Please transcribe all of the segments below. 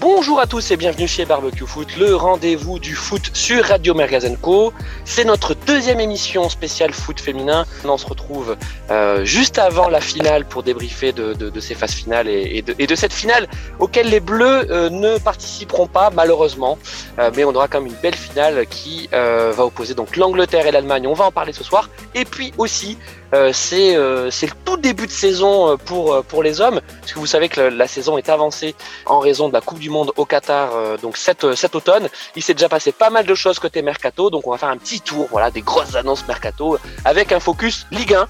Bonjour à tous et bienvenue chez Barbecue Foot, le rendez-vous du foot sur Radio Co. C'est notre deuxième émission spéciale foot féminin. On se retrouve euh, juste avant la finale pour débriefer de, ces phases finales et, de, et, de, cette finale auquel les Bleus euh, ne participeront pas malheureusement. Euh, mais on aura quand même une belle finale qui va opposer donc l'Angleterre et l'Allemagne. On va en parler ce soir. Et puis aussi euh, c'est euh, le tout début de saison euh, pour pour les hommes, parce que vous savez que la, saison est avancée en raison de la Coupe du Monde au Qatar, donc cet cet automne. Il s'est déjà passé pas mal de choses côté mercato, donc on va faire un petit tour, voilà, des grosses annonces mercato avec un focus Ligue 1.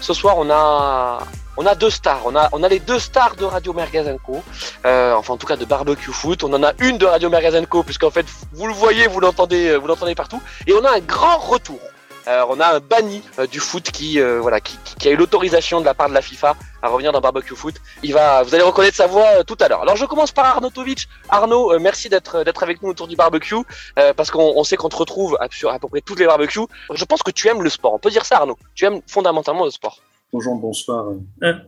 Ce soir, on a on a deux stars. On a, on a les deux stars de Radio Mergazenco. Euh, enfin, en tout cas, de Barbecue Foot. On en a une de Radio Mergazenco, puisqu'en fait, vous le voyez, vous l'entendez, vous l'entendez partout. Et on a un grand retour. Euh, on a un banni euh, du foot qui, euh, voilà, qui, a eu l'autorisation de la part de la FIFA à revenir dans Barbecue Foot. Il va, vous allez reconnaître sa voix tout à l'heure. Alors je commence par Arnaud Tovic. Arnaud, merci d'être d'être avec nous autour du barbecue parce qu'on sait qu'on te retrouve sur à peu près toutes les barbecues. Je pense que tu aimes le sport. On peut dire ça, Arnaud. Tu aimes fondamentalement le sport. Bonjour, bonsoir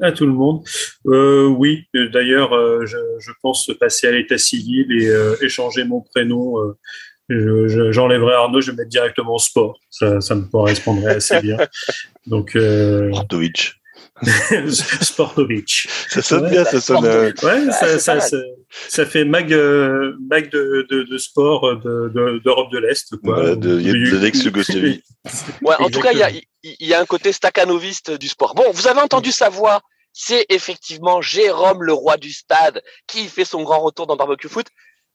à, tout le monde. oui, d'ailleurs, je, je, pense passer à l'état civil et échanger mon prénom j'enlèverais Arnaud, je vais mettre directement sport. Ça, ça me correspondrait assez bien. Donc, euh... Sportovic. Sportovic. Ça sonne bien, ça sonne. Euh, ouais, ça, ça, ça, ça, fait mag, euh, mag de, de, de sport d'Europe de, de l'Est. Voilà, de, de l'ex-Yougoslavie. ouais, en tout cas, il y a, il y a un côté staccanoviste du sport. Bon, vous avez entendu sa voix. C'est effectivement Jérôme, le roi du stade, qui fait son grand retour dans Barbecue Foot.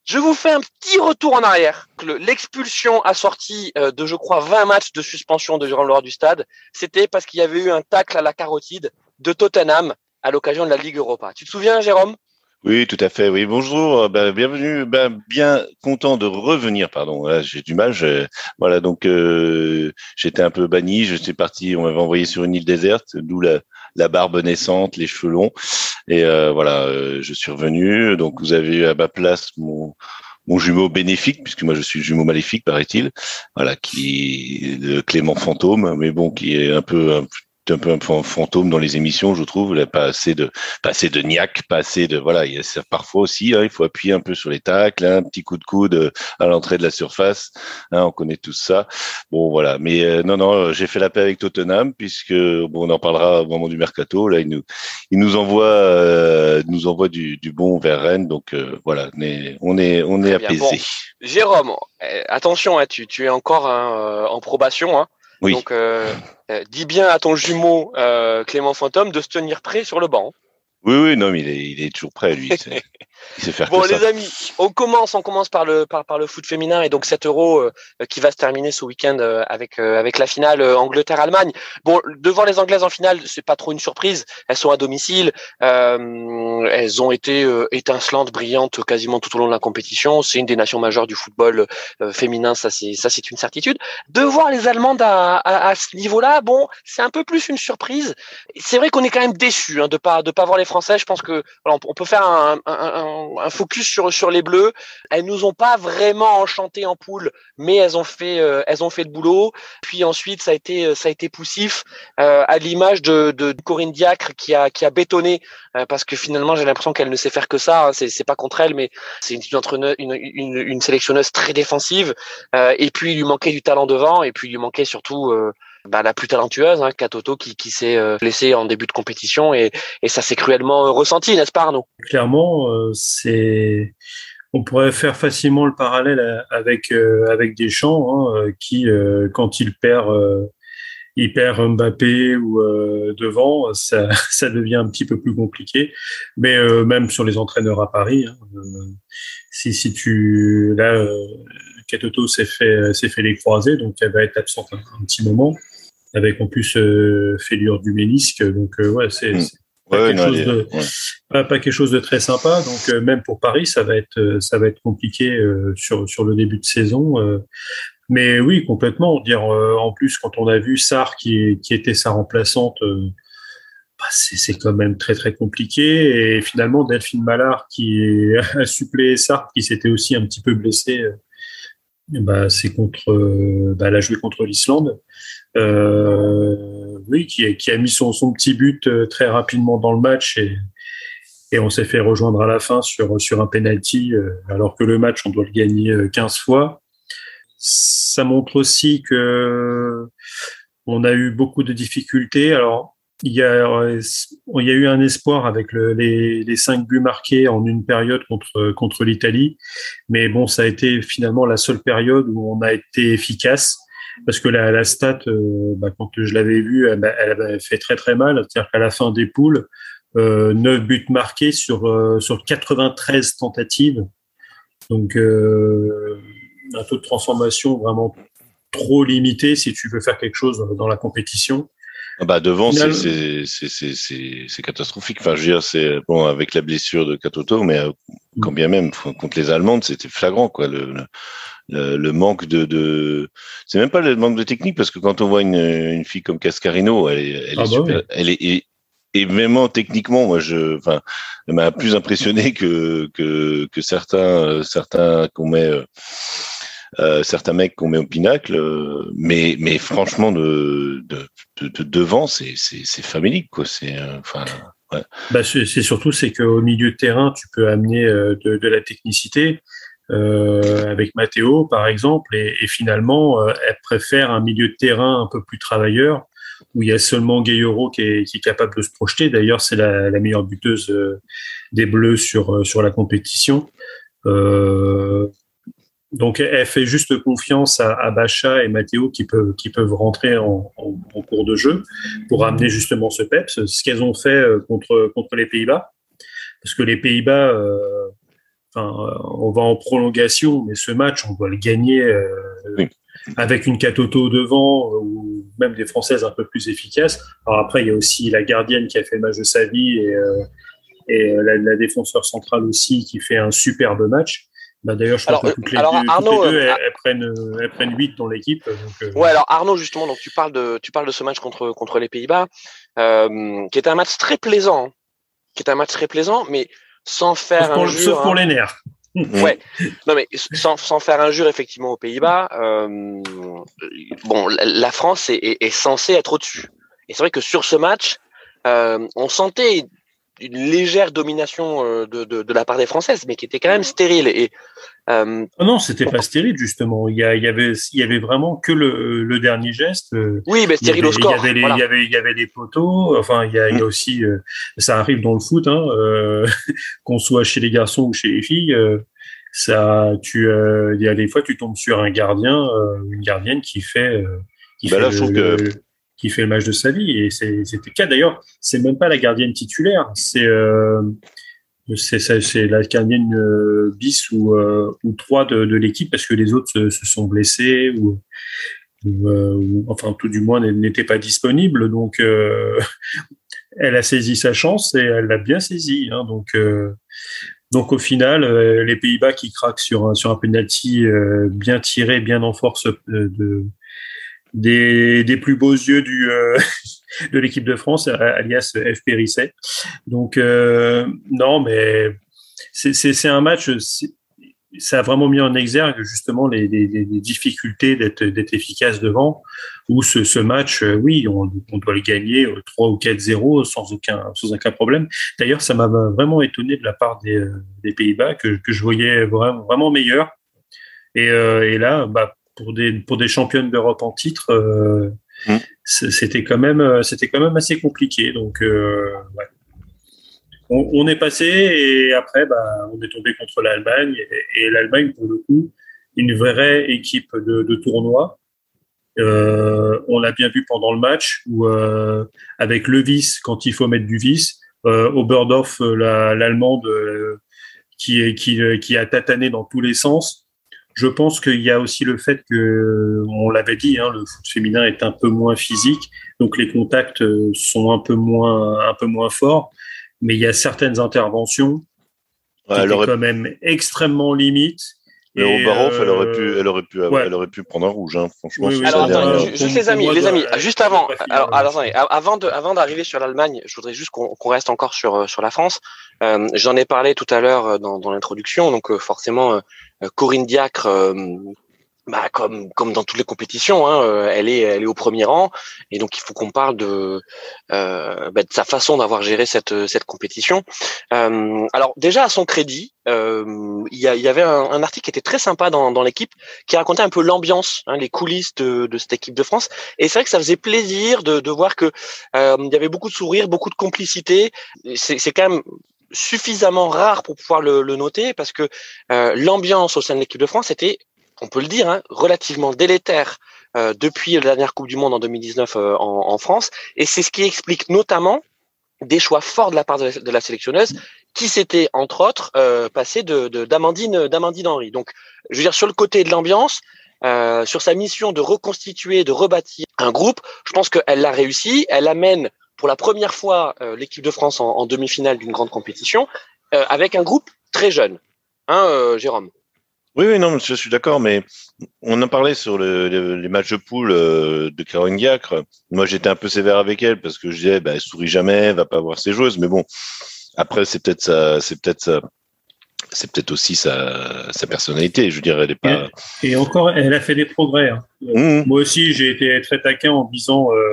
Je vous fais un petit retour en arrière. L'expulsion assortie euh, de, je crois, 20 matchs de suspension de Jérôme Leroy du Stade, c'était parce qu'il y avait eu un tacle à la carotide de Tottenham à l'occasion de la Ligue Europa. Tu te souviens, Jérôme? Oui, tout à fait. Oui, bonjour, ben, bienvenue. Ben, bien content de revenir. Pardon, j'ai du mal. voilà, donc euh, j'étais un peu banni. Je suis parti. On m'avait envoyé sur une île déserte, d'où la, la barbe naissante, les cheveux longs. Et euh, voilà, euh, je suis revenu. Donc vous avez à ma place mon jumeau bénéfique, puisque moi je suis jumeau maléfique, paraît-il, voilà, qui de Clément Fantôme, mais bon, qui est un peu peu un fantôme dans les émissions, je trouve. Il pas assez de, pas assez de niaque, pas assez de, voilà. Il y a, parfois aussi, hein, il faut appuyer un peu sur les tacles, hein, un petit coup de coude euh, à l'entrée de la surface. Hein, on connaît tout ça. Bon, voilà. Mais euh, non, non, j'ai fait la paix avec Tottenham puisque bon, on en parlera au moment du mercato. Là, il nous, il nous envoie, euh, nous envoie du, du, bon vers Rennes. Donc voilà, mais on est, on est apaisé. Jérôme, attention, hein, tu, tu es encore en probation. Hein. Donc, euh, euh, dis bien à ton jumeau euh, Clément Fantôme de se tenir prêt sur le banc. Oui, oui, non, mais il est, il est toujours prêt, lui. bon, les amis, on commence, on commence par le par, par le foot féminin et donc 7 euros euh, qui va se terminer ce week-end euh, avec euh, avec la finale Angleterre-Allemagne. Bon, devant les Anglaises en finale, c'est pas trop une surprise. Elles sont à domicile, elles ont été étincelantes, brillantes quasiment tout au long de la compétition. C'est une des nations majeures du football féminin, ça c'est ça c'est une certitude. De voir les Allemandes à, à, ce niveau-là, bon, c'est un peu plus une surprise. C'est vrai qu'on est quand même déçu hein, de pas de pas voir les Français. Je pense que on peut faire un, un un, focus sur sur les Bleus. Elles nous ont pas vraiment enchanté en poule, mais elles ont fait euh, elles ont fait le boulot. Puis ensuite ça a été euh, ça a été poussif euh, à l'image de, de, Corinne Diacre qui a qui a bétonné parce que finalement j'ai l'impression qu'elle ne sait faire que ça. Hein. C'est c'est pas contre elle, mais c'est une une, une, une, sélectionneuse très défensive. et puis il lui manquait du talent devant, et puis il lui manquait surtout bah, la plus talentueuse, hein, Katoto, qui, qui s'est euh, blessé en début de compétition et, et ça s'est cruellement euh, ressenti, n'est-ce pas Arnaud? Clairement, euh, c'est on pourrait faire facilement le parallèle avec avec Deschamps, hein, qui quand il perd il perd Mbappé ou devant, ça, ça devient un petit peu plus compliqué. Mais même sur les entraîneurs à Paris, hein, si si tu là Katoto s'est fait, s'est fait les croisés, donc elle va être absente un, petit moment, avec en plus euh, fêlure du ménisque. Donc, euh, ouais, c'est. Hmm. Pas, quelque chose de, pas, quelque chose de très sympa. Donc euh, même pour Paris, ça va être ça va être compliqué sur sur le début de saison. mais oui, complètement. Dire en plus quand on a vu Sarr qui qui était sa remplaçante, bah, c'est quand même très très compliqué. Et finalement Delphine Mallard qui a suppléé Sarr qui s'était aussi un petit peu blessé bah, c'est contre, euh, bah, elle a joué contre l'Islande, euh, oui, qui, qui, a mis son, son petit but euh, très rapidement dans le match et, et on s'est fait rejoindre à la fin sur sur un penalty alors que le match on doit le gagner 15 fois. Ça montre aussi que on a eu beaucoup de difficultés. Alors il y a, il y a eu un espoir avec le, les, les, cinq buts marqués en une période contre, contre l'Italie. Mais bon, ça a été finalement la seule période où on a été efficace. Parce que la, la stat, euh, bah, quand je l'avais vue, elle, elle, avait fait très très mal. C'est-à-dire qu'à la fin des poules, euh, 9 buts marqués sur, euh, sur 93 tentatives. Donc, euh, un taux de transformation vraiment trop limité si tu veux faire quelque chose dans la compétition. Ah bah devant, c'est catastrophique. Enfin, je veux dire, c'est bon avec la blessure de Katoto, mais euh, quand mm. bien même contre les Allemandes, c'était flagrant quoi. Le, le, le, manque de, de... c'est même pas le manque de technique parce que quand on voit une, une fille comme Cascarino, elle est, elle ah est bah super, elle est et, et même techniquement, moi, je, enfin, elle m'a plus impressionné que que, que certains euh, certains qu'on met. Euh, euh, certains mecs qu'on met au pinacle, euh, mais mais franchement de de, de, devant c'est c'est c'est familique quoi. C'est euh, enfin. Ouais. Bah, c'est surtout c'est qu'au milieu de terrain tu peux amener de, de la technicité. Euh, avec Matteo par exemple et, finalement elle préfère un milieu de terrain un peu plus travailleur où il y a seulement Gayoro qui est, capable de se projeter. D'ailleurs, c'est la, meilleure buteuse des Bleus sur sur la compétition. Euh, donc, elle fait juste confiance à, à Bacha et Matteo qui peuvent, qui peuvent rentrer en, en, en, cours de jeu pour amener justement ce PEPS, ce qu'elles ont fait euh, contre, contre les Pays-Bas. Parce que les Pays-Bas, euh, enfin, on va en prolongation, mais ce match, on doit le gagner euh, oui. avec une Katoto devant ou même des Françaises un peu plus efficaces. Alors après, il y a aussi la gardienne qui a fait le match de sa vie et, euh, et la, la défenseur centrale aussi qui fait un superbe match. Bah d'ailleurs, je crois alors, que toutes les alors, deux, Arnaud, toutes les deux elles, elles, prennent, elles prennent 8 dans l'équipe. Euh... Ouais, alors Arnaud, justement, donc tu parles de, tu parles de ce match contre, contre les Pays-Bas, euh, qui est un match très plaisant, qui est un match très plaisant, mais sans faire sauf pour, injure. Sauf pour hein. les nerfs. ouais, non mais sans, sans faire injure effectivement aux Pays-Bas, euh, bon, la France est, est, est censée être au-dessus. Et c'est vrai que sur ce match, euh, on sentait une légère domination euh, de, de, de, la part des Françaises, mais qui était quand même stérile. Et euh, oh non, c'était pas stérile justement. Il y, a, il y avait, il y avait vraiment que le, le dernier geste. Oui, mais stérile au score. Il y avait, les, voilà. il y avait, il y avait des poteaux. Enfin, il y a, il y a aussi, euh, ça arrive dans le foot, hein, euh, qu'on soit chez les garçons ou chez les filles. Euh, ça, tu, il y a des fois, tu tombes sur un gardien, une gardienne qui fait, qui bah fait là, je trouve le, que qui fait le match de sa vie. Et c'était le cas. D'ailleurs, c'est même pas la gardienne titulaire, c'est euh, c'est la gardienne euh, bis ou, euh, ou 3 de, de l'équipe parce que les autres se, se sont blessés ou, euh, enfin tout du moins n'étaient pas disponibles. Donc euh, elle a saisi sa chance et elle l'a bien saisi. Hein, donc donc au final, les Pays-Bas qui craquent sur un, sur un penalty bien tiré, bien en force de, des, des plus beaux yeux du, euh, de l'équipe de France, alias F. Périsset. Donc, euh, non, mais c'est un match, ça a vraiment mis en exergue justement les, difficultés d'être efficace devant, où ce, match, euh, oui, on, doit le gagner 3 ou 4-0 sans aucun, sans aucun problème. D'ailleurs, ça m'a vraiment étonné de la part des, Pays-Bas que, que je voyais vraiment, meilleur. Et, euh, et là, bah, pour des pour des championnes d'Europe en titre, euh, mmh. c'était quand même c'était quand même assez compliqué. Donc euh, on, est passé et après bah, on est tombé contre l'Allemagne et, l'Allemagne pour le coup une vraie équipe de, tournoi. Euh, on l'a bien vu pendant le match où euh, avec le vice quand il faut mettre du vice, euh, Oberdorf l'allemande la, qui qui qui a tatané dans tous les sens je pense qu'il y a aussi le fait que, on l'avait dit, hein, le foot féminin est un peu moins physique, donc les contacts euh, sont un peu moins, un peu moins forts, mais il y a certaines interventions ouais, qui aurait... quand même extrêmement limites. Mais au Baroff, euh... elle aurait pu, elle aurait pu, ouais. elle aurait pu prendre un rouge, hein, franchement. Oui, oui, alors, attends, juste les amis, les amis, juste avant, alors, alors, avant de, avant d'arriver sur l'Allemagne, je voudrais juste qu'on qu reste encore sur, sur la France. Euh, J'en ai parlé tout à l'heure dans, dans l'introduction, donc euh, forcément, euh, Corinne Diacre bah, comme comme dans toutes les compétitions, hein, euh, elle est elle est au premier rang et donc il faut qu'on parle de euh, bah, de sa façon d'avoir géré cette cette compétition. Euh, alors déjà à son crédit, euh, il y, y avait un, un, article qui était très sympa dans dans l'équipe qui racontait un peu l'ambiance, hein, les coulisses de, de cette équipe de France et c'est vrai que ça faisait plaisir de de voir que euh, il y avait beaucoup de sourires, beaucoup de complicité. C'est quand même suffisamment rare pour pouvoir le, le noter parce que euh, l'ambiance au sein de l'équipe de France était on peut le dire, hein, relativement délétère euh, depuis la dernière Coupe du Monde en 2019 euh, en, en, France. Et c'est ce qui explique notamment des choix forts de la part de la, de la sélectionneuse qui s'était, entre autres, euh, passé de, d'Amandine, d'Amandine Henry. Donc, je veux dire, sur le côté de l'ambiance, euh, sur sa mission de reconstituer, de rebâtir un groupe, je pense qu'elle l'a réussi. Elle amène pour la première fois euh, l'équipe de France en, en demi-finale d'une grande compétition euh, avec un groupe très jeune. Hein, Jérôme? Oui, oui, non, je suis d'accord, mais on en parlait sur le, le, les matchs de poule euh, de Caroline Diacre. Moi, j'étais un peu sévère avec elle parce que je disais, bah, elle sourit jamais, elle va pas voir ses joueuses. Mais bon, après, c'est peut-être ça, c'est peut-être ça, c'est peut-être aussi sa, sa personnalité. Je dirais, elle est pas. Et, et encore, elle a fait des progrès. Hein. Mmh. Moi aussi, j'ai été très taquin en disant. Euh,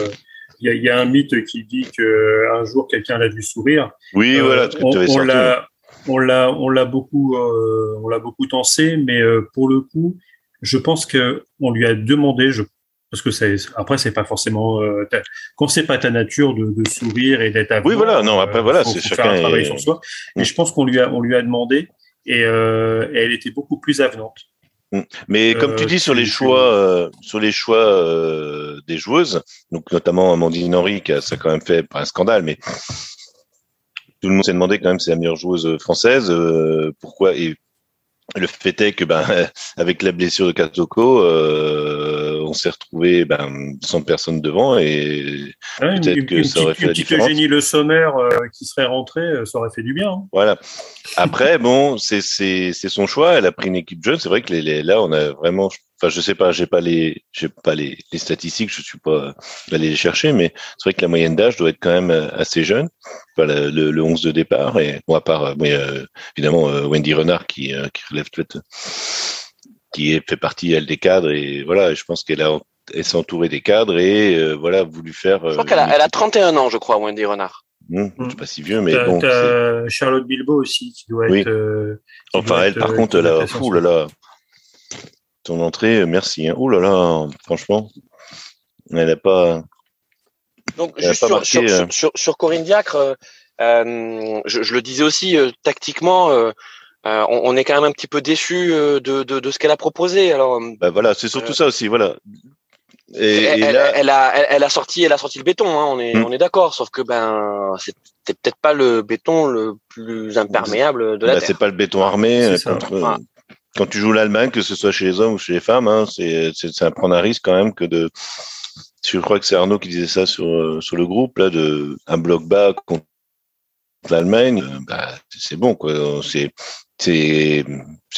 y, y, a un mythe qui dit que un jour quelqu'un l'a vu sourire. Oui, euh, voilà. On, on l'a, on l'a on l'a beaucoup euh, on l'a beaucoup tensé mais euh, pour le coup je pense que on lui a demandé je parce que c'est après c'est pas forcément euh, quand c'est pas ta nature de, de sourire et d'être oui voilà non après voilà c'est chacun un travail est... sur soi et je pense qu'on lui a on lui a demandé et, et elle était beaucoup plus avenante mais comme tu dis sur les choix, euh, sur les choix euh, des joueuses, donc notamment Amandine Henry, qui a ça a quand même fait pas un scandale, mais tout le monde s'est demandé quand même c'est la meilleure joueuse française. Euh, pourquoi et le fait est que ben avec la blessure de Katoko, euh, on s'est retrouvé ben, sans personne devant et ouais, peut-être que ça aurait fait la différence. génie le sommaire euh, qui serait rentré, euh, ça aurait fait du bien. Hein. Voilà. Après bon, c'est son choix. Elle a pris une équipe jeune. C'est vrai que les, les, là on a vraiment Enfin, je sais pas, j'ai pas les, j'ai pas les, les, statistiques, je suis pas allé les chercher, mais c'est vrai que la moyenne d'âge doit être quand même euh, assez jeune. Enfin, le, le, le 11 de départ et bon à part, euh, évidemment Wendy Renard qui, qui relève peut-être, qui est, fait partie elle des cadres et voilà, je pense qu'elle a, elle s'est entourée des cadres et euh, voilà voulu faire. Je crois qu'elle a, elle a 31 ans, je crois, Wendy Renard. Mmh, mmh. Je suis pas si vieux, mais bon. Charlotte Bilbao aussi qui doit oui. être. Qui enfin, doit elle, être, par contre, là, fou là là ton entrée, merci. Hein. Oh là là, franchement, elle n'a pas. Donc, elle juste pas sur, marqué, sur, euh... sur, sur, Corinne Diacre, euh, euh, je, je, le disais aussi, euh, tactiquement, euh, on, on, est quand même un petit peu déçu de, de, de, ce qu'elle a proposé. Alors, bah voilà, c'est surtout ça aussi, voilà. Et, elle, et là... elle, a, elle, elle, a sorti, elle a sorti le béton. Hein, on est, mmh. on est d'accord. Sauf que ben, c'était peut-être pas le béton le plus imperméable de la bah. C'est pas le béton armé contre. Quand tu joues l'Allemagne, que ce soit chez les hommes ou chez les femmes, hein, c'est à prendre un risque quand même que de. Je crois que c'est Arnaud qui disait ça sur sur le groupe là, de un bloc bas contre l'Allemagne. Bah, c'est bon quoi. C'est c'est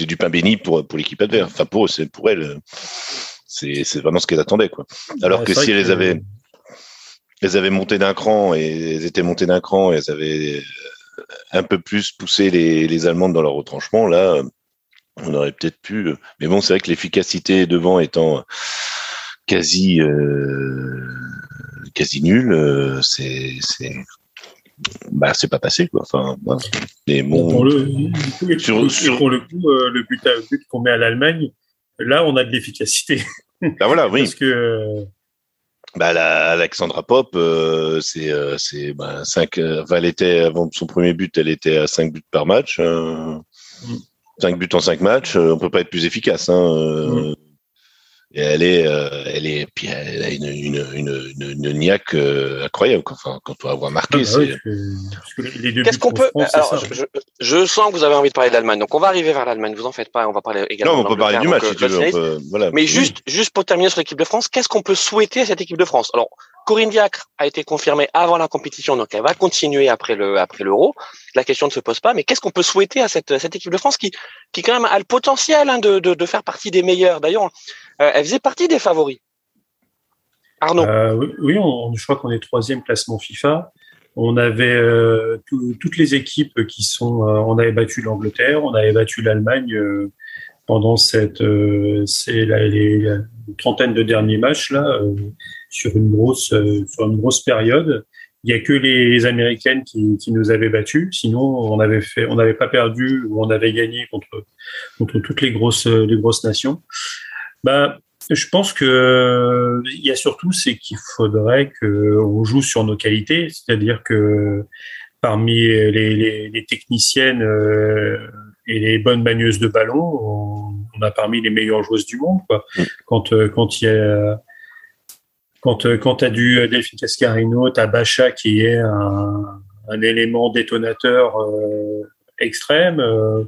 du pain béni pour pour l'équipe adverse. Enfin pour c'est pour elle. C'est vraiment ce qu'elle attendait quoi. Alors ouais, que si elles que... avaient elles avaient monté d'un cran et elles étaient montées d'un cran et elles avaient un peu plus poussé les, les Allemandes dans leur retranchement, là, on aurait peut-être pu. Euh, mais bon, c'est vrai que l'efficacité devant étant quasi euh, quasi nulle, euh, c'est bah c'est pas passé quoi. Enfin, voilà. Mais bon, pour le, coup, sur, sur... pour le coup, euh, le but, but qu'on met à l'Allemagne, là, on a de l'efficacité. Bah voilà, oui. Parce que bah, la, Alexandra Pop, euh, c'est euh, c'est bah, cinq. Enfin, elle était avant son premier but, elle était à 5 buts par match. Euh, mm. 5 buts en 5 matchs, euh, on peut pas être plus efficace. Hein. Mmh. Et elle est, euh, elle est, puis elle a une, une, une, une, une niaque euh, incroyable. Enfin, quand on marqué, ah, c'est. Qu'est-ce qu'on peut Alors, je, je, je, sens que vous avez envie de parler de l'Allemagne, donc on va arriver vers l'Allemagne. Vous en faites pas, on va parler également. Non, on peut parler du match, si tu veux. Peut, voilà. Mais juste, juste pour terminer sur l'équipe de France, qu'est-ce qu'on peut souhaiter à cette équipe de France? Alors, Corinne Diacre a été confirmée avant la compétition, donc elle va continuer après le après l'Euro. La question ne se pose pas, mais qu'est-ce qu'on peut souhaiter à cette, cette équipe de France qui qui quand même a le potentiel hein, de, de, de faire partie des meilleurs? D'ailleurs, euh, elle faisait partie des favoris. Arnaud. Euh, oui, on, je crois qu'on est troisième classement FIFA. On avait euh, tout, toutes les équipes qui sont. Euh, on avait battu l'Angleterre, on avait battu l'Allemagne pendant cette c'est la, les, trentaine de derniers matchs là sur une grosse sur une grosse période. Il y a que les, américaines qui, qui, nous avaient battus. Sinon, on avait fait, on n'avait pas perdu ou on avait gagné contre contre toutes les grosses les grosses nations. Bah, je pense que il y a surtout c'est qu'il faudrait que on joue sur nos qualités, c'est-à-dire que parmi les, les, les techniciennes euh, et les bonnes manieuses de ballon, on, on, a parmi les meilleures joueuses du monde. Quoi. Mm. Quand euh, quand il y a quand euh, quand t'as du Delphine Cascarino, t'as Bacha qui est un, un élément détonateur euh, extrême. Euh,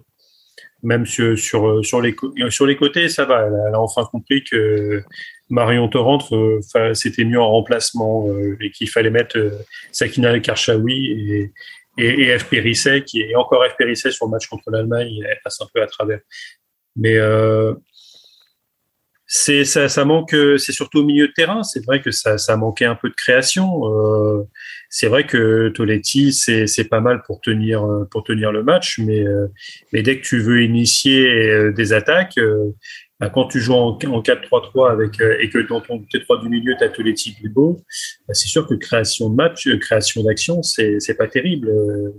même sur, sur, sur, les, sur les côtés, ça va. Elle a, enfin compris que Marion Torrent c'était mieux en remplacement et qu'il fallait mettre Sakina Karchaoui et, et, et F. Périsset, qui est encore F. Périsset sur le match contre l'Allemagne, elle passe un peu à travers. Mais euh, c'est ça, ça manque, c'est surtout au milieu de terrain. C'est vrai que ça, ça manquait un peu de création. Euh, c'est vrai que Toletti, c'est, c'est pas mal pour tenir, pour tenir le match, mais, euh, mais dès que tu veux initier euh, des attaques, euh, bah, quand tu joues en, en 4-3-3 avec et que dans ton T3 du milieu, tu as Toletti Bilbo, bah, c'est sûr que création de match, création d'action, c'est, c'est pas terrible.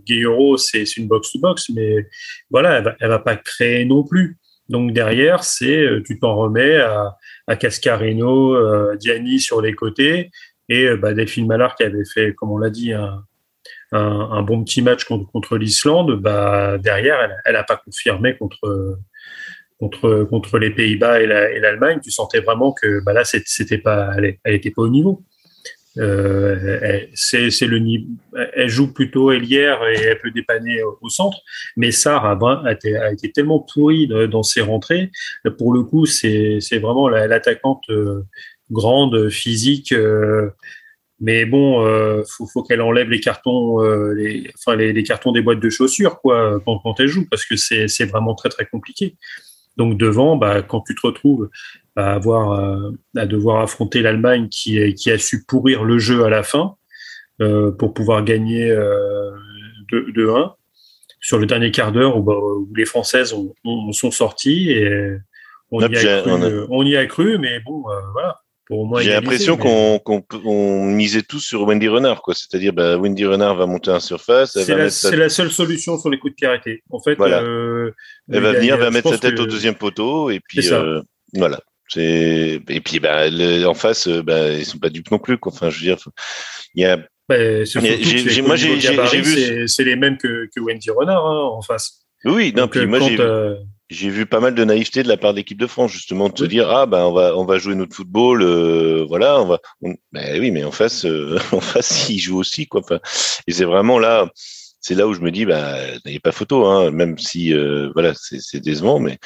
Guillero, c'est, c'est une box-to-box, mais voilà, elle va, elle va pas créer non plus. Donc derrière, c'est tu t'en remets à, à Cascarino, euh, Diani sur les côtés et bah, Delphine Mallard qui avait fait, comme on l'a dit, un, bon petit match contre, l'Islande. Bah, derrière, elle n'a pas confirmé contre les Pays-Bas et l'Allemagne. tu sentais vraiment que bah, là, c'était pas, elle, elle était pas au niveau. Euh, c'est le. Elle joue plutôt ailière et elle peut dépanner au, centre. Mais Sarr a, a, été, a, été, tellement pourri dans ses rentrées. Pour le coup, c'est vraiment l'attaquante euh, grande, physique. Euh, mais bon, euh, faut, faut qu'elle enlève les cartons, les, enfin les, les, cartons des boîtes de chaussures quoi quand, quand elle joue, parce que c'est vraiment très très compliqué. Donc devant, bah, quand tu te retrouves à avoir euh, à devoir affronter l'Allemagne qui, qui a su pourrir le jeu à la fin euh, pour pouvoir gagner euh, 2-1 sur le dernier quart d'heure où, bah, où, les Françaises ont, ont, sont sorties et on y, a cru, a... on y a cru, mais bon, euh. J'ai l'impression qu'on qu'on misait tous sur Wendy Renard, quoi. C'est-à-dire, bah, Wendy Renard va monter en surface. C'est la, sa... la, seule solution sur les coups de pied arrêtés. En fait, voilà. euh, elle va venir, va mettre sa tête que... au deuxième poteau, et puis euh, voilà. Et puis bah, le, en face, euh, bah, ils sont pas dupes non plus. Quoi. Enfin, je veux dire, il y a. J'ai, moi, j'ai, j'ai vu. C'est les mêmes que, que Wendy Renard hein, en face. Oui, non, Donc, puis moi, j'ai. Euh, j'ai vu pas mal de naïveté de la part de l'équipe de France justement de se dire ah ben on va on va jouer notre football euh, voilà on va on... ben oui mais en face euh, en face ils jouent aussi quoi. Enfin, et c'est vraiment là c'est là où je me dis bah a pas photo hein, même si euh, voilà c'est décevant mais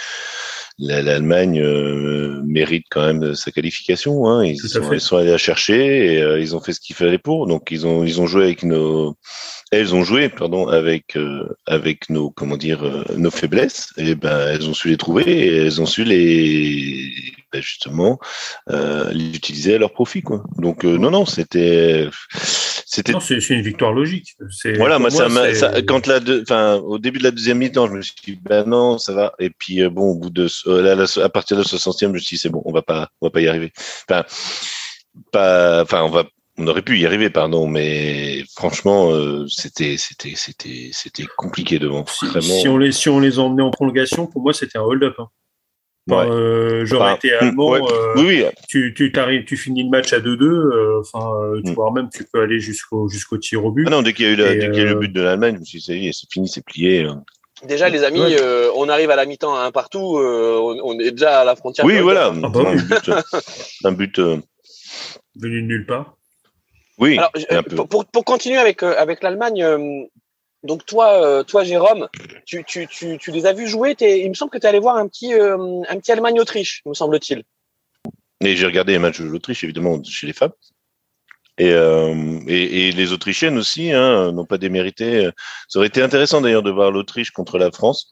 l'Allemagne euh, mérite quand même sa qualification hein. ils, sont, ils sont allés la chercher et euh, ils ont fait ce qu'il fallait pour. Donc ils ont ils ont joué avec nos elles ont joué pardon avec euh, avec nos comment dire euh, nos faiblesses et ben elles ont su les trouver et elles ont su les ben, justement euh, les utiliser à leur profit quoi. Donc euh, non non c'était c'était c'est une victoire logique. Voilà moi, moi ça, ça, quand la enfin au début de la deuxième mi-temps je me suis dit ben non ça va. Et puis euh, bon au bout de là, là, à partir de 60e je me suis dit c'est bon on va pas on va pas y arriver. Enfin pas enfin on va on aurait pu y arriver, pardon, mais franchement, euh, c'était c'était c'était c'était compliqué devant. Si, si, on les si on les emmenait en prolongation, pour moi, c'était un hold-up. Hein. Ouais. Euh, J'aurais enfin, été allemand. Ouais. Euh, oui, oui. Tu, tu, tu finis le match à 2-2. Euh, enfin, euh, tu mm. vois même tu peux aller jusqu'au jusqu'au tir au but. Ah non, dès qu'il y a eu, la, dès qu'il y a eu le but de l'Allemagne, je me suis dit, c'est fini, c'est plié. Hein. Déjà, les amis, ouais. euh, on arrive à la mi-temps un partout. Euh, on, on, est déjà à la frontière. Oui, voilà. Ah bah, un but. un but euh... venu de nulle part. Oui. Alors, pour, pour, continuer avec euh, avec l'Allemagne, euh, donc toi, euh, toi Jérôme, tu, tu, tu, tu les as vus jouer. Il me semble que tu es allé voir un petit un petit Allemagne-Autriche, me semble-t-il. Et j'ai regardé les matchs de l'Autriche, évidemment, chez les femmes. Et, euh, et, et, les Autrichiennes aussi hein, n'ont pas démérité. Ça aurait été intéressant d'ailleurs de voir l'Autriche contre la France,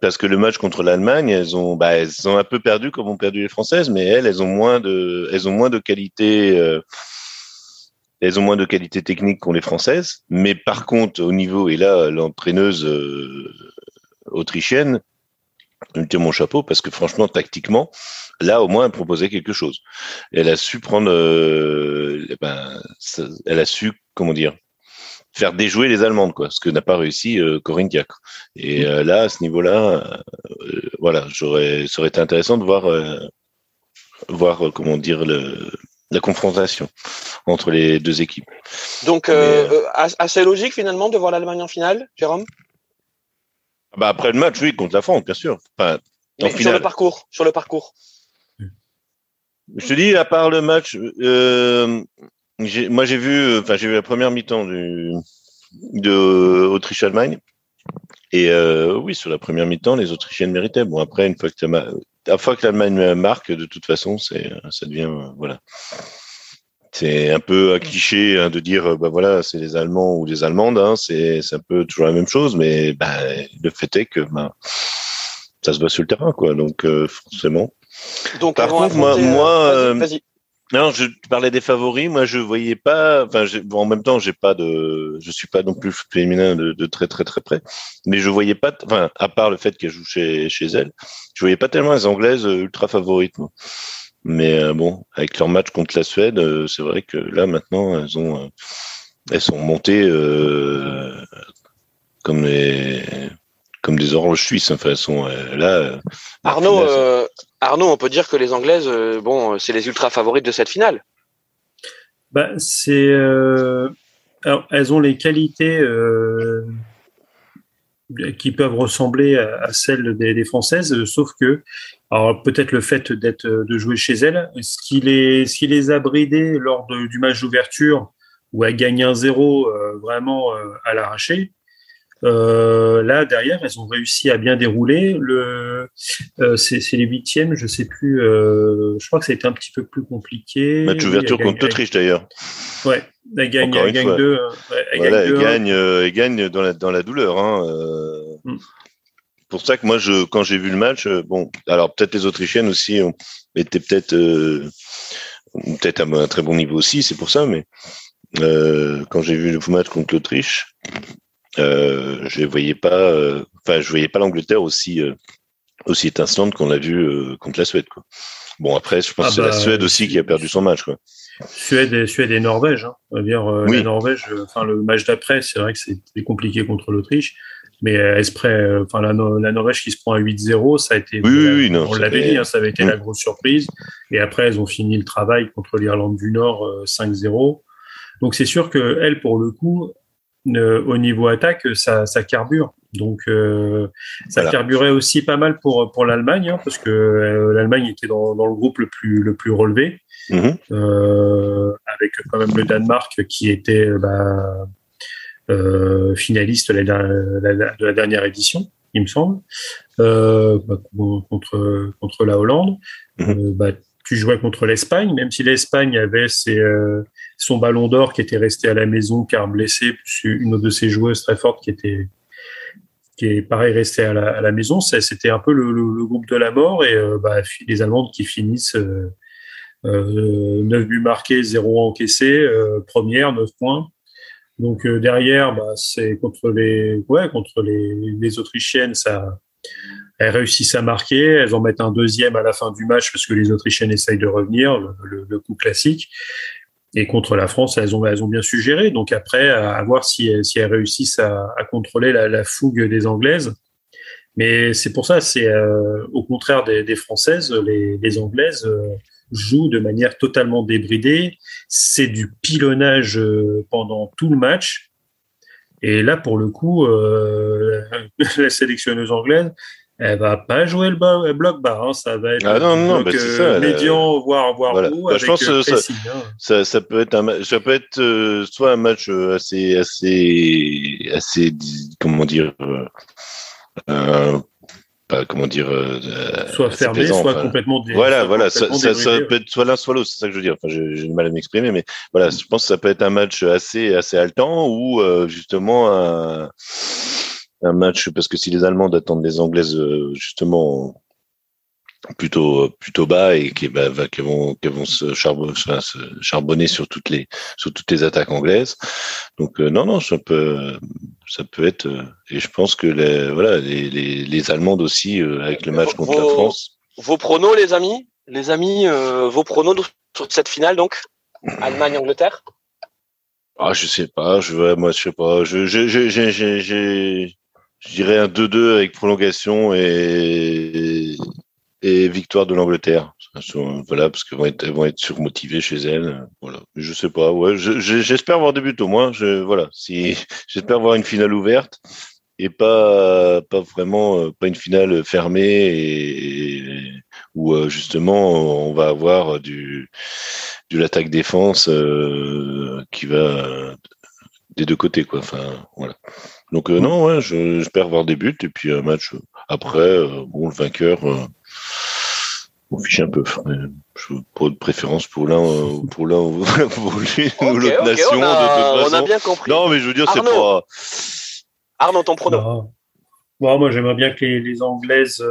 parce que le match contre l'Allemagne, elles ont, bah, elles ont un peu perdu comme ont perdu les Françaises, mais elles, elles ont moins de, elles ont moins de qualité. Euh, elles ont moins de qualité technique qu'ont les Françaises, mais par contre, au niveau, et là, l'entraîneuse euh, autrichienne me tire mon chapeau parce que franchement, tactiquement, là au moins elle proposait quelque chose. Elle a su prendre, euh, eh ben, elle a su comment dire, faire déjouer les Allemandes, quoi, ce que n'a pas réussi euh, Corinne Diacre. Et euh, là, à ce niveau-là, euh, voilà, j'aurais, ça aurait été intéressant de voir, voir comment dire le, la confrontation entre les deux équipes. Donc, assez logique finalement de voir l'Allemagne en finale, Jérôme? Bah après le match, oui, contre la France, bien sûr. Enfin, sur le parcours, sur le parcours. Je te dis, à part le match, moi j'ai vu, enfin j'ai vu la première mi-temps de Autriche-Allemagne. Et euh, oui, sur la première mi-temps, les Autrichiennes méritaient. Bon, après, une fois que, la fois que l'Allemagne marque, de toute façon, c'est, ça devient, voilà. C'est un peu un cliché hein, de dire, bah voilà, c'est les Allemands ou les Allemandes. Hein, c'est, c'est un peu toujours la même chose, mais bah, le fait est que bah, ça se bat sur le terrain, quoi. Donc euh, forcément. Donc, Par contre, moi, moi, euh, vas-y. Non, je parlais des favoris. Moi, je voyais pas. Enfin, en même temps, j'ai pas de. Je suis pas non plus féminin de, de, très très très près. Mais je voyais pas. Enfin, à part le fait qu'elle joue chez chez elle, je voyais pas tellement les Anglaises euh, ultra favorites. Moi. Mais euh, bon, avec leur match contre la Suède, euh, c'est vrai que là maintenant, elles ont. elles sont montées comme les comme des oranges suisses. Enfin, elles sont là. Arnaud, Arnaud, on peut dire que les Anglaises, euh, bon, c'est les ultra favorites de cette finale. Bah, euh, elles ont les qualités euh, qui peuvent ressembler à, celles des, Françaises, sauf que, peut-être le fait de jouer chez elles, ce qui les, a bridées lors du match d'ouverture où elles gagnent un zéro vraiment à l'arraché, euh, là derrière, elles ont réussi à bien dérouler. Le, euh, c'est, les huitièmes, je sais plus. Euh, je crois que ça a été un petit peu plus compliqué. Match ouverture contre l'Autriche d'ailleurs. Ouais, elle gagne, elle gagne deux. elle, gagne, elle, gagne, dans la dans la douleur. Hein, mm. Pour ça que moi, je quand j'ai vu le match, bon, alors peut-être les Autrichiennes aussi ont, étaient peut-être peut-être à un très bon niveau aussi, c'est pour ça, mais quand j'ai vu le match contre l'Autriche, euh, je voyais pas, euh, enfin, je voyais pas l'Angleterre aussi euh, aussi étincelante qu'on l'a vu contre la Suède. Quoi. Bon, après, je pense ah que c'est la bah, Suède aussi qui a perdu son match. Quoi. Suède et, Suède et Norvège. Hein. dire, La Norvège, enfin, le match d'après, c'est vrai que c'était compliqué contre l'Autriche. Mais Esprit, enfin, la, la, Norvège qui se prend à 8-0, ça a été. Oui, non, on l'avait dit, hein, ça avait été la grosse surprise. Et après, elles ont fini le travail contre l'Irlande du Nord 5-0. Donc, c'est sûr que elle, pour le coup, euh, au niveau attaque, ça, ça carbure. Donc, euh, ça carburait aussi pas mal pour pour l'Allemagne, hein, parce que euh, l'Allemagne était dans, dans, le groupe le plus le plus relevé, mhm. euh, avec quand même le Danemark qui était bah, euh, finaliste de la, de la, dernière édition, il me semble, bah, contre contre la Hollande. Mhm. bah, tu jouais contre l'Espagne, même si l'Espagne avait ses, euh, son ballon d'or qui était resté à la maison car blessé, une de ses joueuses très forte qui était qui est pareil resté à la, à la maison. C'était un peu le, le, groupe de la mort et euh, bah, les Allemandes qui finissent euh, 9 euh, buts marqués, 0 encaissés, euh, première, 9 points. Donc derrière, bah, c'est contre les ouais contre les, les Autrichiennes, ça elles réussissent à marquer, elles en mettent un deuxième à la fin du match parce que les Autrichiennes essayent de revenir, le, coup classique. Et contre la France, elles ont, elles ont bien su gérer. Donc après, à, voir si, si elles réussissent à, contrôler la, fougue des Anglaises. Mais c'est pour ça, c'est euh, au contraire des, Françaises, les, Anglaises euh, jouent de manière totalement débridée. C'est du pilonnage euh, pendant tout le match. Et là, pour le coup, la sélectionneuse anglaise, elle va pas jouer le bloc bas, hein. ça va être ah non, non, bah, ça, médian, voire, voire voilà. Bah, je pense que ça, hein. ça, ça, peut être un, ça peut être euh, soit un match euh, assez, assez, assez, comment dire, euh, euh pas, comment dire, euh, soit fermé, soit complètement. Voilà, voilà, ça, ça, peut être soit l'un, soit l'autre, c'est ça que je veux dire. Enfin, j'ai du mal à m'exprimer, mais voilà, je pense que ça peut être un match assez, assez haletant ou justement un un match parce que si les Allemands attendent les Anglaises euh, justement plutôt plutôt bas et qui, bah, qui vont qui vont se, charbonner, se charbonner sur toutes les sur toutes les attaques anglaises. Donc euh, non non ça peut ça peut être et je pense que les voilà les les, les Allemandes aussi avec le match contre la France. Vos pronos les amis? Les amis vos pronos sur cette finale donc? Allemagne Angleterre? Ah je sais pas je moi je sais pas je je je j'ai je dirais un 2-2 avec prolongation et, et victoire de l'Angleterre. Voilà, parce qu'elles vont être, vont être surmotivées chez elles. Voilà. Je sais pas. Ouais, j'espère voir des buts au moins. Je, voilà. Si, j'espère voir une finale ouverte et pas, pas vraiment, pas une finale fermée et, où euh, justement on va avoir du, du l'attaque défense euh, qui va des deux côtés quoi. Enfin voilà. Donc euh, non, ouais, j'espère voir des buts et puis un match après, euh, bon, le vainqueur, euh, on fiche un peu. Je pas de préférence pour l'un, pour l'un ou l'autre nation. On a, on a bien compris. Non, mais je veux dire, c'est pas. Arnaud, ton pronom. Bon, moi, j'aimerais bien que les, les Anglaises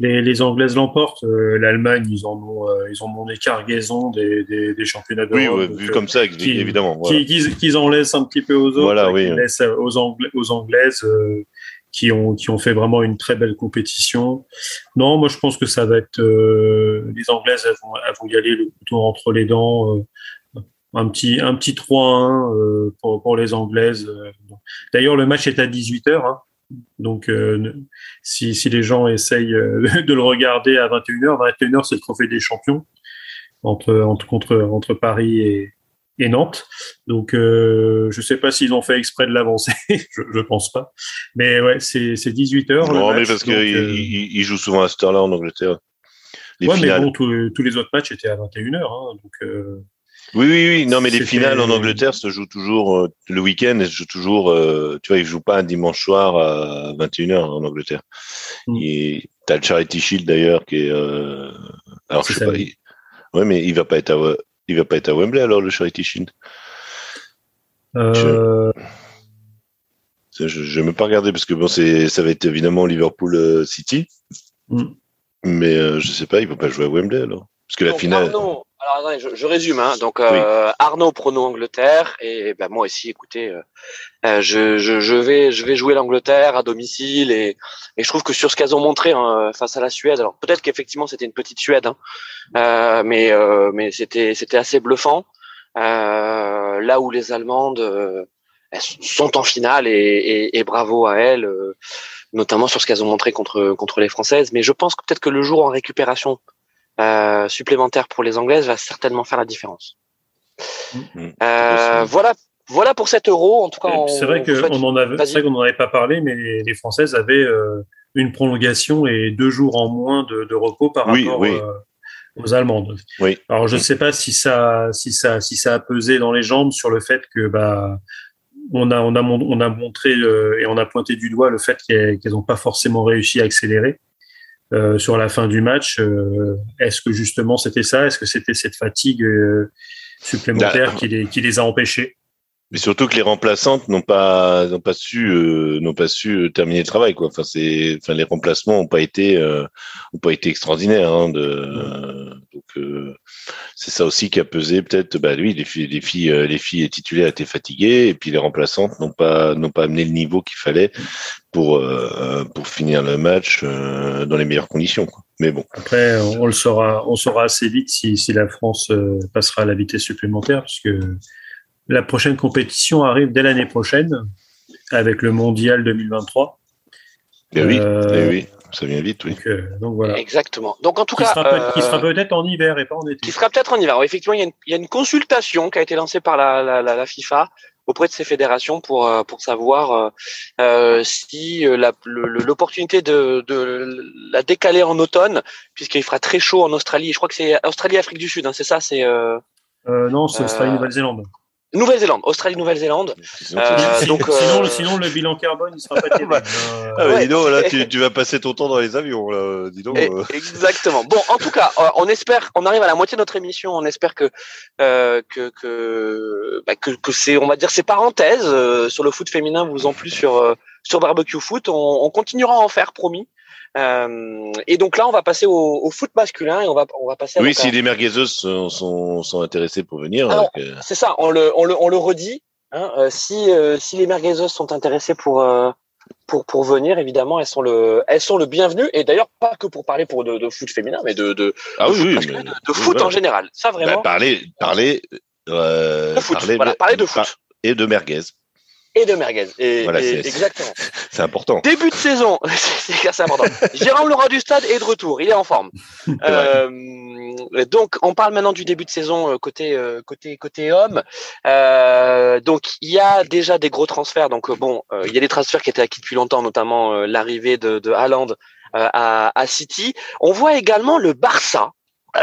les, les Anglaises l'emportent. Euh, L'Allemagne, ils en ont, euh, ils en ont des cargaisons des, des, des championnats d'Europe. Oui, vu comme ça, évidemment. Voilà. Qu'ils en laissent un petit peu aux autres. Voilà, oui. laissent aux, Anglais, aux Anglaises euh, qui ont qui ont fait vraiment une très belle compétition. Non, moi je pense que ça va être les Anglaises elles vont, elles vont y aller le couteau entre les dents. un petit un petit 3-1 pour, pour les Anglaises. D'ailleurs le match est à 18h. Hein. Donc, euh, si, si, les gens essayent euh, de le regarder à 21h, 21h, c'est le trophée des champions entre, entre, contre, entre Paris et, et Nantes. Donc, euh, je sais pas s'ils ont fait exprès de l'avancer, je, je pense pas. Mais ouais, c'est 18h. Non, mais parce qu'ils euh, jouent souvent à cette heure-là en Angleterre. Les ouais, finales. mais bon, tous, tous les autres matchs étaient à 21h. Hein, donc, euh, oui, oui, oui. Non, mais les finales en Angleterre se jouent toujours euh, le week-end. Elles se jouent toujours. Euh, tu vois, ils jouent pas un dimanche soir à 21h en Angleterre. Mm. Et t'as le Charity Shield d'ailleurs qui est. Euh, alors je sais pas. Oui. Ouais, mais il va pas être à. Il va pas être à Wembley alors le Charity Shield. Euh... Je, je, vais même pas regarder parce que bon, c'est ça va être évidemment Liverpool City. Mm. Mais euh, je sais pas, il va pas jouer à Wembley alors. Parce que la finale. Alors attendez, je, je résume. Hein. Donc euh, Arnaud prono Angleterre et ben moi aussi. Écoutez, euh, euh, je, je, je, vais je vais jouer l'Angleterre à domicile et, et je trouve que sur ce qu'elles ont montré hein, face à la Suède, alors peut-être qu'effectivement c'était une petite Suède, hein, euh, mais euh, mais c'était c'était assez bluffant. Euh, là où les Allemandes elles sont en finale et, et, et bravo à elles, notamment sur ce qu'elles ont montré contre contre les Françaises. Mais je pense que peut-être que le jour en récupération euh, supplémentaire pour les Anglaises va certainement faire la différence. Mm-hmm. Euh, voilà, voilà pour cet euro. En tout cas, c'est vrai qu'on avait, n'en avait pas parlé, mais les, Françaises avaient euh, une prolongation et deux jours en moins de, de repos par rapport euh, aux Allemandes. Oui. Alors je ne sais pas si ça, si ça, si ça a pesé dans les jambes sur le fait que bah on a, on a, on a montré et on a pointé du doigt le fait qu'elles n'ont pas forcément réussi à accélérer. Euh, sur la fin du match. Euh, est-ce que justement c'était ça? Est-ce que c'était cette fatigue euh, supplémentaire qui les, qui les a empêchés? Mais surtout que les remplaçantes n'ont pas n'ont pas su euh, n'ont pas su terminer le travail quoi. Enfin c'est enfin les remplacements ont pas été euh, pas été extraordinaires. Hein, de, donc euh, c'est ça aussi qui a pesé peut-être. Bah oui les filles les filles les filles titulaires étaient fatiguées et puis les remplaçantes n'ont pas n'ont pas amené le niveau qu'il fallait pour pour finir le match dans les meilleures conditions. Quoi. Mais bon. Après on le saura on saura assez vite si si la France passera à la vitesse supplémentaire parce que la prochaine compétition arrive dès l'année prochaine avec le mondial 2023. Eh oui, euh, eh oui, ça vient vite, oui. Donc, euh, donc, voilà. Exactement. Donc en tout qui cas, sera euh, qui sera peut-être en hiver et pas en été. Qui sera peut-être en hiver. effectivement, il y, a une, il y, a une, consultation qui a été lancée par la, la, la, la FIFA auprès de ces fédérations pour pour savoir euh, si l'opportunité de, de la décaler en automne, puisqu'il fera très chaud en Australie. Je crois que c'est Australie, Afrique du Sud. Hein, c'est ça, c'est. Euh, non, c'est Australie, Nouvelle-Zélande. Nouvelle-Zélande, Australie, Nouvelle-Zélande. Euh, donc, sinon, euh... sinon, le bilan carbone, il sera pas terrible. Bah, euh, ah, ouais. dis donc, là, tu, tu, vas passer ton temps dans les avions, là. Dis donc. Euh. Exactement. Bon, en tout cas, on espère, on arrive à la moitié de notre émission. On espère que euh, que que, bah, que, que c'est, on va dire, ces parenthèses sur le foot féminin vous en plus sur sur barbecue foot. On, on continuera à en faire, promis. Euh, et donc là, on va passer au, foot masculin et on va, on va passer. oui, si les merguezeuses sont, sont, sont, intéressés pour venir. Euh, c'est ça, on le, on le, on le redit. Hein, euh, si, si les merguezeuses sont intéressées pour, pour, pour venir, évidemment, elles sont le, elles sont le bienvenu. Et d'ailleurs, pas que pour parler pour de, de foot féminin, mais de, de, ah, oui, foot, de, foot en général. Ça vraiment. Bah, parler, parler, de foot. Parler, voilà, parler de foot. Et de merguez et de merguez. Et, exactement. C'est important. Début de saison, c'est important. Jérôme Laurent du Stade est de retour, il est en forme. Euh, donc, on parle maintenant du début de saison euh, côté euh, côté côté homme. donc, il y a déjà des gros transferts. Donc, bon, il y a des transferts qui étaient acquis depuis longtemps, notamment l'arrivée de, de Haaland à, à City. On voit également le Barça,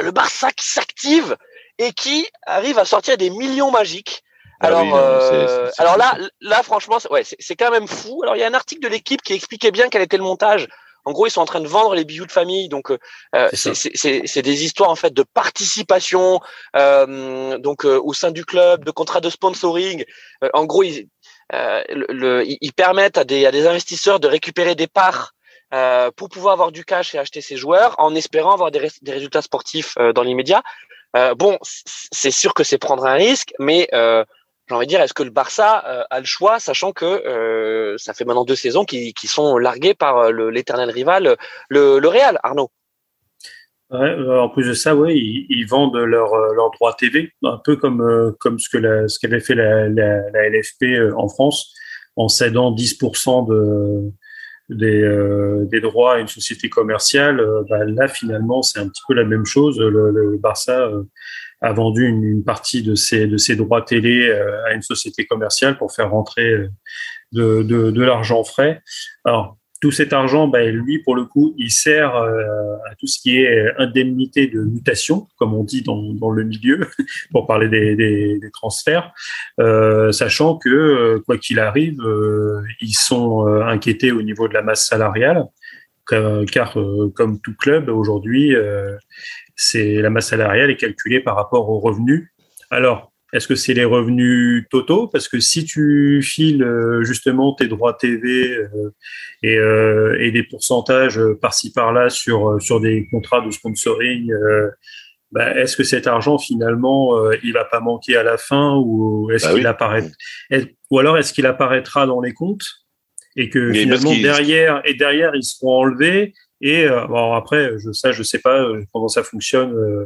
le Barça qui s'active et qui arrive à sortir des millions magiques. Ah alors, euh, alors là, là, franchement, ouais, c'est quand même fou. Alors, il y a un article de l'équipe qui expliquait bien quel était le montage. En gros, ils sont en train de vendre les bijoux de famille, donc euh, euh c'est des histoires en fait de participation, euh, donc euh, au sein du club, de contrats de sponsoring. en gros, ils, le, ils permettent à des, à des investisseurs de récupérer des parts pour pouvoir avoir du cash et acheter ces joueurs, en espérant avoir des, des résultats sportifs dans l'immédiat. bon, c'est sûr que c'est prendre un risque, mais j'ai envie de dire, est-ce que le Barça euh, a le choix, sachant que euh, ça fait maintenant deux saisons qui, qui sont larguées par euh, l'éternel rival, le, Real, Arnaud? En plus de ça, oui, ils, vendent leur, leur droit TV, un peu comme, ce qu'avait fait la, LFP en France, en cédant 10% de, des, droits à une société commerciale. Bah, là, finalement, c'est un petit peu la même chose. Le Barça a vendu une, partie de ses, de ses droits télé euh, à une société commerciale pour faire rentrer euh, de, de, l'argent frais. Alors, tout cet argent, ben, lui, pour le coup, il sert euh, à tout ce qui est indemnité de mutation, comme on dit dans, dans le milieu, pour parler des, des, transferts, sachant que, quoi qu'il arrive, ils sont inquiétés au niveau de la masse salariale, car, comme tout club, aujourd'hui, c'est la masse salariale est calculée par rapport aux revenus. Alors, est-ce que c'est les revenus totaux? Parce que si tu files euh, justement tes droits TV euh, et, euh, et, des pourcentages par-ci par-là sur, sur des contrats de sponsoring, bah, est-ce que cet argent finalement il va pas manquer à la fin ou est-ce bah qu'il apparaît ou alors est-ce qu'il apparaîtra dans les comptes et que finalement derrière et derrière ils seront enlevés et euh, bon, après, je, ça, je sais pas euh, comment ça fonctionne. Euh,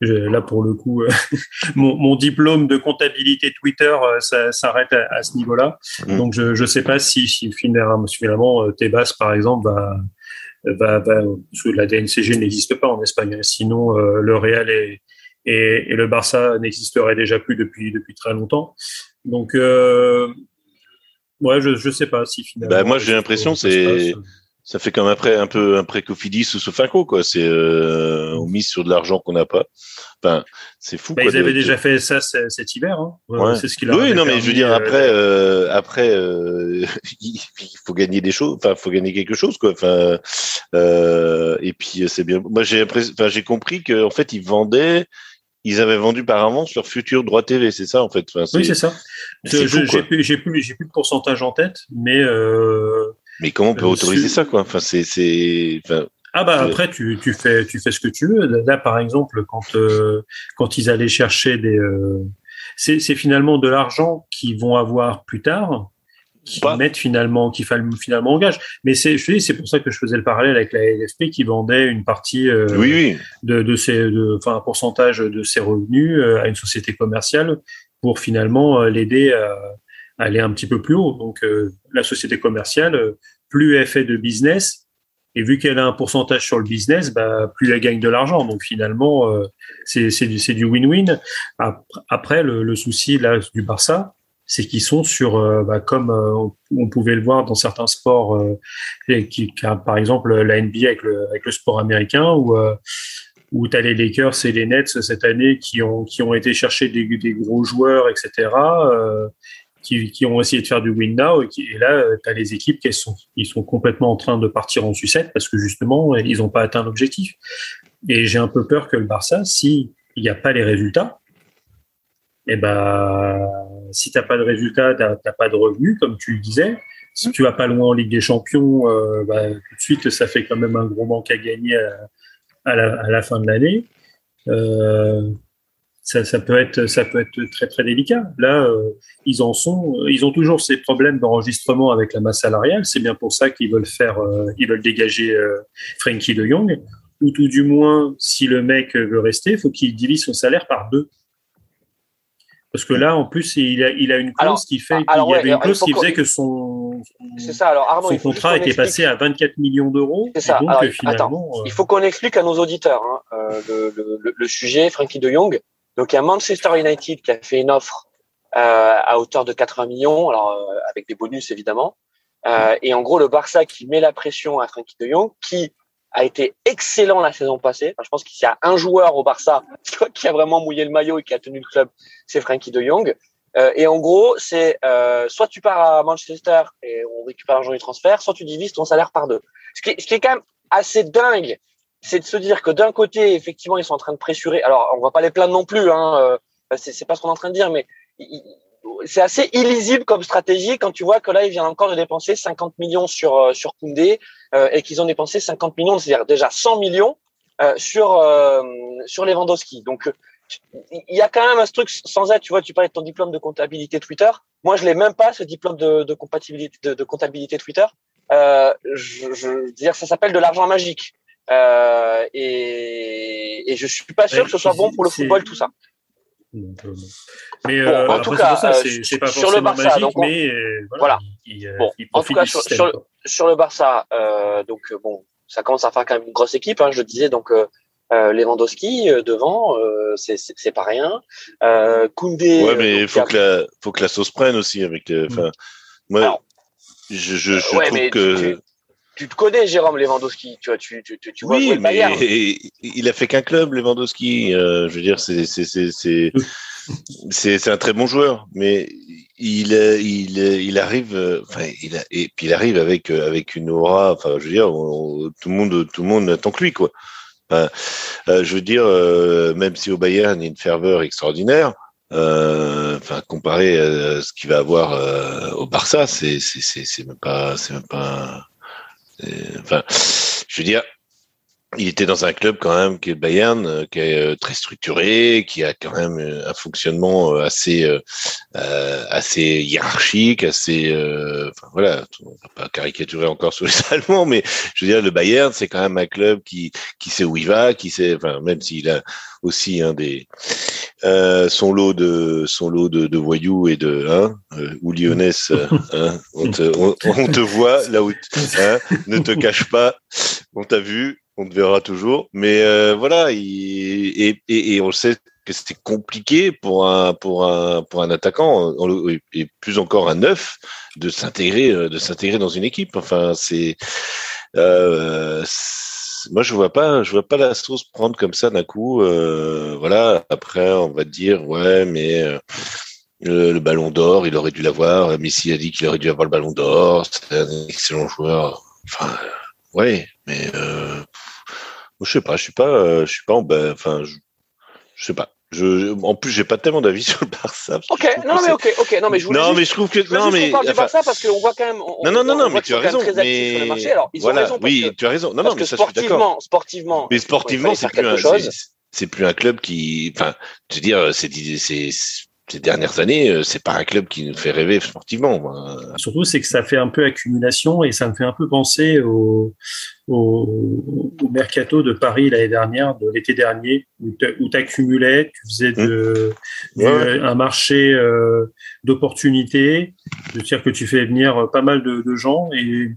là, pour le coup, mon, mon, diplôme de comptabilité Twitter ça s'arrête à, ce niveau-là. Mmh. Donc, je ne sais pas si, si finalement, finalement Tebas, par exemple, va, va, va la DNCG n'existe pas en Espagne. Hein. Sinon, le Real et, et, et le Barça n'existeraient déjà plus depuis, depuis très longtemps. Donc, ouais, je ne sais pas si finalement. Bah, moi, j'ai l'impression c'est ça fait comme après un peu un pré Cofidis ou Sofinco quoi. C'est euh, on mise sur de l'argent qu'on n'a pas. Enfin, c'est fou. Bah, ils avaient déjà fait ça cet hiver. Hein. Ouais. C'est ce qu'il Oui, non, mais je veux dire après, euh, après, euh, il faut gagner des choses. Enfin, faut gagner quelque chose quoi. Enfin, euh, et puis c'est bien. Moi, j'ai enfin, j'ai compris que en fait, ils vendaient ils avaient vendu par avance leur futur droit TV, c'est ça en fait. Enfin, oui, c'est ça. J'ai plus, j'ai plus, plus le pourcentage en tête, mais euh, mais comment on peut euh, autoriser ça, quoi? Enfin, c'est, c'est. Enfin, ah bah après tu, tu fais tu fais ce que tu veux. Là par exemple quand euh, quand ils allaient chercher des euh, c'est, c'est finalement de l'argent qu'ils vont avoir plus tard qui mettent finalement qui finalement en gage. Mais c'est je dis c'est pour ça que je faisais le parallèle avec la LFP qui vendait une partie oui, oui. de de ses de enfin un pourcentage de ses revenus à une société commerciale pour finalement l'aider à aller un petit peu plus haut. Donc euh, la société commerciale, euh, plus elle fait de business, et vu qu'elle a un pourcentage sur le business, bah, plus elle gagne de l'argent. Donc finalement, euh, c'est du win-win. Après, le, le, souci là du Barça, c'est qu'ils sont sur, bah, comme on pouvait le voir dans certains sports, qui, par exemple la NBA avec le, avec le sport américain, où où tu as les Lakers et les Nets cette année qui ont qui ont été chercher des gros joueurs, etc qui, qui, ont essayé de faire du win now et, qui, et là tu as les équipes qui sont ils sont complètement en train de partir en sucette parce que justement ils n'ont pas atteint l'objectif et j'ai un peu peur que le Barça si il n'y a pas les résultats et eh ben si t'as pas de résultats t'as pas de revenus comme tu le disais si tu vas pas loin en Ligue des Champions, bah, tout de suite, ça fait quand même un gros manque à gagner à, la, à la, fin de l'année. Ça, ça, peut être ça peut être très très délicat. Là, ils en sont, ils ont toujours ces problèmes d'enregistrement avec la masse salariale. C'est bien pour ça qu'ils veulent faire, ils veulent dégager Frankie De Jong ou tout du moins, si le mec veut rester, il faut qu'il divise son salaire par deux. Parce que là, en plus, il a, il a une clause qui fait, il y avait une clause qui faisait que son, ça. Alors, son contrat était passé à 24 millions d'euros. C'est ça. Donc, finalement, euh, il faut qu'on explique à nos auditeurs hein, euh, le, le, le, sujet, Frankie de Jong. Donc, il y a Manchester United qui a fait une offre euh, à hauteur de 80 millions, alors euh, avec des bonus évidemment. Euh, et en gros, le Barça qui met la pression à Frankie de Jong, qui a été excellent la saison passée. je pense qu'il y a un joueur au Barça qui a vraiment mouillé le maillot et qui a tenu le club, c'est Frankie de Jong. Euh, et en gros, c'est euh, soit tu pars à Manchester et on récupère l'argent du transfert, soit tu divises ton salaire par deux. Ce qui, ce qui est quand même assez dingue, c'est de se dire que d'un côté, effectivement, ils sont en train de pressurer. Alors, on va pas les plaindre non plus, hein, euh, c'est pas ce qu'on est en train de dire, mais c'est assez illisible comme stratégie quand tu vois que là, ils viennent encore de dépenser 50 millions sur euh, sur Koundé euh, et qu'ils ont dépensé 50 millions, c'est-à-dire déjà 100 millions euh, sur euh, sur Lewandowski. Donc il y a quand même un truc sans être, tu vois, tu parlais de ton diplôme de comptabilité Twitter. Moi, je l'ai même pas ce diplôme de, de compatibilité de, comptabilité Twitter. Euh, je, je veux dire, ça s'appelle de l'argent magique. Euh, et, et je suis pas sûr que ce soit bon pour le football tout ça. Euh, mais euh, en tout cas, c'est pas sur le Barça, magique, donc mais euh, voilà. Il, bon, en tout cas, sur, sur, sur, le Barça, euh, donc bon, ça commence à faire quand même une grosse équipe. Hein, je le disais, donc euh, Lewandowski devant, c'est pas rien. Euh, Koundé. Ouais, mais il faut que la faut que la sauce prenne aussi avec. Enfin, moi, Alors, je, je, je ouais, trouve que. Tu, tu te connais, Jérôme Lewandowski. Tu vois, tu, tu, tu vois oui, mais il a fait qu'un club, Lewandowski. Euh, je veux dire, c'est c'est c'est c'est c'est un très bon joueur, mais il il il arrive, enfin il a, et puis il arrive avec avec une aura. Enfin, je veux dire, tout le monde tout le monde n'attend que lui, quoi. Enfin, euh, je veux dire, euh, même si au Bayern il y a une ferveur extraordinaire. Euh, enfin, comparé à ce qu'il va avoir euh, au Barça, c'est c'est c'est même pas c'est même pas enfin, je veux dire, il était dans un club quand même qui est Bayern, euh, qui est euh, très structuré, qui a quand même euh, un fonctionnement assez euh, assez hiérarchique, assez enfin voilà, on va pas caricaturer encore sur les Allemands, mais je veux dire le Bayern c'est quand même un club qui qui sait où il va, qui sait, enfin même s'il a aussi un hein, des euh, son lot de son lot de, de voyous et de hein, euh, ou lyonnaise hein, on, te, on, on, te voit là où hein, ne te cache pas on t'a vu on te verra toujours mais euh, voilà il, et, et, et, on sait que c'était compliqué pour un pour un pour un attaquant et plus encore un neuf de s'intégrer de s'intégrer dans une équipe enfin c'est euh, moi je vois pas, je vois pas la sauce prendre comme ça d'un coup. Euh, voilà. Après, on va dire ouais, mais euh, le, ballon d'or, il aurait dû l'avoir. Messi a dit qu'il aurait dû avoir le ballon d'or. C'est un excellent joueur. Enfin, ouais, mais euh, je sais pas, je suis pas, je suis pas en, enfin, je, je sais pas. Je, en plus, j'ai pas tellement d'avis sur le Barça. Ok, non, mais ok, ok, non, mais je voulais. Non, mais je trouve que non, mais. On parle du Barça parce qu'on voit quand même. On, non, non, non, non, mais tu as raison. Mais Alors, ils voilà, ont raison oui, que, tu as raison. Non, non, mais ça, sportivement, je. Sportivement, mais sportivement, c'est plus un, c'est plus un club qui, enfin, je veux dire, c'est, c'est, ces dernières années, euh, c'est pas un club qui nous fait rêver sportivement. Surtout, c'est que ça fait un peu accumulation et ça me fait un peu penser au, au, au mercato de Paris l'année dernière, de l'été dernier, où tu accumulais, tu faisais de, mmh. ouais. un marché euh, d'opportunités, c'est-à-dire que tu fais venir pas mal de, de gens et,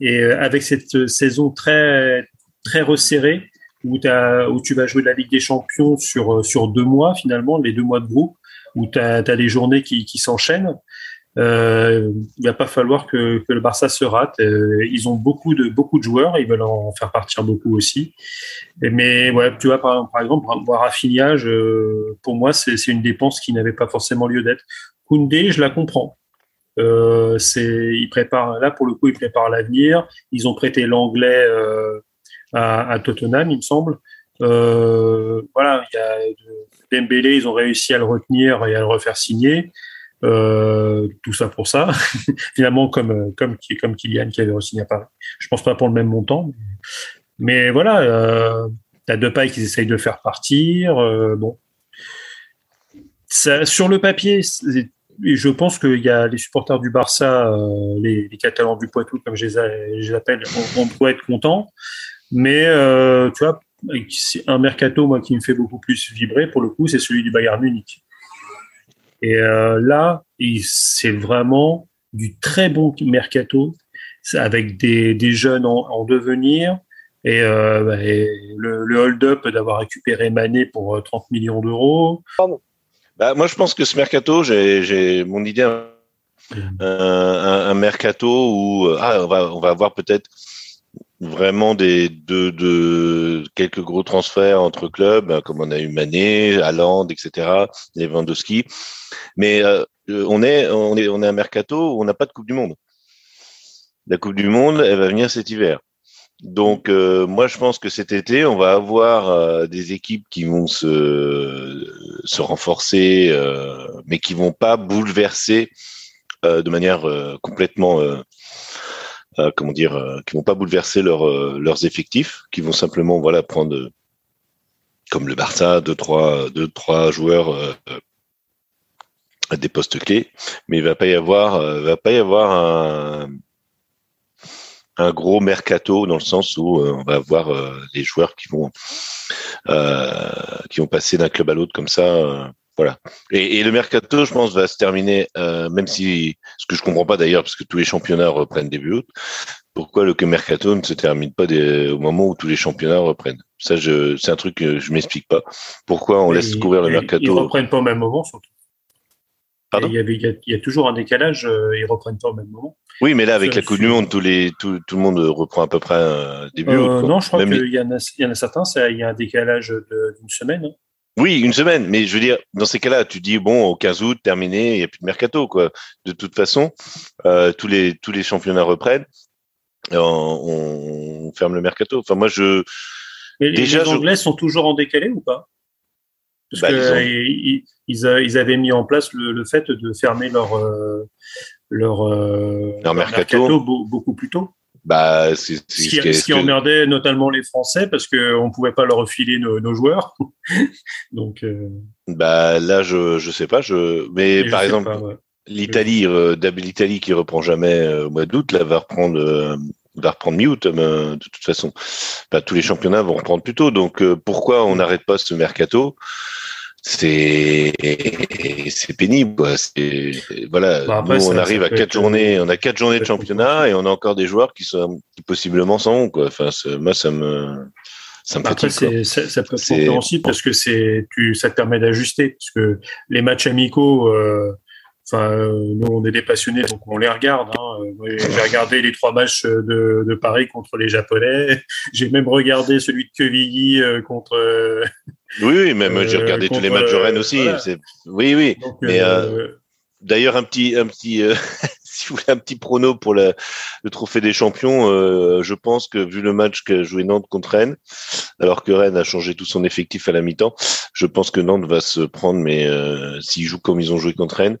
et avec cette saison très très resserrée où, as, où tu vas jouer la Ligue des Champions sur sur deux mois finalement, les deux mois de groupe où tu as, des journées qui, qui s'enchaînent. Euh, il va pas falloir que, que, le Barça se rate. Euh, ils ont beaucoup de beaucoup de joueurs, ils veulent en faire partir beaucoup aussi. mais ouais, tu vois par, par exemple, voir Rafinha, pour moi, c'est une dépense qui n'avait pas forcément lieu d'être. Koundé, je la comprends. Euh, c'est, il prépare là pour le coup, il prépare l'avenir. Ils ont prêté l'anglais euh, à, Tottenham, il me semble. Voilà, il y a Dembélé, ils ont réussi à le retenir et à le refaire signer. tout ça pour ça. Finalement, comme comme comme Kylian qui avait re-signé à Paris. Je pense pas pour le même montant, mais, voilà. Euh, T'as deux pailles qui essayent de faire partir. bon, ça, sur le papier, je pense qu'il y a les supporters du Barça, les, Catalans du Poitou, comme je les, appelle, on, on, être contents. Mais tu vois, un mercato moi qui me fait beaucoup plus vibrer. Pour le coup, c'est celui du Bayern Munich. Et euh, là, c'est vraiment du très bon mercato avec des, des jeunes en, en, devenir. Et, euh, bah, le, le hold-up d'avoir récupéré Mané pour 30 euh, millions d'euros. Bah, moi, je pense que ce mercato, j'ai mon idée, un, un, un, mercato où ah, on va, on va avoir peut-être vraiment des de, de quelques gros transferts entre clubs, hein, comme on a eu Mané, Haaland, etc., Lewandowski. Mais euh, on est on est on est un mercato où on n'a pas de Coupe du Monde. La Coupe du Monde, elle va venir cet hiver. Donc euh, moi je pense que cet été on va avoir euh, des équipes qui vont se se renforcer, mais qui vont pas bouleverser de manière complètement euh, comment dire, euh, qui vont pas bouleverser euh, leurs effectifs, qui vont simplement voilà prendre comme le Barça deux trois deux trois joueurs à des postes clés, mais il va pas y avoir va pas y avoir un un gros mercato dans le sens où on va avoir des joueurs qui vont qui vont passer d'un club à l'autre comme ça voilà. Et, et, le mercato, je pense, va se terminer, euh, même si, ce que je comprends pas d'ailleurs, parce que tous les championnats reprennent début août, pourquoi le mercato ne se termine pas des, au moment où tous les championnats reprennent? Ça, je, c'est un truc que je m'explique pas. Pourquoi on laisse courir le mercato? Ils reprennent pas au même moment, surtout. Pardon? Il, y avait, il, y a, toujours un décalage, euh, ils reprennent pas au même moment. Oui, mais là, avec la Coupe du Monde, tous les, tout, tout, le monde reprend à peu près un début euh, août. Non, je crois qu'il y, en a, il y en a certains, il y a un décalage d'une semaine. Hein. Oui, une semaine, mais je veux dire, dans ces cas-là, tu dis bon, au 15 août, terminé, il n'y a plus de mercato, quoi. De toute façon, euh, tous les tous les championnats reprennent, on, on, ferme le mercato. Enfin, moi, je mais déjà, les Anglais sont toujours en décalé ou pas? Parce bah, que ils, ils, avaient mis en place le, le fait de fermer leur euh, leur, euh, leur, mercato beaucoup plus tôt. Bah, c'est ce, qui, ce qui emmerdait notamment les Français parce qu'on ne pouvait pas leur refiler nos, nos joueurs. Donc, euh... bah là, je je sais pas. Je mais par exemple, ouais. l'Italie, euh, l'Italie qui reprend jamais euh, au mois d'août, là va reprendre euh, va reprendre mi-août de toute façon. Bah, tous les championnats vont reprendre plus tôt. Donc pourquoi on n'arrête pas ce mercato? C'est c'est pénible quoi. voilà. Bah après, nous on arrive à quatre journées on a quatre journées de championnat et on a encore des joueurs qui sont qui possiblement s'en vont quoi. Enfin moi ça me ça me après c'est ça peut être compréhensible parce que c'est tu ça te permet d'ajuster parce que les matchs amicaux euh, Enfin, nous, on est des passionnés, donc on les regarde. Hein. J'ai regardé les trois matchs de, de Paris contre les Japonais. J'ai même regardé celui de Quevilly euh, contre. Oui, oui, même euh, j'ai regardé contre, tous les matchs de Rennes aussi. Voilà. Oui, oui. Donc, Mais euh, d'ailleurs, un petit, un petit, si vous voulez un petit prono pour la, le trophée des champions, euh, je pense que vu le match qu'a joué Nantes contre Rennes, alors que Rennes a changé tout son effectif à la mi-temps, je pense que Nantes va se prendre, mais euh, s'ils jouent comme ils ont joué contre Rennes,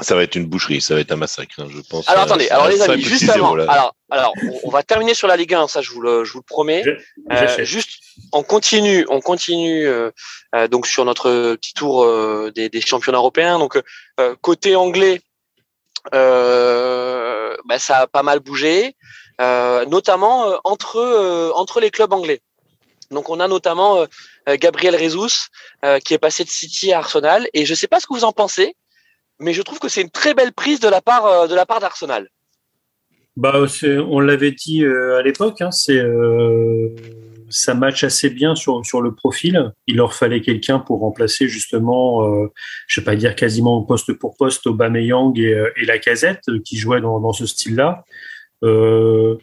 ça va être une boucherie, ça va être un massacre, hein, je pense. Alors attendez, alors les amis, juste avant, alors, alors, on va terminer sur la Ligue 1, ça je vous le, je vous le promets. Je, euh, juste, on continue, on continue euh, euh, donc sur notre petit tour euh, des, des, championnats européens. Donc côté anglais, euh, bah, ça a pas mal bougé, euh, notamment euh, entre entre les clubs anglais. Donc on a notamment Gabriel Jesus qui est passé de City à Arsenal et je sais pas ce que vous en pensez, mais je trouve que c'est une très belle prise de la part de la part d'Arsenal. Bah, on l'avait dit à l'époque, hein, c'est ça match assez bien sur, sur le profil. Il leur fallait quelqu'un pour remplacer justement, euh, je vais pas dire quasiment poste pour poste, Aubameyang et, euh, et la casette qui jouaient dans, dans ce style-là. Euh,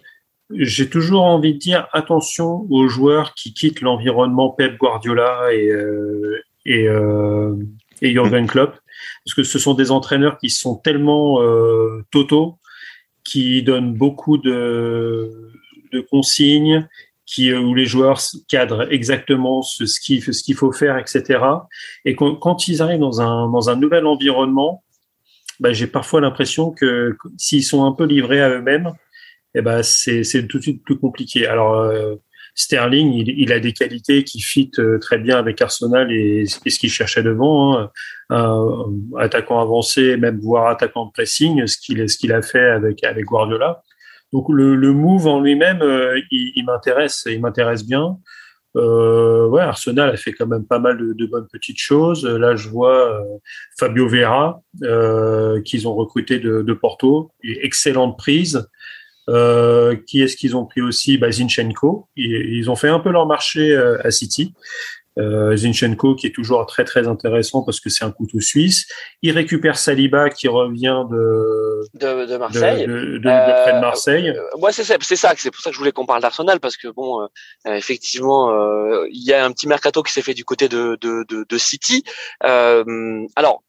j'ai toujours envie de dire attention aux joueurs qui quittent l'environnement Pep Guardiola et, euh, et, euh, et Jurgen Klopp, parce que ce sont des entraîneurs qui sont tellement euh, totaux, qui donnent beaucoup de, de consignes qui, euh, où les joueurs cadrent exactement ce, ce qu'il ce qu'il faut faire, etc. Et quand, quand, ils arrivent dans un, dans un nouvel environnement, bah, j'ai parfois l'impression que s'ils sont un peu livrés à eux-mêmes, eh ben c'est tout de suite plus compliqué. Alors Sterling, il, a des qualités qui fit très bien avec Arsenal et, ce qu'il cherchait devant, hein. un, attaquant avancé, même voire attaquant de pressing, ce qu'il ce qu'il a fait avec avec Guardiola. Donc le, le move en lui-même, euh, il, il m'intéresse, il m'intéresse bien. Euh, ouais, Arsenal a fait quand même pas mal de, de bonnes petites choses. Là, je vois euh, Fabio Vera euh, qu'ils ont recruté de, de Porto, excellente prise. Euh, qui est-ce qu'ils ont pris aussi? Bah, Zinchenko. Ils, ils, ont fait un peu leur marché à City. Euh, Zinchenko qui est toujours très très intéressant parce que c'est un couteau suisse. Il récupère Saliba qui revient de de, de Marseille, de, de, de, près de Marseille. Ouais, c'est ça, c'est ça, c'est pour ça que je voulais qu'on parle d'Arsenal parce que bon, euh, effectivement, euh, il y a un petit mercato qui s'est fait du côté de de, de, City. alors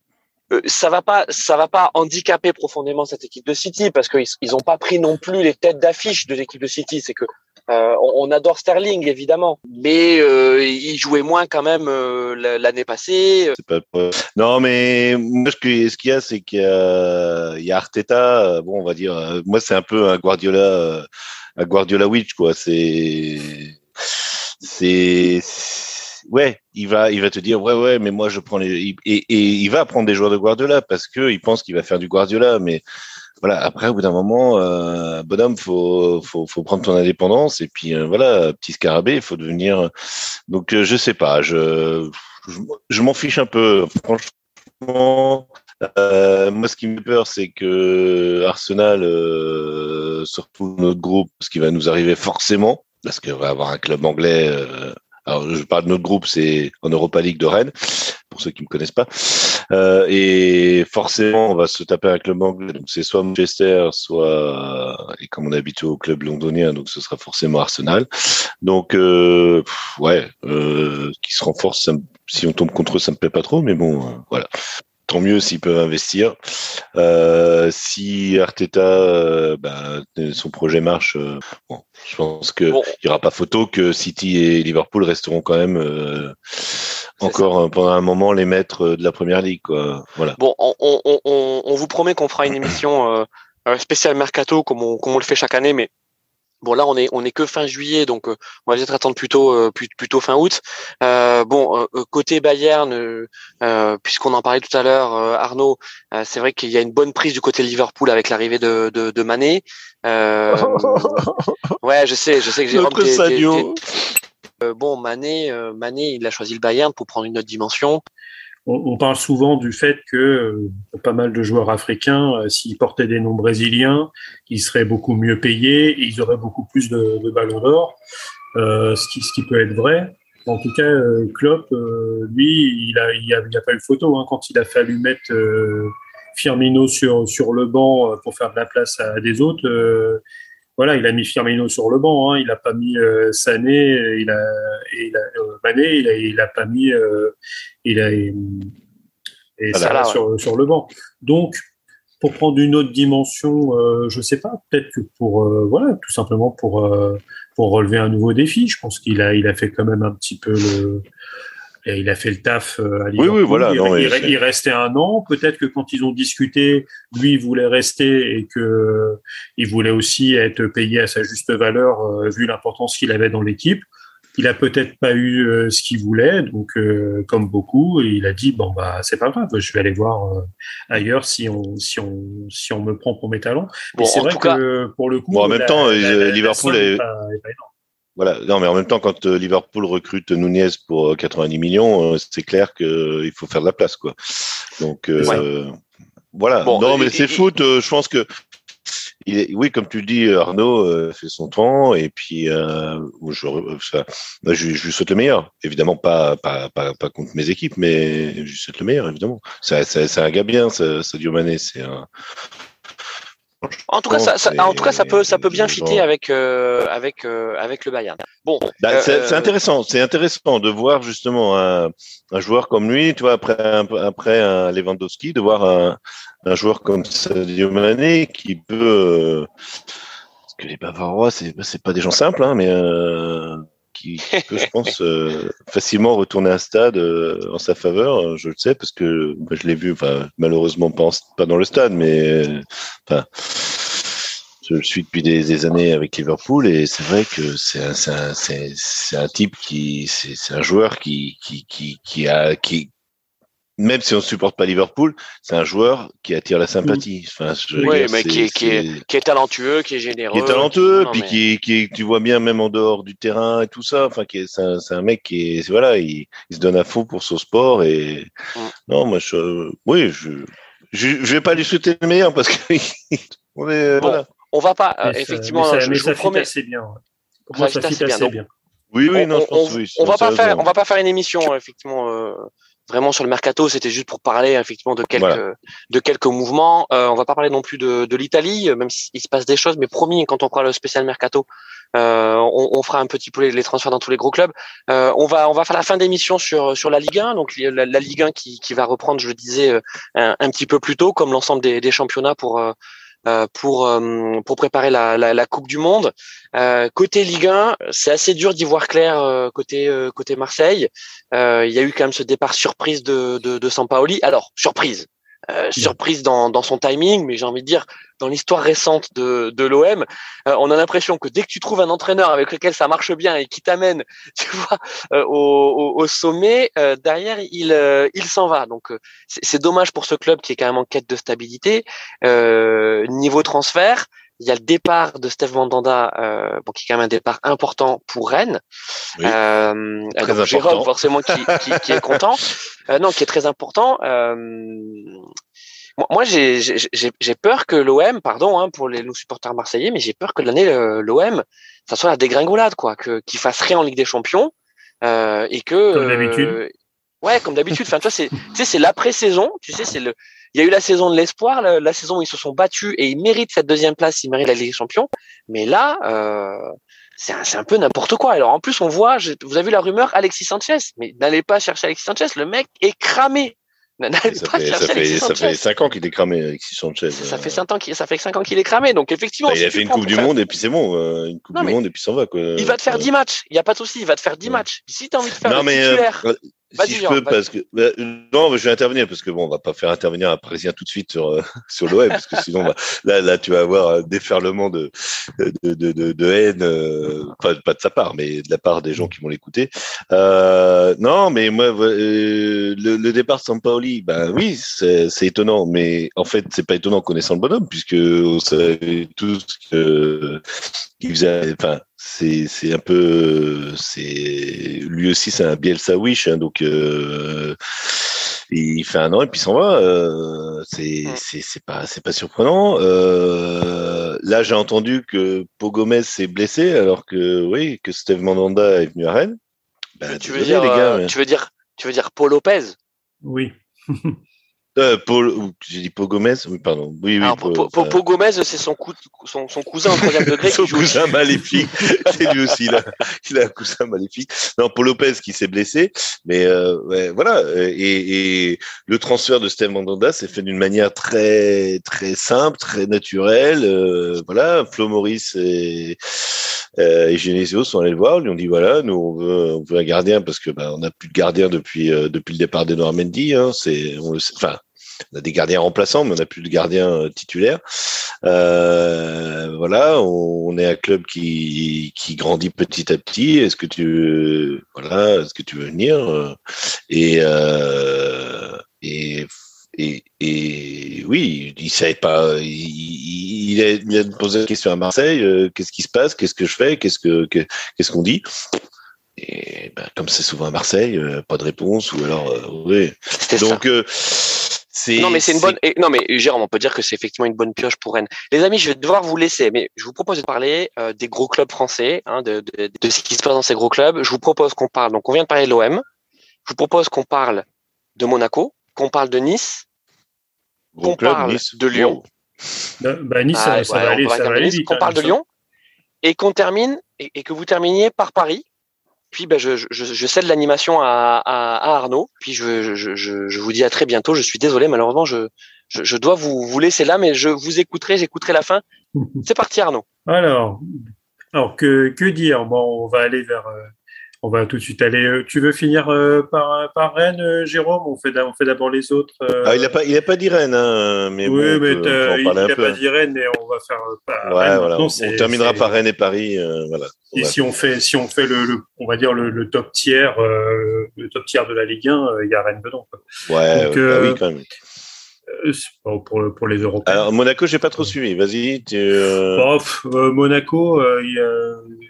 ça va pas, ça va pas handicaper profondément cette équipe de City parce qu'ils ils ont pas pris non plus les têtes d'affiche de l'équipe de City. C'est que euh, on, adore Sterling évidemment, mais euh, il jouait moins quand même euh, l'année passée. non, mais moi, ce qu'il y a, c'est qu'il y, a Arteta. Bon, on va dire, moi, c'est un peu un Guardiola, un Guardiola Witch, quoi. C'est, c'est, ouais, il va, il va te dire, ouais, ouais, mais moi, je prends les, et, et il va prendre des joueurs de Guardiola parce que il pense qu'il va faire du Guardiola, mais voilà, après, au bout d'un moment, euh, bonhomme, faut, faut, faut prendre ton indépendance et puis euh, voilà, petit scarabée, il faut devenir. Donc, euh, je sais pas, je, je, m'en fiche un peu, franchement. Euh, moi, ce qui me peur, c'est que Arsenal, surtout notre groupe, ce qui va nous arriver forcément, parce qu'on va avoir un club anglais alors, je parle de notre groupe, c'est en Europa League de Rennes, pour ceux qui me connaissent pas. Euh, et forcément, on va se taper avec le anglais. Donc, c'est soit Manchester, soit, et comme on est habitué au club londonien, donc ce sera forcément Arsenal. Donc, euh, ouais, euh, qui se renforce. si on tombe contre eux, ça me plaît pas trop, mais bon, euh, voilà tant mieux s'ils peuvent investir. Euh, si Arteta, euh, bah, son projet marche, euh, bon, je pense qu'il bon. n'y aura pas photo que City et Liverpool resteront quand même euh, encore ça. pendant un moment les maîtres de la première ligue. Quoi. Voilà. Bon, on, on, on, on vous promet qu'on fera une émission spéciale mercato comme on, comme on le fait chaque année, mais Bon là on est on est que fin juillet donc euh, on va peut-être attendre plutôt euh, plutôt fin août. Euh, bon euh, côté Bayern euh, puisqu'on en parlait tout à l'heure Arnaud c'est vrai qu'il y a une bonne prise du côté Liverpool avec l'arrivée de, de de Mané. ouais je sais je sais que j'ai Sadio. bon Mané Mané il a choisi le Bayern pour prendre une autre dimension on, parle souvent du fait que euh, pas mal de joueurs africains, euh, s'ils portaient des noms brésiliens, ils seraient beaucoup mieux payés et ils auraient beaucoup plus de, de ballons d'or, euh, ce, qui, ce qui peut être vrai. En tout cas, euh, Klopp, lui, il a, il a, il a pas eu photo hein, quand il a fallu mettre Firmino sur sur le banc pour faire de la place à des autres voilà, il a mis Firmino sur le banc, hein, il a pas mis euh, Sané, il a, il a euh, Mané, il a, il a pas mis, euh, il a et, Salah sur, ouais. sur le banc. Donc, pour prendre une autre dimension, euh, je sais pas, peut-être que pour euh, voilà, tout simplement pour euh, pour relever un nouveau défi. Je pense qu'il a il a fait quand même un petit peu le et il a fait le taf euh, à Liverpool. Oui, oui, voilà. Il, non, il, il, restait un an. Peut-être que quand ils ont discuté, lui il voulait rester et que il voulait aussi être payé à sa juste valeur euh, vu l'importance qu'il avait dans l'équipe. Il a peut-être pas eu euh, ce qu'il voulait, donc euh, comme beaucoup, il a dit bon bah c'est pas grave, je vais aller voir euh, ailleurs si on si on si on me prend pour mes talents. Bon, c'est vrai que cas, pour le coup, bon, en même la, temps, la, la, Liverpool est, est, pas, est pas énorme. Voilà. Non, mais en même temps, quand euh, Liverpool recrute Nunez pour 90 euh, millions, euh, c'est clair qu'il faut faire de la place, quoi. Donc, euh, voilà. Bon, non, mais c'est foot. je pense que il est, oui, comme tu le dis, Arnaud fait son temps et puis euh, je, ça, je, je, lui souhaite le meilleur. Évidemment, pas, pas, pas, pas, contre mes équipes, mais je lui souhaite le meilleur, évidemment. C'est un gars bien, Sadio Mané. C'est un, en tout cas, ça, ça, en tout cas, ça peut, ça peut bien fitter avec, euh, avec, euh, avec le Bayern. Bon, bah, euh, c'est intéressant. C'est intéressant de voir justement un, un, joueur comme lui, tu vois, après un, après un Lewandowski, de voir un, un joueur comme Sadio Mané qui peut, parce que les Bavarois, c'est, c'est pas des gens simples, hein, mais qui, peut, je pense, facilement retourner un stade en sa faveur. Je le sais parce que je l'ai vu, malheureusement pas, dans le stade, mais enfin, je le suis depuis des, années avec Liverpool et c'est vrai que c'est un, un, un, type qui, c'est un joueur qui, qui, qui, qui a, qui, même si on ne supporte pas Liverpool, c'est un joueur qui attire la sympathie. Enfin, oui, mais qui est, qui, est, qui est, talentueux, qui est généreux. Qui est talentueux, puis qui, qui, tu vois bien même en dehors du terrain et tout ça. Enfin, c'est un, un, mec qui est, voilà, il, il, se donne à fond pour son sport et mm. non, moi, je, oui, je, je, je vais pas lui souhaiter le meilleur parce que on est, bon, voilà. on va pas, euh, effectivement, mais ça, je, mais ça promets. assez bien. Moi, ça, ça fit assez bien. bien. Oui, oui, on, non, je pense on, oui. On va pas faire, on va pas faire une émission, effectivement. Euh, vraiment sur le mercato, c'était juste pour parler effectivement de quelques de quelques mouvements. Euh, on va pas parler non plus de, de l'Italie, même s'il se passe des choses, mais promis, quand on fera le spécial mercato, euh, on, on, fera un petit peu les, transferts dans tous les gros clubs. Euh, on va on va faire la fin d'émission sur sur la Ligue 1, donc la, la, Ligue 1 qui, qui va reprendre, je le disais, euh, un, un petit peu plus tôt, comme l'ensemble des, des championnats pour euh, euh, pour euh, pour préparer la, la, Coupe du Monde. Euh, côté Ligue 1, c'est assez dur d'y voir clair côté côté Marseille. Il y a eu quand même ce départ surprise de de, de. Alors surprise, euh, surprise dans, dans, son timing, mais j'ai envie de dire dans l'histoire récente de, de l'OM, euh, on a l'impression que dès que tu trouves un entraîneur avec lequel ça marche bien et qui t'amène, tu vois, euh, au, au, sommet, derrière il il s'en va. Donc c'est dommage pour ce club qui est quand même en quête de stabilité. niveau transfert, il y a le départ de Steve Mandanda, euh, bon, qui est quand même un départ important pour Rennes. Oui, euh, très Jérôme, forcément, qui, qui, qui, est content. Euh, non, qui est très important. Euh, moi, j'ai peur que l'OM, pardon hein, pour les nous supporters marseillais, mais j'ai peur que l'année l'OM, ça soit la dégringolade, quoi, que qu'il fasse rien en Ligue des Champions euh, et que. Comme d'habitude. Ouais, comme d'habitude. Enfin, tu sais, c'est, c'est l'après-saison. Tu sais, c'est le, il y a eu la saison de l'espoir, la, saison où ils se sont battus et ils méritent cette deuxième place, ils méritent la Ligue des Champions. Mais là, euh, c'est un, un, peu n'importe quoi. Alors en plus, on voit, vous avez vu la rumeur Alexis Sanchez, mais n'allez pas chercher Alexis Sanchez, le mec est cramé. Ça fait, ça, fait, ça fait 5 ans qu'il est cramé, Alexis Sanchez. Ça, fait 5 ans qu'il, ça fait 5 ans qu'il est cramé. Donc, effectivement. Bah, il a fait une Coupe du Monde et puis c'est bon. Euh, une Coupe du Monde et puis s'en va, quoi. Il va te faire 10 matchs. Il n'y a pas de souci. Il va te faire 10 matchs. Si tu as envie de faire non, mais, euh, si je peux, parce que bah, non, je vais intervenir parce que bon, on va pas faire intervenir un président tout de suite sur euh, sur l'OM parce que sinon, bah, là, là, tu vas avoir un déferlement de de de, de, de haine, euh, pas, pas de sa part, mais de la part des gens qui vont l'écouter. Euh, non, mais moi, euh, le, le, départ de Sampaoli, ben oui, c'est étonnant, mais en fait, c'est pas étonnant connaissant le bonhomme puisque on savait tous que qu'il faisait, enfin, c'est c'est un peu c'est lui aussi c'est un Bielsa wish hein, donc euh, il fait un an et puis s'en va euh, c'est c'est c'est pas c'est pas surprenant euh, là j'ai entendu que Pogomez s'est blessé alors que oui que Steve Mandanda est venu à Rennes. Ben, tu veux dire les gars, tu veux dire tu veux dire Paul Lopez? Oui Euh, Paul, j'ai dit Paul Gomez, oui, pardon. Oui, oui. Paul, Paul, Gomez, c'est son, son, son, cousin en troisième degré. son cousin maléfique. c'est lui aussi, là. Il a un cousin maléfique. Non, Paul Lopez qui s'est blessé. Mais euh, ouais, voilà. Et, et, le transfert de Steve Mandanda s'est fait d'une manière très, très simple, très naturelle. Euh, voilà. Flo Maurice et, euh, et Genesio sont allés le voir. Lui ont dit voilà, nous on veut, on veut un gardien parce que bah, on n'a plus de gardien depuis euh, depuis le départ d'Edouard Mendy. Hein, c'est, on le, enfin, on a des gardiens remplaçants, mais on n'a plus de gardiens euh, titulaires. Euh, voilà, on, est un club qui, qui grandit petit à petit. Est-ce que tu voilà, est-ce que tu veux venir Et euh, et et, et, oui, il savait pas. Il, il, a, il, a, posé la question à Marseille. qu'est-ce qui se passe Qu'est-ce que je fais Qu'est-ce que qu'est-ce qu'on dit? Et ben, comme c'est souvent à Marseille, pas de réponse ou alors oui. Donc non, mais c'est une bonne. Non, mais Jérôme, on peut dire que c'est effectivement une bonne pioche pour Rennes. Les amis, je vais devoir vous laisser, mais je vous propose de parler euh, des gros clubs français, hein, de, de, de, ce qui se passe dans ces gros clubs. Je vous propose qu'on parle. Donc, on vient de parler de l'OM. Je vous propose qu'on parle de Monaco, qu'on parle de Nice, qu'on parle de Lyon. Bah, bah, nice, ça, va aller, ça va aller vite. Qu'on parle de Lyon et qu'on termine et, et que vous terminiez par Paris puis ben, je, je, je cède l'animation à, à, à, Arnaud. Puis je, je, je, vous dis à très bientôt. Je suis désolé, malheureusement, je, je, dois vous, vous laisser là, mais je vous écouterai, j'écouterai la fin. C'est parti, Arnaud. Alors, alors que, que dire? Bon, on va aller vers, euh, On va tout de suite aller. Euh, tu veux finir euh, par, par Rennes, euh, Jérôme? On fait, on fait d'abord les autres. Ah, il n'a pas, il a pas dit Rennes, hein, mais oui, mais il n'a pas dit Rennes, mais on va faire. ouais, voilà. On, terminera par Rennes et Paris, voilà. Et si on fait, si on fait le, on va dire le, top tiers, le top tiers de la Ligue 1, il y a Rennes dedans. Quoi. Ouais, Donc, bah oui, quand même. Pour, pour, les Européens. Alors Monaco, j'ai pas trop suivi. Vas-y. Tu, oh, Monaco, il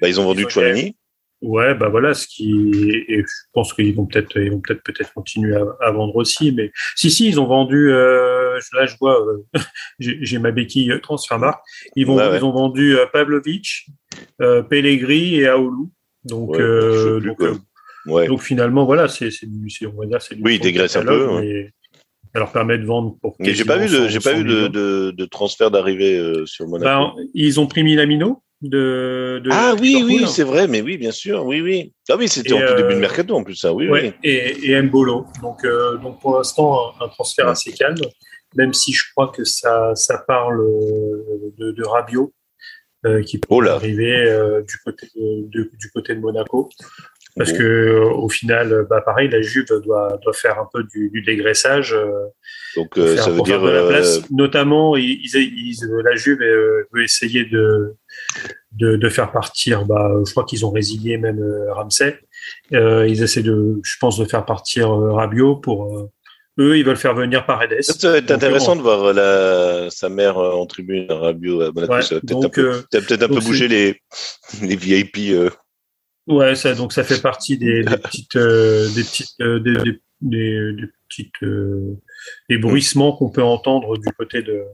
bah, ils ont vendu Chouamani. Ouais, bah voilà, ce qui et je pense qu'ils vont peut-être ils vont peut-être peut-être continuer à, vendre aussi, mais si si ils ont vendu euh, là je vois euh, j'ai ma béquille Transfermarkt, ils vont ils ont vendu euh, Pavlovic, euh, Pellegrini et Aoulou. Donc donc, finalement voilà, c'est c'est on va dire c'est Oui, ils dégraissent un peu. Mais ça leur permet de vendre pour Mais j'ai pas vu de j'ai pas vu de, de, de, transfert d'arrivée sur Monaco. Ben, ils ont pris Milamino de, ah oui oui c'est vrai mais oui bien sûr oui oui. Ah oui c'était en tout début de euh, mercato en plus ça oui oui. et, et Mbolo donc euh, donc pour l'instant un, transfert assez calme même si je crois que ça ça parle euh, de, de Rabiot qui peut oh arriver du côté de, du côté de Monaco. Parce que au final, bah pareil, la Juve doit, doit faire un peu du, du dégraissage. Donc ça veut dire la place. notamment, ils, ils, la Juve veut essayer de de, de, faire partir. Bah, je crois qu'ils ont résilié même euh, Ramsey. Euh, ils essaient de, je pense, de faire partir euh, Rabiot pour. Euh, eux, ils veulent faire venir Paredes. Ça va être intéressant de voir la, sa mère en tribune, Rabiot à Monaco. ça va peut-être un peu, peut un peu bouger les, les VIP. Ouais, ça, donc ça fait partie des, des petites, des petites, des, des, des, petites, des bruissements qu'on peut entendre du côté de,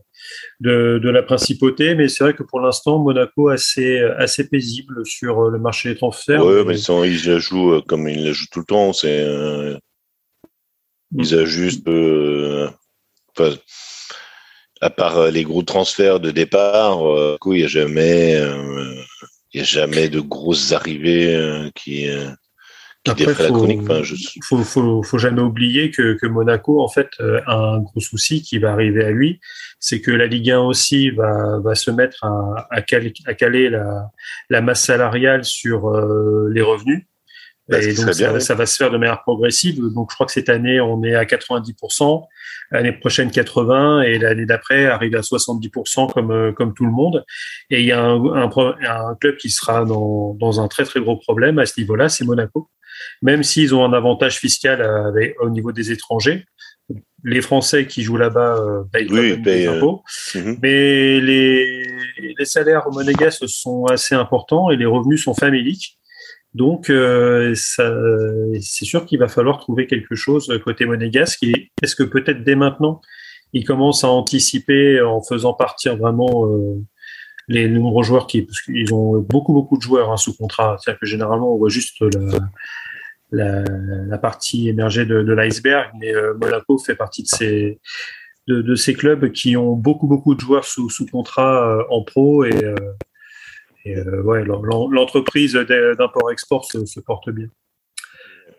de, la principauté. Mais c'est vrai que pour l'instant, Monaco assez, assez paisible sur le marché des transferts. Oui, mais ils la jouent comme ils la jouent tout le temps. C'est, euh, ils ajustent. Euh, enfin, à part les gros transferts de départ, euh, il n'y a jamais, euh, a jamais de grosses arrivées euh, qui. Après, faut, faut, faut, faut, jamais oublier que, que, Monaco en fait euh, a un gros souci qui va arriver à lui, c'est que la Ligue 1 aussi va, va se mettre à, à, caler, à caler la, la, masse salariale sur euh, les revenus. Bah, et donc ça, ça, va se faire de manière progressive. Donc je crois que cette année on est à 90%, l'année prochaine 80 et l'année d'après arrive à 70% comme euh, comme tout le monde. Et il y a un, un, un club qui sera dans, dans un très très gros problème à ce niveau-là, c'est Monaco même s'ils ont un avantage fiscal au niveau des étrangers. Les Français qui jouent là-bas euh, payent, oui, des euh, impôts, mhm. mais les, les salaires monégasques sont assez importants et les revenus sont faméliques. Donc, euh, c'est sûr qu'il va falloir trouver quelque chose côté monégasque. Est-ce que peut-être dès maintenant, ils commencent à anticiper en faisant partir vraiment les nombreux joueurs qui, parce qu'ils ont beaucoup beaucoup de joueurs hein, sous contrat. C'est-à-dire que généralement, on voit juste la, la, la partie émergée de, de l'iceberg, mais euh, Monaco fait partie de ces de, de, ces clubs qui ont beaucoup beaucoup de joueurs sous, sous contrat euh, en pro et, euh, et ouais, l'entreprise d'import-export se, se, porte bien.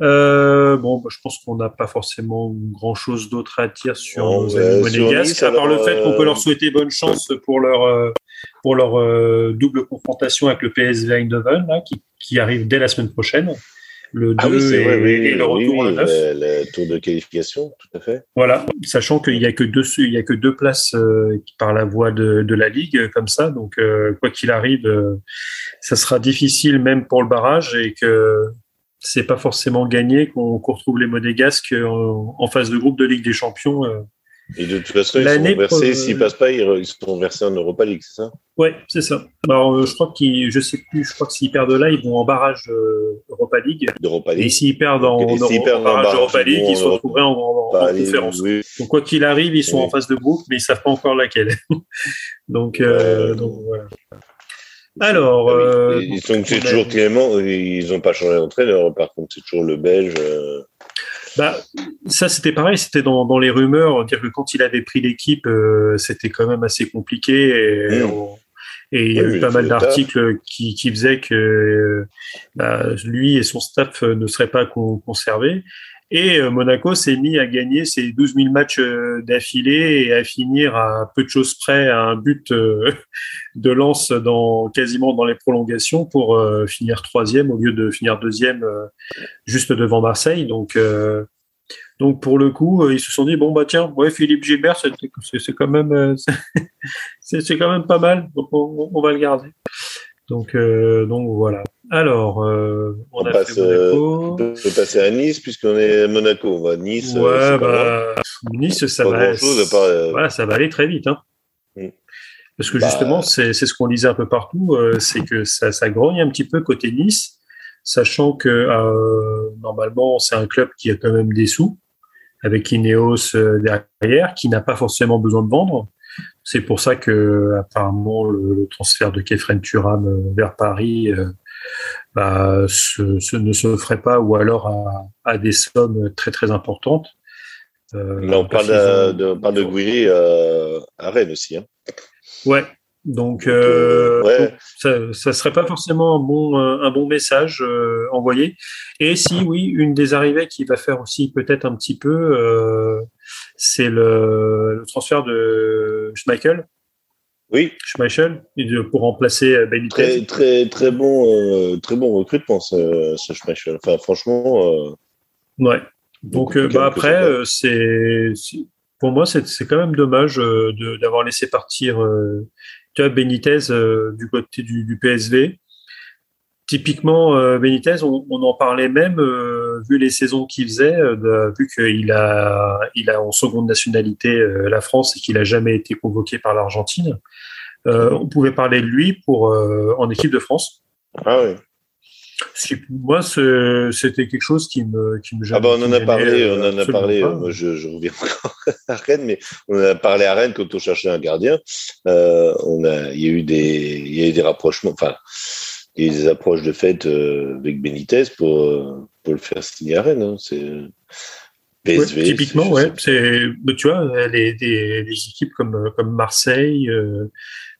Euh, bon, bah, je pense qu'on n'a pas forcément grand chose d'autre à dire sur nos amis monégasques, à part le fait qu'on peut leur souhaiter bonne chance pour leur pour leur double confrontation avec le PSV Eindhoven, là, qui, qui arrive dès la semaine prochaine le 2 ah et, le retour oui, le 9. Le, tour de qualification, tout à fait. Voilà, sachant qu'il n'y a que deux, il y a que deux places euh, par la voie de, de, la ligue euh, comme ça, donc euh, quoi qu'il arrive, euh, ça sera difficile même pour le barrage et que c'est pas forcément gagné qu'on retrouve les Monégasques en, en, phase de groupe de Ligue des Champions et de toute façon, ils sont versés, s'ils passent pas, ils, sont versés en Europa League, c'est ça? Ouais, c'est ça. Alors, euh, je crois qu'ils, je sais plus, je crois que s'ils perdent là, ils vont en barrage euh, Europa League. Europa League. Et s'ils perdent en, en, en, barrage Europa League, ils se retrouveraient en, en, conférence. Oui. Donc, quoi qu'il arrive, ils sont oui. en phase de groupe, mais ils savent pas encore laquelle. donc, euh, donc, voilà. Alors, ah oui. euh, donc c'est toujours Clément, ils n'ont pas changé d'entraîneur, par contre, c'est toujours le Belge. Euh... Bah, ça, c'était pareil, c'était dans, dans, les rumeurs, dire que quand il avait pris l'équipe, euh, c'était quand même assez compliqué. Et, mmh. on, et il y a eu pas mal d'articles qui, qui faisaient que bah, lui et son staff ne seraient pas conservés. Et Monaco s'est mis à gagner ses 12 000 matchs d'affilée et à finir à peu de choses près à un but de lance dans quasiment dans les prolongations pour finir troisième au lieu de finir deuxième juste devant Marseille. Donc donc pour le coup, euh, ils se sont dit bon bah tiens, ouais Philippe Gilbert, c'est quand même euh, c'est quand même pas mal, donc on, va le garder. Donc euh, donc voilà. Alors on, passe, on peut passer à Nice puisqu'on est à Monaco. On va à Nice. Ouais bah, Nice ça va. ça va aller très vite. Hein. Mm. Parce que bah, justement, c'est ce qu'on lisait un peu partout, c'est que ça, ça grogne un petit peu côté Nice, sachant que normalement c'est un club qui a quand même des sous, avec Ineos euh, derrière, qui n'a pas forcément besoin de vendre. C'est pour ça que apparemment le, transfert de Kefren Turam euh, vers Paris euh, bah, ce, ne se ferait pas, ou alors à, des sommes très très importantes. on parle de, on parle de à Rennes aussi. Hein. Ouais, donc, euh, euh ça, ça serait pas forcément un bon, euh, un bon message euh, envoyé. Et si oui, une des arrivées qui va faire aussi peut-être un petit peu, c'est le, le, transfert de Schmeichel. Oui. Schmeichel pour remplacer Benitez. Très très très bon très bon recrutement ce, ce Schmeichel. Enfin franchement. ouais. Donc bah après c'est pour moi c'est quand même dommage d'avoir laissé partir tu vois, Benitez euh, du côté du, PSV. Typiquement, euh, Benitez, on, en parlait même euh, vu les saisons qu'il faisait, vu qu'il a, il a en seconde nationalité la France et qu'il a jamais été convoqué par l'Argentine. on pouvait parler de lui en équipe de France. Ah oui moi, c'était quelque chose qui me, qui me Ah bah on en a parlé, on en a parlé. Moi, je, je, reviens encore à Rennes, mais on en a parlé à Rennes quand on cherchait un gardien. Euh, on a, il y a eu des, il y a eu des rapprochements, enfin, il y a eu des approches de fait euh, avec Benitez pour, pour le faire signer à Rennes. Hein. C'est PSV. typiquement, ouais. C'est, tu vois, les, des, équipes comme, comme Marseille, euh,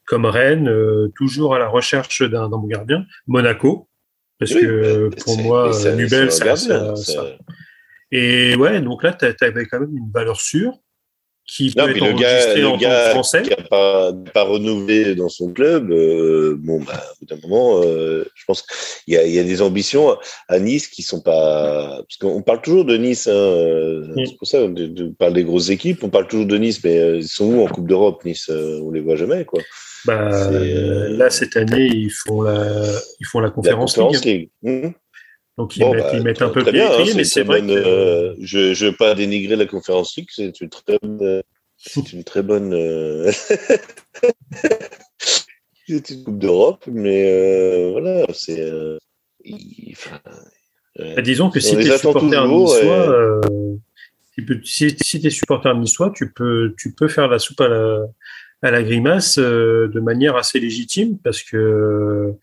comme Rennes, euh, toujours à la recherche d'un bon gardien. Monaco, parce que pour moi, Nubel, ça, ça, ça, Et ouais, donc là, tu avais quand même une valeur sûre qui peut être enregistrée en gars français. Qui n'a pas, pas, renouvelé dans son club, euh, bon, bah, au bout d'un moment, euh, je pense qu'il y a, y a des ambitions à Nice qui sont pas. Parce qu'on parle toujours de Nice, hein, euh, mm. c'est pour ça qu'on parle des grosses équipes, on parle toujours de Nice, mais euh, ils sont où en Coupe d'Europe, Nice On les voit jamais, quoi. Bah, euh, là, cette année, ils font la, ils font la conférence, League. Mmh. Donc, ils, mettent, bah, ils mettent, un peu bien, hein, mais c'est vrai que... Euh, je ne veux pas dénigrer la conférence League, c'est une très bonne. C'est une très bonne. Euh, c'est une Coupe d'Europe, mais voilà, c'est. Enfin, bah, disons que si tu es supporter niçois, si, si tu es supporter niçois, tu peux, tu peux faire la soupe à la, à la grimace euh, de manière assez légitime parce que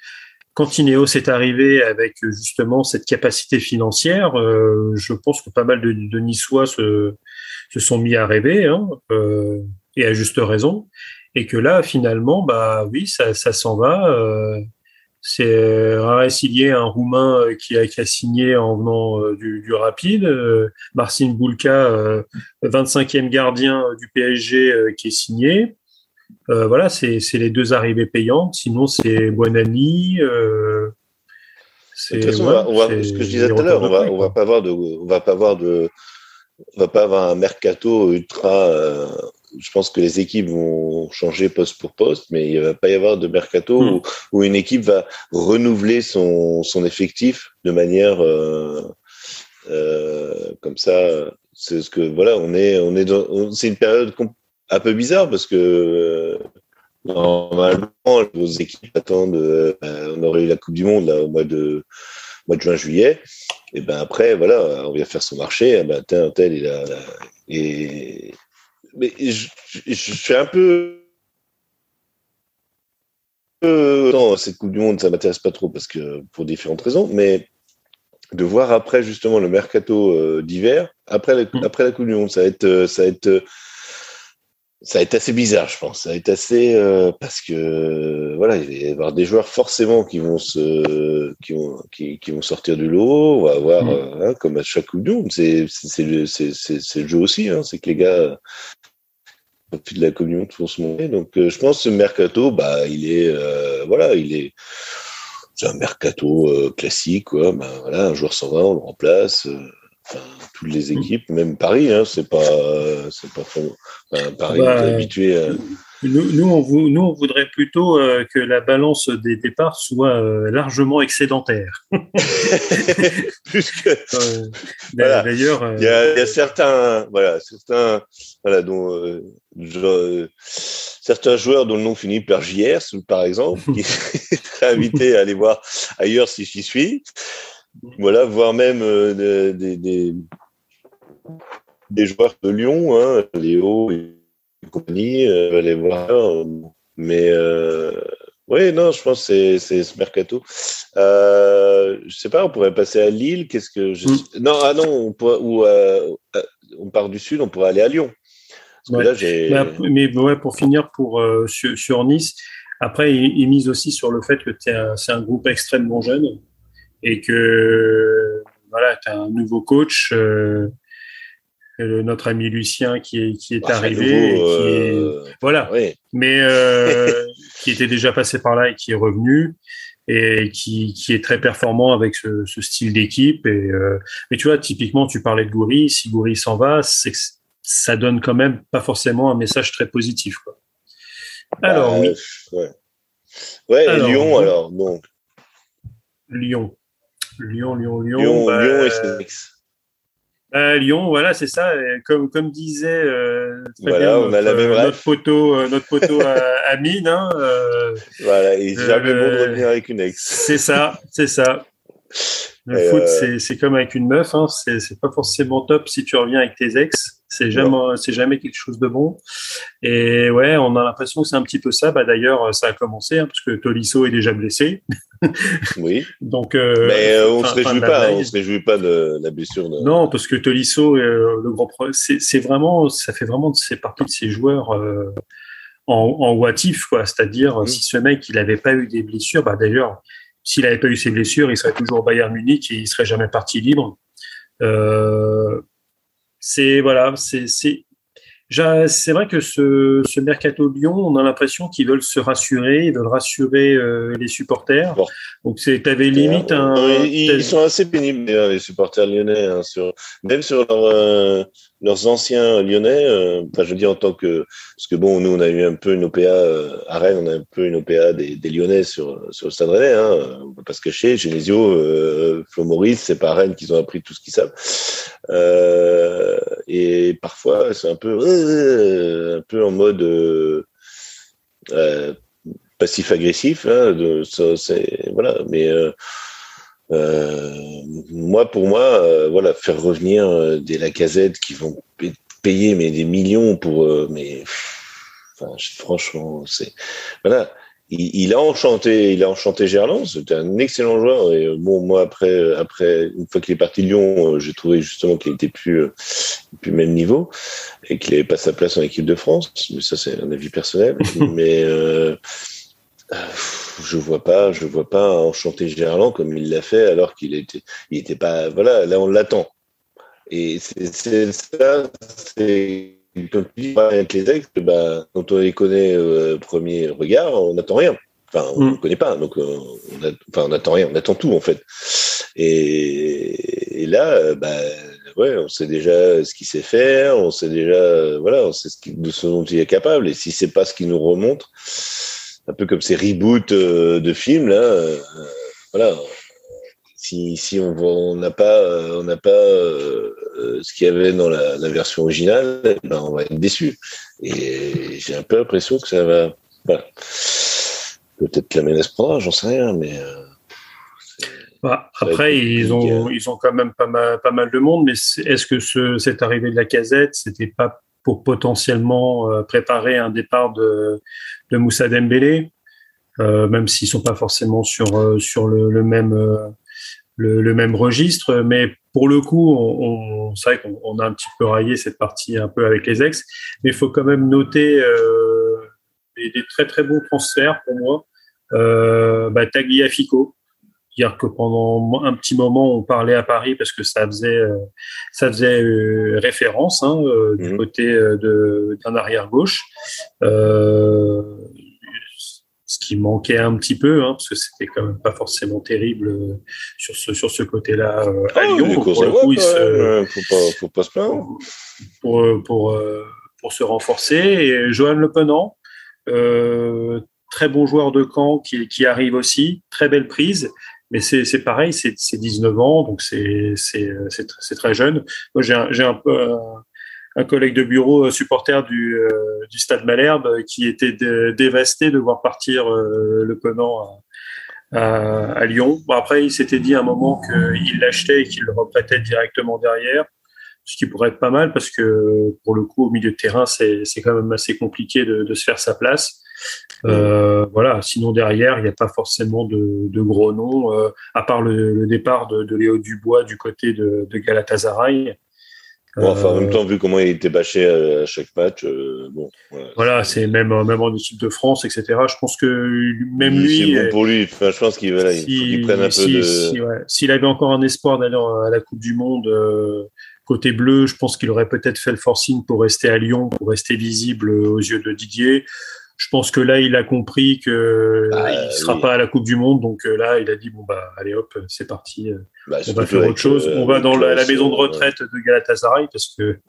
quand Ineos est arrivé avec justement cette capacité financière, euh, je pense que pas mal de, de Niçois se, se, sont mis à rêver, hein, euh, et à juste raison, et que là finalement, bah oui, ça, ça s'en va. Euh, c'est un Roumain qui a, qui a, signé en venant du, du rapide. Marcin Boulka, 25e gardien du PSG, qui est signé. Euh, voilà, c'est les deux arrivées payantes. Sinon, c'est Buonani. Euh, de toute façon, on va, ce que je disais tout à l'heure, on va, on va pas avoir de, on va pas avoir de, on va pas avoir un mercato ultra. Euh, je pense que les équipes vont changer poste pour poste, mais il va pas y avoir de mercato hmm. où, une équipe va renouveler son, son effectif de manière euh, comme ça. C'est ce que voilà, on est, on est dans, c'est une période un peu bizarre parce que euh, normalement vos équipes attendent. Euh, on aurait eu la Coupe du Monde là, au mois de mois de juin juillet. Et ben après voilà, on vient faire son marché. Ben tel, tel il a, et mais je, je, suis un peu euh, non, cette Coupe du Monde, ça m'intéresse pas trop parce que pour différentes raisons, mais de voir après justement le mercato d'hiver, après la, mm. après la Coupe du Monde, ça va être, ça va être ça a été assez bizarre, je pense. Ça a été assez euh, parce que voilà, il va y avoir des joueurs forcément qui vont se, qui vont, qui, qui vont sortir du lot. On va avoir, mm. euh, hein, comme à chaque coup de c'est c'est le, le jeu aussi. Hein, c'est que les gars profitent de la communion pour se monter. Donc, euh, je pense que ce mercato, bah, il est, voilà, il est, c'est un mercato classique, quoi. Bah, voilà, un joueur s'en va, on le remplace. Toutes les mm. équipes, même Paris, hein, c'est pas, c'est pas enfin, Paris bah, habitué. À... Nous, nous, on nous, on voudrait plutôt euh, que la balance des départs soit euh, largement excédentaire. Plus que. voilà. D'ailleurs, il, y a, il y a certains, voilà, certains, voilà, dont je, certains joueurs dont le nom finit par JR, par exemple, qui seraient invités à aller voir ailleurs si j'y suis. Voilà, voire même euh, des, des, des, joueurs de Lyon, hein, Léo et compagnie, euh, aller voir. Mais euh, oui, non, je pense que c'est ce mercato. Euh, je sais pas, on pourrait passer à Lille. Qu'est-ce que je... Hmm. non, ah non, on pourrait, ou on part du sud, on pourrait aller à Lyon. Là, mais ouais, pour finir, pour sur, sur, Nice. Après, il, il, mise aussi sur le fait que c'est un groupe extrêmement jeune et que voilà, tu as un nouveau coach, euh, notre ami Lucien qui est, qui est bah, arrivé, qui est, euh, voilà, mais euh, qui était déjà passé par là et qui est revenu et qui, qui est très performant avec ce, ce style d'équipe. Et euh, mais tu vois, typiquement, tu parlais de Goury. Si Goury s'en va, c'est ça donne quand même pas forcément un message très positif. Quoi. Alors bah, oui. Ouais, ouais Lyon alors donc. Lyon. Lyon, Lyon, Lyon. Lyon, bah, Lyon et Phoenix. Bah, Lyon, voilà, c'est ça. comme, comme disait euh, voilà, on a la même notre poteau, euh, notre poteau à, à, mine. Hein, euh, voilà, et jamais bon de revenir avec une ex. C'est ça, c'est ça. Le foot, c'est comme avec une meuf. Hein, c'est pas forcément top si tu reviens avec tes ex. C'est jamais, c'est jamais quelque chose de bon. Et ouais, on a l'impression que c'est un petit peu ça. Bah d'ailleurs, ça a commencé hein, parce que Tolisso est déjà blessé. oui. Donc, euh, mais euh, on se réjouit pas. On se réjouit pas de la blessure. De... Non, parce que Tolisso, euh, le grand c'est vraiment, ça fait vraiment, c'est partie de ces joueurs. En, en what quoi. C'est-à-dire, si ce mec, il n'avait pas eu des blessures, bah d'ailleurs, s'il n'avait pas eu ses blessures, il serait toujours au Bayern Munich et il serait jamais parti libre. Euh, c'est voilà, c'est c'est vrai que ce, ce mercato Lyon, on a l'impression qu'ils veulent se rassurer, ils veulent rassurer euh, les supporters. Donc c'est avais limite un. Ils, sont assez pénibles les supporters lyonnais, hein, sur, même sur leur, euh, leurs anciens lyonnais. Euh, enfin, je dire en tant que parce que bon, nous on a eu un peu une OPA euh, à Rennes, on a un peu une OPA des, des lyonnais sur sur le Stade Rennais. Hein, on peut pas se cacher. Genesio, euh, Flo Maurice, c'est pas à Rennes qu'ils ont appris tout ce qu'ils savent. Euh, et parfois c'est un peu un peu en mode passif-agressif. Hein, de, c'est voilà, mais euh, moi, pour moi, euh, voilà, faire revenir euh, des Lacazette qui vont payer mais des millions pour, mais enfin, franchement, c'est voilà. Il, a enchanté, il a enchanté Gerland. C'était un excellent joueur. Et bon, moi après, après une fois qu'il est parti de Lyon, j'ai trouvé justement qu'il était plus, plus même niveau et qu'il n'avait pas sa place en équipe de France. Mais ça, c'est un avis personnel. mais je vois pas, je vois pas enchanter Gerland comme il l'a fait alors qu'il était, il était pas, voilà, là on l'attend. Et c'est ça, c'est comme tu dis avec les ex, bah, quand on les connaît au premier regard, on n'attend rien. Enfin, on ne mm. connaît pas, donc euh, on, enfin, on n'attend rien, on attend tout en fait. Et, et là, bah, ouais, on sait déjà ce qu'il sait faire, on sait déjà, voilà, on sait ce, de ce dont il est capable. Et si c'est pas ce qu'il nous remonte, un peu comme ces reboots euh, de films là. Euh, voilà. Si, si on n'a pas euh, on n'a pas ce qu'il y avait dans la, la version originale, eh ben on va être déçu. Et j'ai un peu l'impression que ça va. Voilà. Peut-être que la menace prendra, j'en sais rien, mais. Bah, après, ils ont, ils ont quand même pas mal, pas mal de monde, mais est-ce que ce, cette arrivée de la casette, c'était pas pour potentiellement préparer un départ de, de Moussa Dembélé, euh, même s'ils sont pas forcément sur euh, sur le, même euh, le, même registre. Mais pour le coup, on, on c'est vrai qu'on a un petit peu raillé cette partie un peu avec les ex, mais il faut quand même noter des, très très bons transferts pour moi. Euh, bah, Tagliafico, dire que pendant un petit moment on parlait à Paris parce que ça faisait euh, ça faisait euh, référence hein, euh, du mmh. côté d'un arrière gauche ce qui manquait un petit peu hein, parce que c'était quand même pas forcément terrible sur ce sur ce côté-là à ah, Lyon. pour le coup, il se, faut pas faut pas se plaindre. Pour pour pour se renforcer. Et Johan Le Penant très bon joueur de camp qui, qui arrive aussi, très belle prise. Mais c'est pareil, c'est 19 ans, donc c'est très jeune. Moi, j'ai un, un, peu un, collègue de bureau, supporter du, euh, du Stade Malherbe, qui était dévasté de voir partir euh, le Penant à, à, Lyon. Bon, après, il s'était dit à un moment qu'il l'achetait et qu'il le reprêtait directement derrière, ce qui pourrait être pas mal parce que pour le coup, au milieu de terrain, c'est quand même assez compliqué de, de se faire sa place. Euh, voilà. Sinon derrière, il n'y a pas forcément de, de gros noms, euh, à part le, le départ de, de, Léo Dubois du côté de, de Galatasaray. Bon, enfin, en même temps, vu comment il était bâché à chaque match, euh, bon. Voilà, voilà c'est même même en équipe de France, etc. Je pense que même lui, c'est bon pour lui. Enfin, je pense qu'il voilà, si, prenne un si, peu de. S'il si, ouais. avait encore un espoir d'aller à la Coupe du Monde euh, côté bleu, je pense qu'il aurait peut-être fait le forcing pour rester à Lyon, pour rester visible aux yeux de Didier. Je pense que là, il a compris que bah, il sera pas à la Coupe du Monde, donc euh, là, il a dit bon bah allez hop, c'est parti, euh, bah, on va faire autre chose. on va dans la, maison de retraite de Galatasaray parce que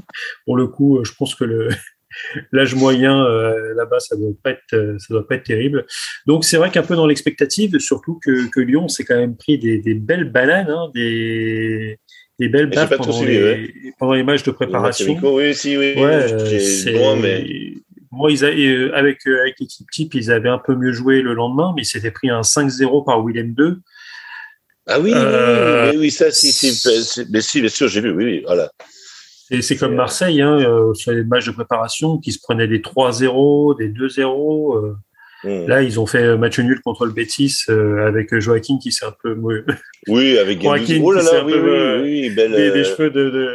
pour le coup, je pense que le l'âge moyen euh, là-bas, ça doit pas être, ça doit pas être terrible. Donc c'est vrai qu'un peu dans l'expectative, surtout que, que Lyon s'est quand même pris des, des belles bananes, hein, des des belles baffes pendant, les, pendant les matchs de préparation. Oui, si, oui. Ouais, c'est mais moi, ils euh, avec, euh, avec l'équipe type, ils avaient un peu mieux joué le lendemain, mais ils s'étaient pris un 5-0 par Willem 2. Ah oui, euh, oui, oui, ça, si, si, mais si, bien sûr, j'ai vu, oui, oui, voilà. C'est comme Marseille, hein, sur les matchs de préparation, qui se prenaient des 3-0, des 2-0. Hmm. Là, ils ont fait match nul contre le Betis avec Joaquin qui s'est un peu. Oui, avec Joaquin oh là là, oui, oui, oui, belle, des, des cheveux de. de,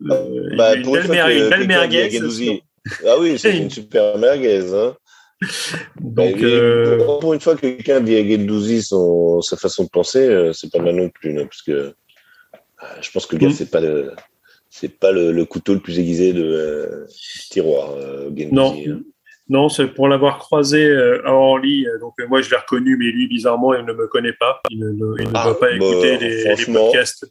de bah, une, belle, une belle merguez. Ah oui, c'est une super merguez. Hein. Donc, euh... pour une fois que quelqu'un dit à Gendouzi son, sa façon de penser, euh, c'est pas mal non plus, non, parce que euh, je pense que le gars, mm. c'est pas le, c'est pas le, le, couteau le plus aiguisé de, euh, tiroir. Non. Hein. Non, c'est pour l'avoir croisé euh, en lit. Donc moi, je l'ai reconnu, mais lui, bizarrement, il ne me connaît pas. Il ne, il ne ah, va pas bah, écouter les, les, podcasts.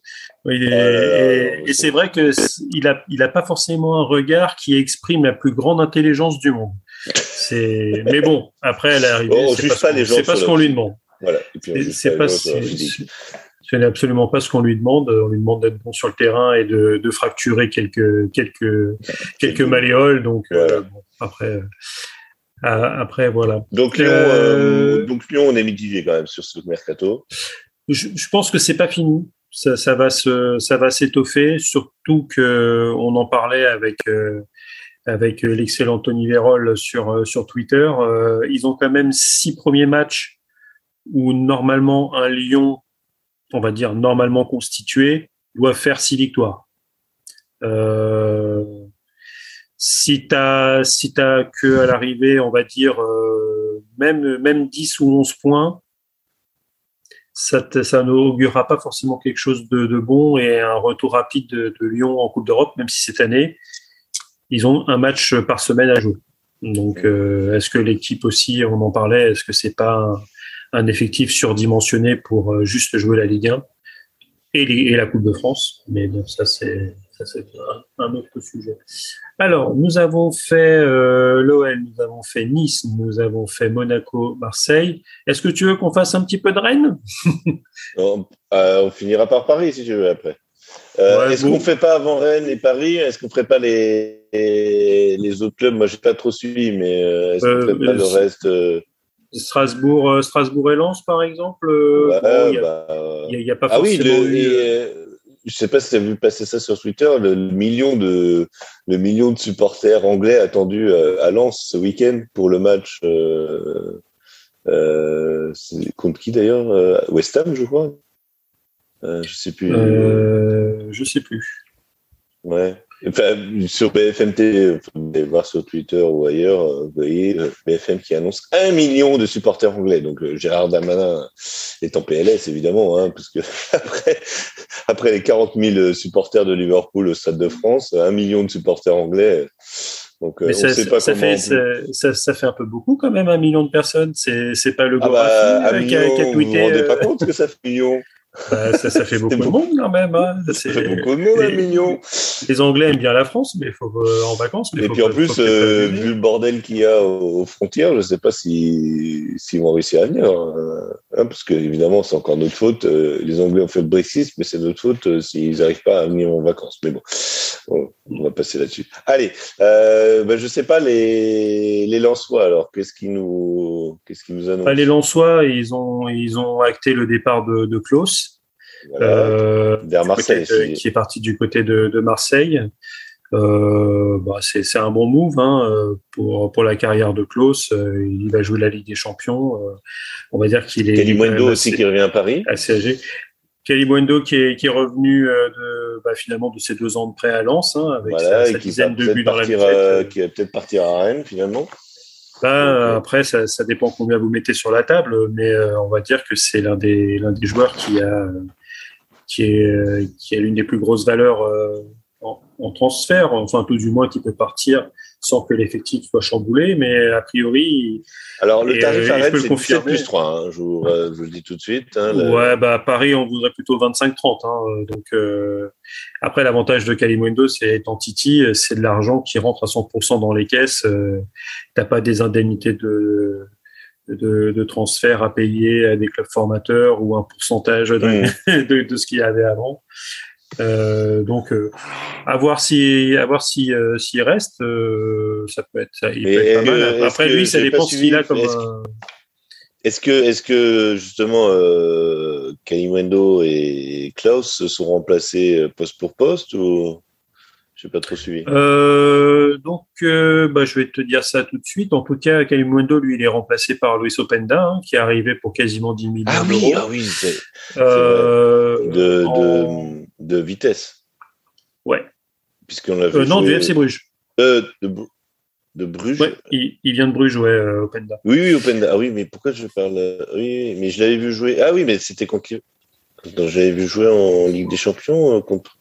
Euh, et, et c'est vrai que il a, il a pas forcément un regard qui exprime la plus grande intelligence du monde. C'est, mais bon, après, elle est arrivée. Oh, c'est pas, pas, pas ce qu'on lui demande. Voilà. C'est pas, ce n'est absolument pas ce qu'on lui demande. On lui demande d'être bon sur le terrain et de, de fracturer quelques quelques quelques malléoles. Donc euh, bon, après. Euh, après, voilà. Donc Lyon, euh, euh, donc Lyon, on est mitigé quand même sur ce mercato. Je, je pense que c'est pas fini. Ça, ça, va se, ça va s'étoffer. Surtout que on en parlait avec euh, avec l'excellent Tony Vérol sur sur Twitter. Euh, ils ont quand même six premiers matchs où normalement un Lyon on va dire, normalement constitué, doit faire six victoires. Euh, si tu as, si as que à l'arrivée, on va dire, euh, même, même 10 ou 11 points, ça, ça n'augurera pas forcément quelque chose de, de, bon et un retour rapide de, de Lyon en Coupe d'Europe, même si cette année, ils ont un match par semaine à jouer. Donc, euh, est-ce que l'équipe aussi, on en parlait, est-ce que c'est pas un effectif surdimensionné pour euh, juste jouer la Ligue 1 et, la Coupe de France. Mais ça, c'est un, autre sujet. Alors, nous avons fait euh, l'OL, nous avons fait Nice, nous avons fait Monaco, Marseille. Est-ce que tu veux qu'on fasse un petit peu de Rennes on, euh, on, finira par Paris, si tu veux, après. Euh, ouais, est-ce qu'on ne fait pas avant Rennes et Paris? Est-ce qu'on ne ferait pas les, les, les, autres clubs? Moi, je n'ai pas trop suivi, mais est-ce qu'on ne ferait pas le reste Strasbourg, euh, Strasbourg et Lens, par exemple. Euh, il bah, n'y a, a, pas ah oui, le, eu... et, je sais pas si tu as vu passer ça sur Twitter, le, million de le million de supporters anglais attendus euh, à Lens ce week-end pour le match. Euh, euh, contre qui d'ailleurs West Ham, je crois. euh, Je sais plus. Euh, je sais plus. Ouais. Enfin, sur BFM TV, vous pouvez voir sur Twitter ou ailleurs, vous voyez BFM qui annonce un million de supporters anglais. Donc Gérard Damanin est en PLS évidemment, hein, parce que après, après les 40 000 supporters de Liverpool au Stade de France, un million de supporters anglais. Donc, Mais ça, sait pas ça, fait, ça, ça, fait un peu beaucoup quand même, un million de personnes. C'est pas le ah bah, qui, a, qui a tweeté. Vous vous rendez pas compte que ça fait un million bah, ça, ça, fait beaucoup de monde quand même. Hein. Ça fait beaucoup de monde, un million. Les Anglais aiment bien la France, mais faut euh, en vacances. Mais Et puis en plus, euh, vu le bordel qu'il y a aux frontières, je ne sais pas s'ils si, vont réussir à venir. Hein, hein parce que évidemment, c'est encore notre faute. Euh, les Anglais ont fait le Brexit, mais c'est notre faute s'ils n'arrivent pas à venir en vacances. Mais bon, bon on va passer là-dessus. Allez, euh, bah, je ne sais pas les les Lensois. Alors, qu'est-ce qui nous qu'est-ce qui nous annonce? Bah, Les Lensois, ils ont ils ont acté le départ de, de Klaus. Voilà, euh, vers Marseille, qui est parti du côté de, de Marseille. Euh, bah c'est un bon move hein, pour, pour la carrière de Klaus. Il va jouer la Ligue des Champions. On va dire qu'il est. Calimundo aussi qui revient à Paris. Assez âgé. Calimundo qui est, qui est revenu de, bah, finalement de ses deux ans de prêt à Lens, hein, avec voilà, sa, sa dizaine de buts dans la euh, Qui va peut-être partir à Rennes finalement. Bah, après, ça, ça, dépend combien vous mettez sur la table, mais euh, on va dire que c'est l'un des, l'un des joueurs qui a, qui est, qui l'une des plus grosses valeurs euh, en, en, transfert, enfin tout du moins qui peut partir sans que l'effectif soit chamboulé, mais a priori. Alors le tarif à Rennes, c'est 7 plus 3, hein, je, vous, je, vous, le dis tout de suite. Hein, le... Ouais, bah à Paris, on voudrait plutôt 25-30. Hein, donc euh, après, l'avantage de Calimundo, c'est étant Titi, c'est de l'argent qui rentre à 100% dans les caisses. Euh, T'as pas des indemnités de de, de, transfert à payer à des clubs formateurs ou un pourcentage de, mmh. de, de ce qu'il y avait avant. Euh, donc, euh, à voir si, à voir si, euh, s'il reste, ça peut être, ça, il peut être pas mal. Après, lui, ça dépend ce qu'il a comme. Est-ce que, est-ce que justement, et Klaus se sont remplacés poste pour poste ou? Je n'ai pas trop suivi. Euh, donc, euh, bah, je vais te dire ça tout de suite. En tout cas, Kalimundo, lui, il est remplacé par Luis Openda, hein, qui est arrivé pour quasiment 10 millions ah, oui, d'euros. Ah oui, c'est euh, de, en... de, de, vitesse. Ouais. Puisqu'on l'a euh, Non, du FC Bruges. De, de Bruges. Ouais, il, il, vient de Bruges, ouais, Openda. Oui, oui, Openda. Ah oui, mais pourquoi je parle Oui, mais je l'avais vu jouer. Ah oui, mais c'était quand j'avais vu jouer en Ligue des Champions contre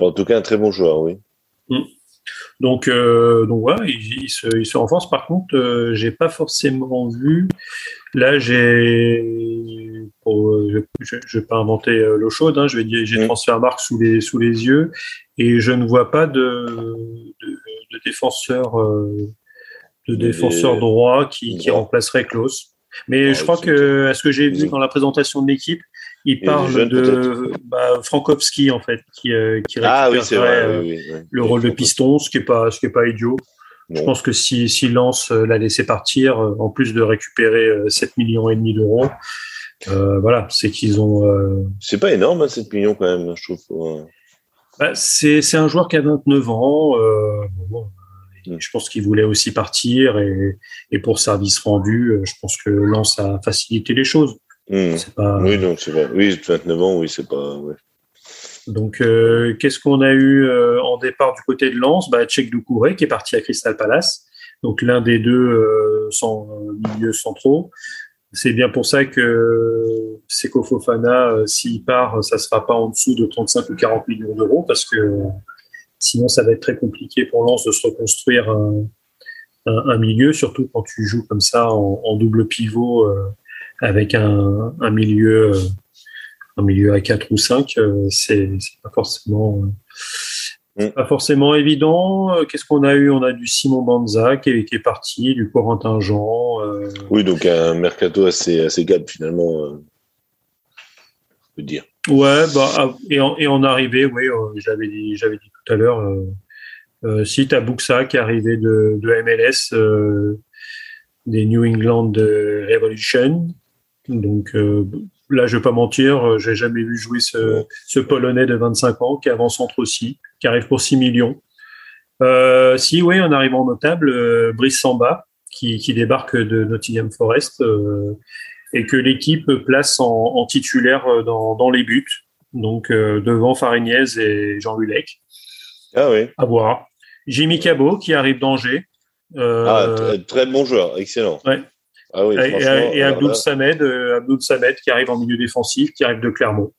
en tout cas, un très bon joueur, oui. Mmh. Donc, euh, donc voilà, il, il, se, il, se, renforce. Par contre, euh, j'ai pas forcément vu. Là, j'ai, je, je, vais pas inventer euh, l'eau chaude. Hein, je vais dire, j'ai transfert marque sous les sous les yeux et je ne vois pas de de, de défenseur euh, de défenseur et... droit qui, qui remplacerait Klaus. Mais ah, je crois que, à ce que j'ai vu dans la présentation de l'équipe, il parle jeunes, de bah, Frankowski en fait, qui, euh, qui ah, oui, vrai, euh, oui, oui, le rôle de piston, ce qui est pas, ce qui est pas idiot. Je pense que si, si Lance l'a laissé partir, euh, en plus de récupérer 7 millions et demi d'euros, euh, voilà, c'est qu'ils ont. Euh... C'est pas énorme, hein, 7 millions quand même, je trouve. Bah, c'est, c'est un joueur qui a 29 ans. Bon, je pense qu'il voulait aussi partir et, et pour service rendu, je pense que Lance a facilité les choses. Mmh. Pas... Oui, donc c'est vrai. Oui, 29 ans, oui, c'est pas. Ouais. Donc, euh, qu'est-ce qu'on a eu euh, en départ du côté de Lens? Bah, Tchèque Doucouré qui est parti à Crystal Palace. Donc, l'un des deux euh, sans milieu centraux. C'est bien pour ça que Seko Fofana, euh, s'il part, ça sera pas en dessous de 35 ou 40 millions d'euros parce que sinon, ça va être très compliqué pour Lens de se reconstruire un, un, un milieu, surtout quand tu joues comme ça en, en double pivot euh, avec un, un, milieu un milieu à 4 ou 5 c'est pas forcément mm. pas forcément évident. Qu'est-ce qu'on a eu? On a du Simon Banza qui est, qui est parti du Corentin Jean euh... oui donc un mercato assez assez gab finalement euh, je peux dire. Ouais bah et en, et en arrivée oui euh, j'avais dit j'avais dit tout à l'heure euh, euh, si tu as Buxa qui est arrivé de, de MLS euh, des New England Revolution donc euh, là, je vais pas mentir, j'ai jamais vu jouer ce, ce, Polonais de 25 ans qui avance entre aussi, qui arrive pour 6 millions. Euh, si, oui, un arrivant notable, euh, Brice Samba, qui, qui, débarque de Nottingham Forest. Euh, et que l'équipe place en, titulaire dans, dans, les buts, donc devant Farignez et Jean Lulec. Ah oui. À voir. Jimmy Cabot qui arrive d'Angers. ah, très bon joueur, excellent. Ouais. Ah oui, et, et Abdoul Samed, Abdoul Samed qui arrive en milieu défensif, qui arrive de Clermont.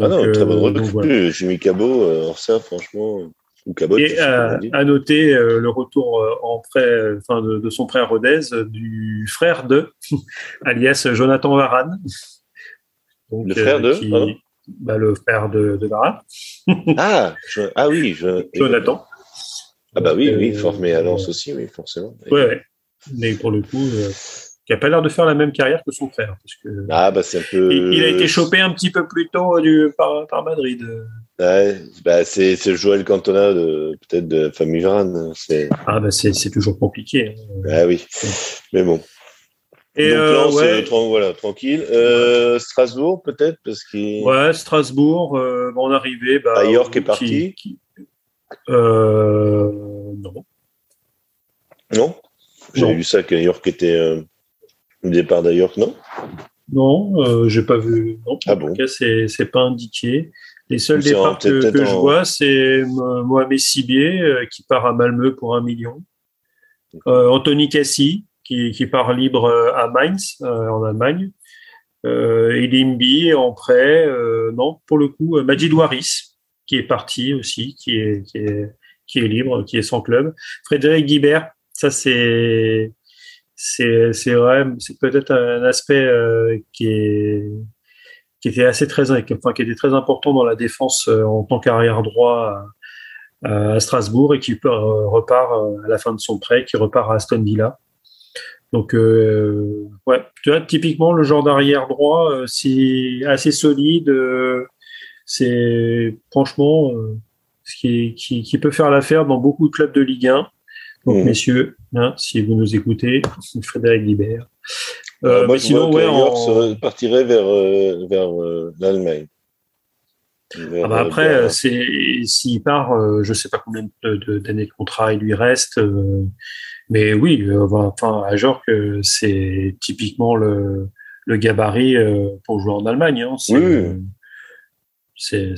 ah non, très bonne recrue. Jimmy Cabot, hors ça, franchement et euh, à, noter euh, le retour euh, en prêt, enfin de, son frère Rodez, du frère de, alias Jonathan Varane. le frère de bah, Le frère de, de Varane. ah, ah oui, Jonathan. Ah bah oui, oui, formé à Lens aussi, oui, forcément. Oui, ouais. mais pour le coup, qui n'a pas l'air de faire la même carrière que son frère. Parce que ah bah c'est un peu. Il, a été chopé un petit peu plus tôt du, par, par Madrid. Ouais, bah c'est Joël Cantona de peut-être de famille Varane. Ah bah c'est toujours compliqué. Hein. Ah oui, mais bon. Et Donc, euh, ouais. voilà, tranquille. Euh, Strasbourg peut-être parce qu'il. Ouais, Strasbourg, euh, on arrivait. Bah, ah, York est parti. Euh, non. Non? J'ai vu ça que York était au départ d'York, non? Non, euh, j'ai pas vu. Non, ah en bon. tout cas, c'est pas que les seuls départs que, je vois, c'est Mohamed Sibier euh, qui part à Malmö pour un million. Euh, Anthony Cassi qui, qui, part libre euh, à Mainz en Allemagne. Euh, Elimbi en prêt. non, pour le coup, Majid Waris qui est parti aussi, qui est, qui est, qui est libre, qui est sans club. Frédéric Guibert, ça c'est c'est c'est c'est peut-être un aspect qui est qui était assez très, important dans la défense euh, en tant qu'arrière droit à, Strasbourg et qui euh, repart euh, à la fin de son prêt, qui repart à Aston Villa. Donc, ouais, tu vois, typiquement le genre d'arrière droit, c'est assez solide. c'est franchement ce qui, qui, qui, peut faire l'affaire dans beaucoup de clubs de Ligue 1. Donc, mmh. messieurs, hein, si vous nous écoutez, Frédéric Libert, euh, moi, mais sinon, ouais, partirait vers, euh, vers euh, l'Allemagne. Ah bah après, c'est s'il part, je sais pas combien d'années de, contrat il lui reste, mais oui, enfin, à c'est typiquement le, le gabarit pour jouer en Allemagne. Hein. Oui. C'est,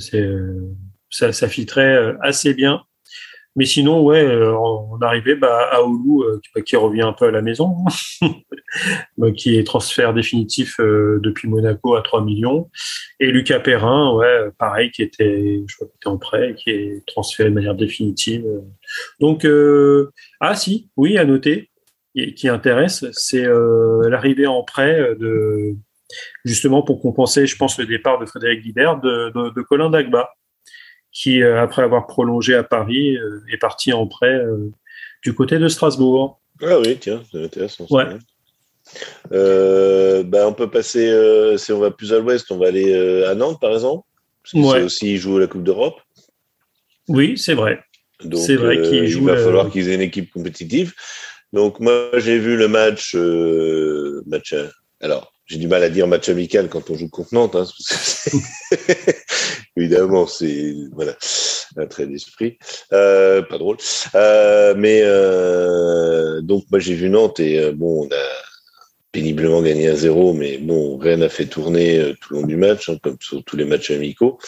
ça, ça fitterait assez bien. Mais sinon, ouais, euh, on arrivait bah, à Oulu, euh, qui revient un peu à la maison, bah, qui est transfert définitif euh, depuis Monaco à 3 millions. Et Lucas Perrin, ouais, pareil, qui était, je crois, qui était en prêt, qui est transféré de manière définitive. Donc, ah si, oui, à noter, qui intéresse, c'est l'arrivée en prêt de justement pour compenser, je pense, le départ de Frédéric Guibert, de, de Colin Dagba qui, euh, après avoir prolongé à Paris, euh, est parti en prêt euh, du côté de Strasbourg. Ah oui, tiens, c'est intéressant. Ouais. bah, on peut passer, si on va plus à l'ouest, on va aller à Nantes, par exemple. Parce que c'est aussi, jouer la Coupe d'Europe. Oui, c'est vrai. C'est vrai qu'il Il va falloir qu'ils aient une équipe compétitive. Donc, moi, j'ai vu le match, match alors, j'ai du mal à dire match amical quand on joue contre Nantes. Hein, Évidemment, c'est voilà un trait d'esprit, euh, pas drôle. Euh, mais euh, donc moi j'ai vu Nantes et euh, bon, on a péniblement gagné à zéro, mais bon, rien n'a fait tourner euh, tout le long du match, hein, comme sur tous les matchs amicaux.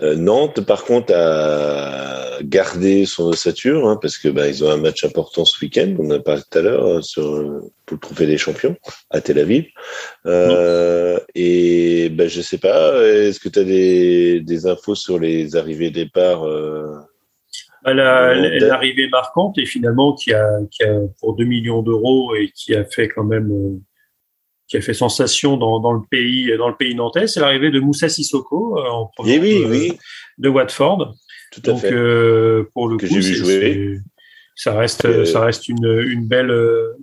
Euh, Nantes, par contre, a gardé son ossature hein, parce que bah, ils ont un match important ce week-end. On en a parlé tout à l'heure euh, sur pour le trophée des champions à Tel Aviv. Euh, et ben je sais pas. Est-ce que tu as des, des infos sur les arrivées départs bah, L'arrivée marquante et finalement qui a, qui a pour 2 millions d'euros et qui a fait quand même qui a fait sensation dans, dans, le pays dans le pays nantais, c'est l'arrivée de Moussa Sissoko euh, en provenance oui, oui. de Watford. Tout à Donc, Euh, pour le que coup, j'ai vu jouer. ça reste euh, ça reste une, une belle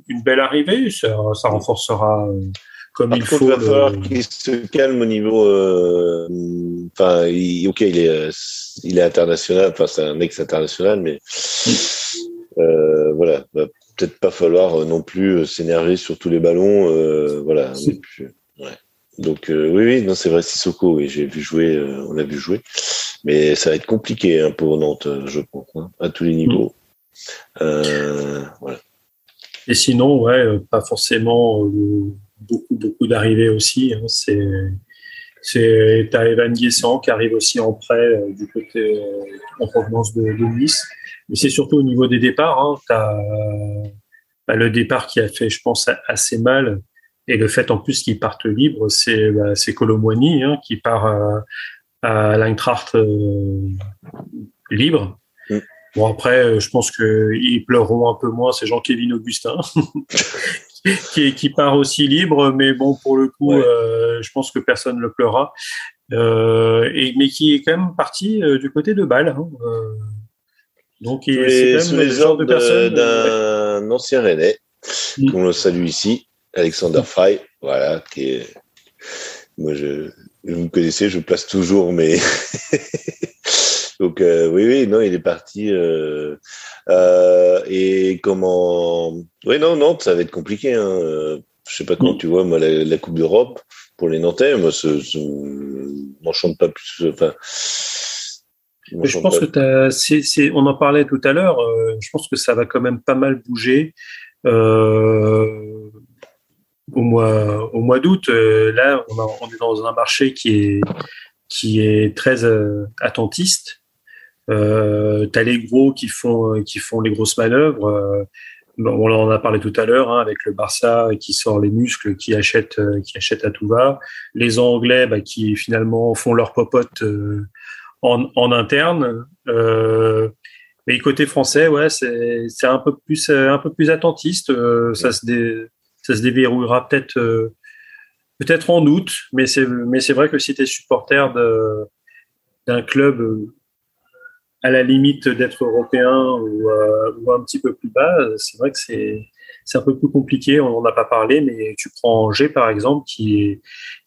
une belle arrivée. Ça, ça renforcera euh, comme Par il contre, faut. Il va falloir qu'il se calme au niveau. Euh, enfin, il, ok, il est il est international. Enfin, c'est un ex international, mais euh, voilà peut-être pas falloir euh, non plus euh, s'énerver sur tous les ballons. Euh, voilà. ouais. Donc oui, oui, non, c'est vrai, Sissoko, oui, j'ai vu jouer, on l'a vu jouer, mais ça va être compliqué hein, pour Nantes, je pense, hein, à tous les niveaux. Mm. voilà. Et sinon, ouais, pas forcément beaucoup, beaucoup d'arrivées aussi. Hein. C'est, c'est, t'as Evan Guessant qui arrive aussi en prêt du côté en provenance de, Nice. Mais c'est surtout au niveau des départs. Hein. T'as bah, le départ qui a fait, je pense, assez mal. Et le fait en plus qu'il parte libre, c'est bah, c'est hein, qui part à, à l'Eintracht libre. Mm. Bon après, euh, je pense qu'ils pleureront un peu moins ces Jean-Kévin Augustin, qui, qui, part aussi libre, mais bon pour le coup, euh, je pense que personne ne le pleurera. Euh, et, mais qui est quand même parti du côté de Bâle. Hein, donc c'est sous les ordres d'un ancien Rennais, mm. qu'on le salue ici, Alexander Frey, voilà, qui est moi je, vous me connaissez, je place toujours mes Donc euh, oui, oui, non, il est parti. Euh, euh, et comment Oui, non, non, ça va être compliqué. Hein. Je sais pas comment mm. tu vois, moi, la, Coupe d'Europe pour les Nantais, moi, ce, ce m'enchante pas plus. Enfin. Je pense que as, c'est, on en parlait tout à l'heure. je pense que ça va quand même pas mal bouger. au mois, au mois d'août, là, on, on, est dans un marché qui est, qui est très attentiste. Euh, t'as les gros qui font qui font les grosses manœuvres. Euh, on en a parlé tout à l'heure hein, avec le Barça qui sort les muscles, qui achète euh, qui achète à tout va. Les Anglais bah, qui finalement font leur popote euh, en, en, interne. Euh, mais côté français, ouais, c'est c'est un peu plus un peu plus attentiste. ça se dé, ça se déverrouillera peut-être peut-être en août, mais c'est mais c'est vrai que si tu es supporter d'un club à la limite d'être européen ou, euh, ou, un petit peu plus bas, c'est vrai que c'est c'est un peu plus compliqué. On n'en a pas parlé, mais tu prends Angers par exemple, qui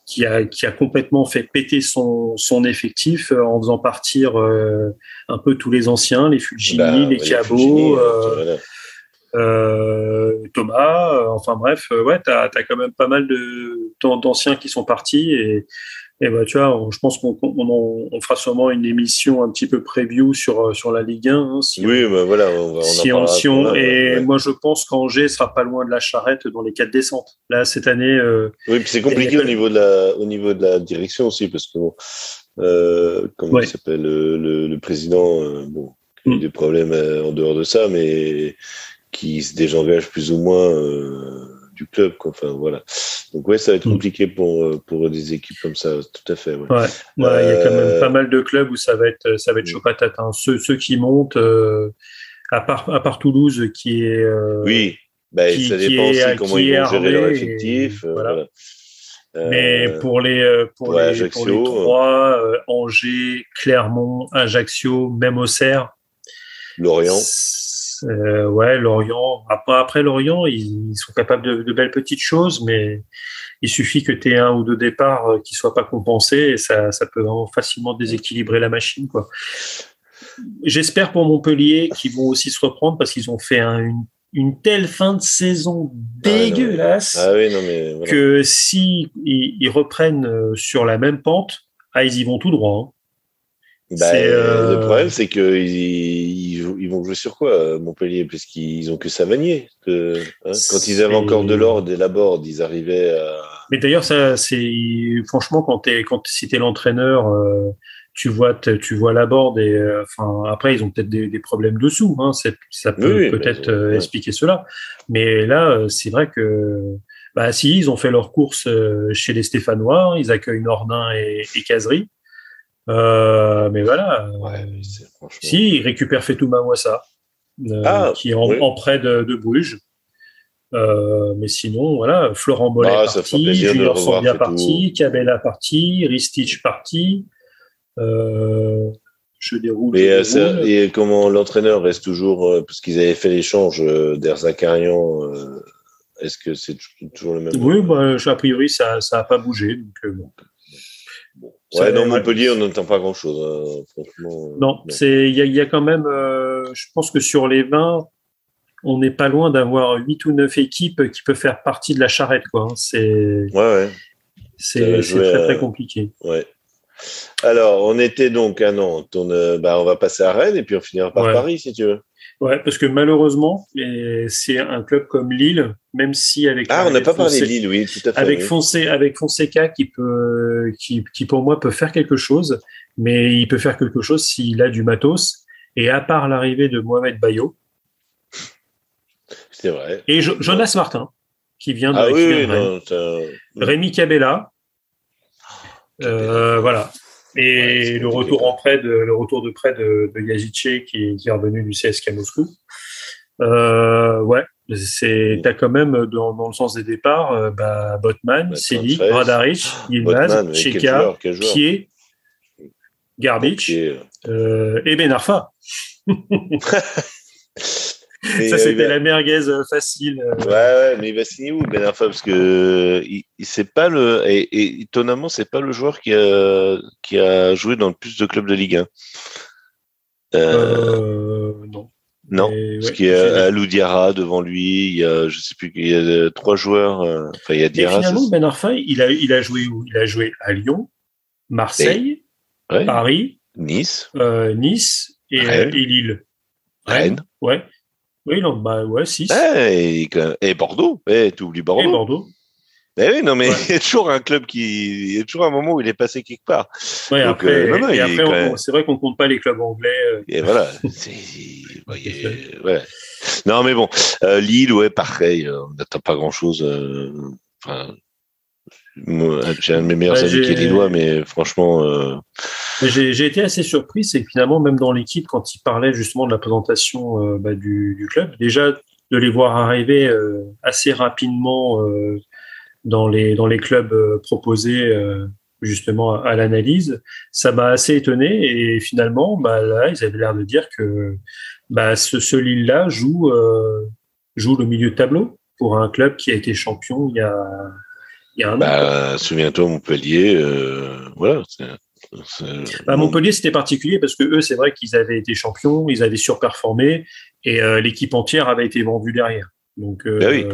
qui a qui a complètement fait péter son son effectif euh, en faisant partir euh, un peu tous les anciens, les Fulgini, bah, les. Euh, Thomas, enfin bref, ouais, t'as as quand même pas mal de d'anciens qui sont partis et, et bah, tu vois, je pense qu'on on, on, fera sûrement une émission un petit peu preview sur, euh, sur la Ligue 1. Hein, si oui, on, bah voilà. On va, si on, si on, et moi, je pense qu'Angers sera pas loin de la charrette dans les quatre descentes. Là, cette année. Euh, oui, puis c'est compliqué au niveau, de la, au niveau de la direction aussi, parce que, bon, euh, comment il s'appelle, le, le, président, euh, bon, il a eu mm. des problèmes euh, en dehors de ça, mais qui se désengage plus ou moins du club. Quoi. Enfin, voilà. Donc ouais, ça va être mm. compliqué pour euh, pour des équipes comme ça, tout à fait. Ouais. Ouais, il y a quand même euh, pas mal de clubs où ça va être ça va être mm. chaud patate. Hein. Ceux ceux qui montent, euh, à part à part Toulouse qui est oui, bah, qui, ça dépend aussi comment ils vont gérer leur effectif. voilà. Mais pour les pour, les, pour les trois, Angers, Clermont, Ajaccio, même Auxerre, Lorient. Euh, ouais, Lorient. Après, Lorient, ils, sont capables de, de, belles petites choses, mais il suffit que tu aies un ou deux départs euh, qui soient pas compensés et ça, ça peut facilement déséquilibrer la machine, quoi. J'espère pour Montpellier qu'ils vont aussi se reprendre parce qu'ils ont fait un, une, une, telle fin de saison ah dégueulasse ah, oui, non, mais voilà. que si ils, ils, reprennent euh, sur la même pente, ah, ils y vont tout droit. Hein. Bah, euh... Le problème, c'est qu'ils ils, ils, vont jouer sur quoi, euh, Montpellier? Parce qu'ils ont que Savanier. Que, hein, quand ils avaient encore de l'ordre et la board, ils arrivaient à. Mais d'ailleurs, ça, c'est franchement quand t'es quand si t'es l'entraîneur, euh, tu vois tu vois la board et euh, enfin après ils ont peut-être des, des, problèmes dessous. Hein, ça peut oui, peut-être euh, expliquer cela. Mais là, c'est vrai que bah si ils ont fait leur course chez les Stéphanois, ils accueillent Nordin et, et Casery. Euh, mais voilà. Ouais, Si, il récupère Fetouma Mouassa, euh, ah, qui est en, prêt de, de Bruges. Euh, mais sinon, voilà, Florent Mollet ah, parti, Julien Sorbia parti, Cabella parti, Ristich parti. Euh, je déroule. Mais je déroule. et comment l'entraîneur reste toujours, parce qu'ils avaient fait l'échange d'Erzakarian, est-ce que c'est toujours le même Oui, bah, a priori, ça n'a pas bougé. Donc, bon. Ouais, dans Montpellier, on n'entend pas grand-chose, hein, franchement. Non, c'est il y a, y a, quand même, euh, je pense que sur les 20, on n'est pas loin d'avoir 8 ou 9 équipes qui peuvent faire partie de la charrette, quoi. Hein. C'est ouais, ouais. c'est très, très compliqué. Ouais. Alors, on était donc à Nantes. On, euh, bah, on va passer à Rennes et puis on finira par Ouais. Paris, si tu veux. Ouais, parce que malheureusement, c'est un club comme Lille, même si avec Ah, on n'a pas de parlé de Lille, oui, tout à fait. avec oui. Fonse- avec Fonseca qui peut, qui, qui pour moi peut faire quelque chose, mais il peut faire quelque chose s'il a du matos. Et à part l'arrivée de Mohamed Bayo C'est vrai. et Jo- Jonas Martin, qui vient de, Ah oui, non, Rémi Cabella, euh, voilà. Et Ouais, le retour quoi. en prêt de le retour de prêt de, qui, qui est revenu du CSK Moscou. Euh, ouais, c'est t'as quand même dans, dans le sens des départs, euh, bah, Botman, Selig. Radaric, Yilmaz, oui, quel Cheka. Pied, est- euh, et Ben Arfa. Ça euh, c'était va- la merguez euh, facile. euh. Ouais, ouais, mais il va signer où Ben Arfa? Parce que il, il- c'est pas le et, et étonnamment c'est pas le joueur qui a qui a joué dans le plus de clubs de Ligue 1. Euh, Euh, non. non, parce ouais, qu'il y a Alou Diarra devant lui, il y a je sais plus il y a euh, trois joueurs. euh, Enfin il y a Et Diarra. finalement, c'est- Ben Arfa, il a, il a joué où? Il a joué à Lyon, Marseille, ouais, Paris, Nice, euh, Nice et, Rennes. et Lille. Rennes, Ouais. Oui, non, bah ouais, 6. Ouais, et, et Bordeaux. Eh, tu oublies et Bordeaux. Bordeaux. Eh oui, non, mais Ouais. il y a toujours un club qui, il y a toujours un moment où il est passé quelque part. Ouais, Donc, après, euh, non, non, et après, même- c'est vrai qu'on compte pas les clubs anglais. euh, Et voilà. Non, mais bon, euh, Lille, ouais, pareil. on n'attend pas grand chose. enfin, moi, j'ai un de mes meilleurs Ouais, amis qui est lillois, mais franchement, euh, J'ai été assez surpris, c'est que finalement, même dans l'équipe, quand il parlait justement de la présentation euh, bah, du, du club, déjà de les voir arriver euh, assez rapidement euh, dans les dans les clubs euh, proposés euh, justement à, à l'analyse, ça m'a assez étonné et finalement, bah, là, ils avaient l'air de dire que bah, ce, ce Lille-là joue euh, joue le milieu de tableau pour un club qui a été champion il y a il y a un an. bah, souviens-toi, Montpellier, euh, voilà. Bah, Montpellier, c'était particulier parce que eux, c'est vrai qu'ils avaient été champions, ils avaient surperformé et euh, l'équipe entière avait été vendue derrière. Donc, euh, Bah oui.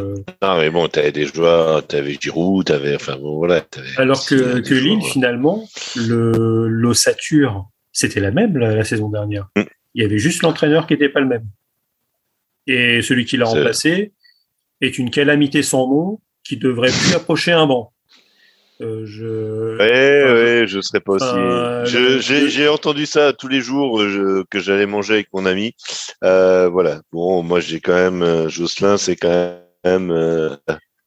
Non, mais bon, t'avais des joueurs, t'avais Giroud, t'avais, enfin bon, voilà. alors que, Lille, finalement, le l'ossature, c'était la même la, la saison dernière. Mm. Il y avait juste l'entraîneur qui n'était pas le même. Et celui qui l'a remplacé est une calamité sans nom qui devrait plus approcher un banc. Euh, je... Ouais, Enfin, ouais, je serais pas aussi. Euh, J'ai entendu ça tous les jours euh, je- que j'allais manger avec mon ami. Euh, voilà. Bon, moi j'ai quand même euh, Jocelyn, c'est quand même.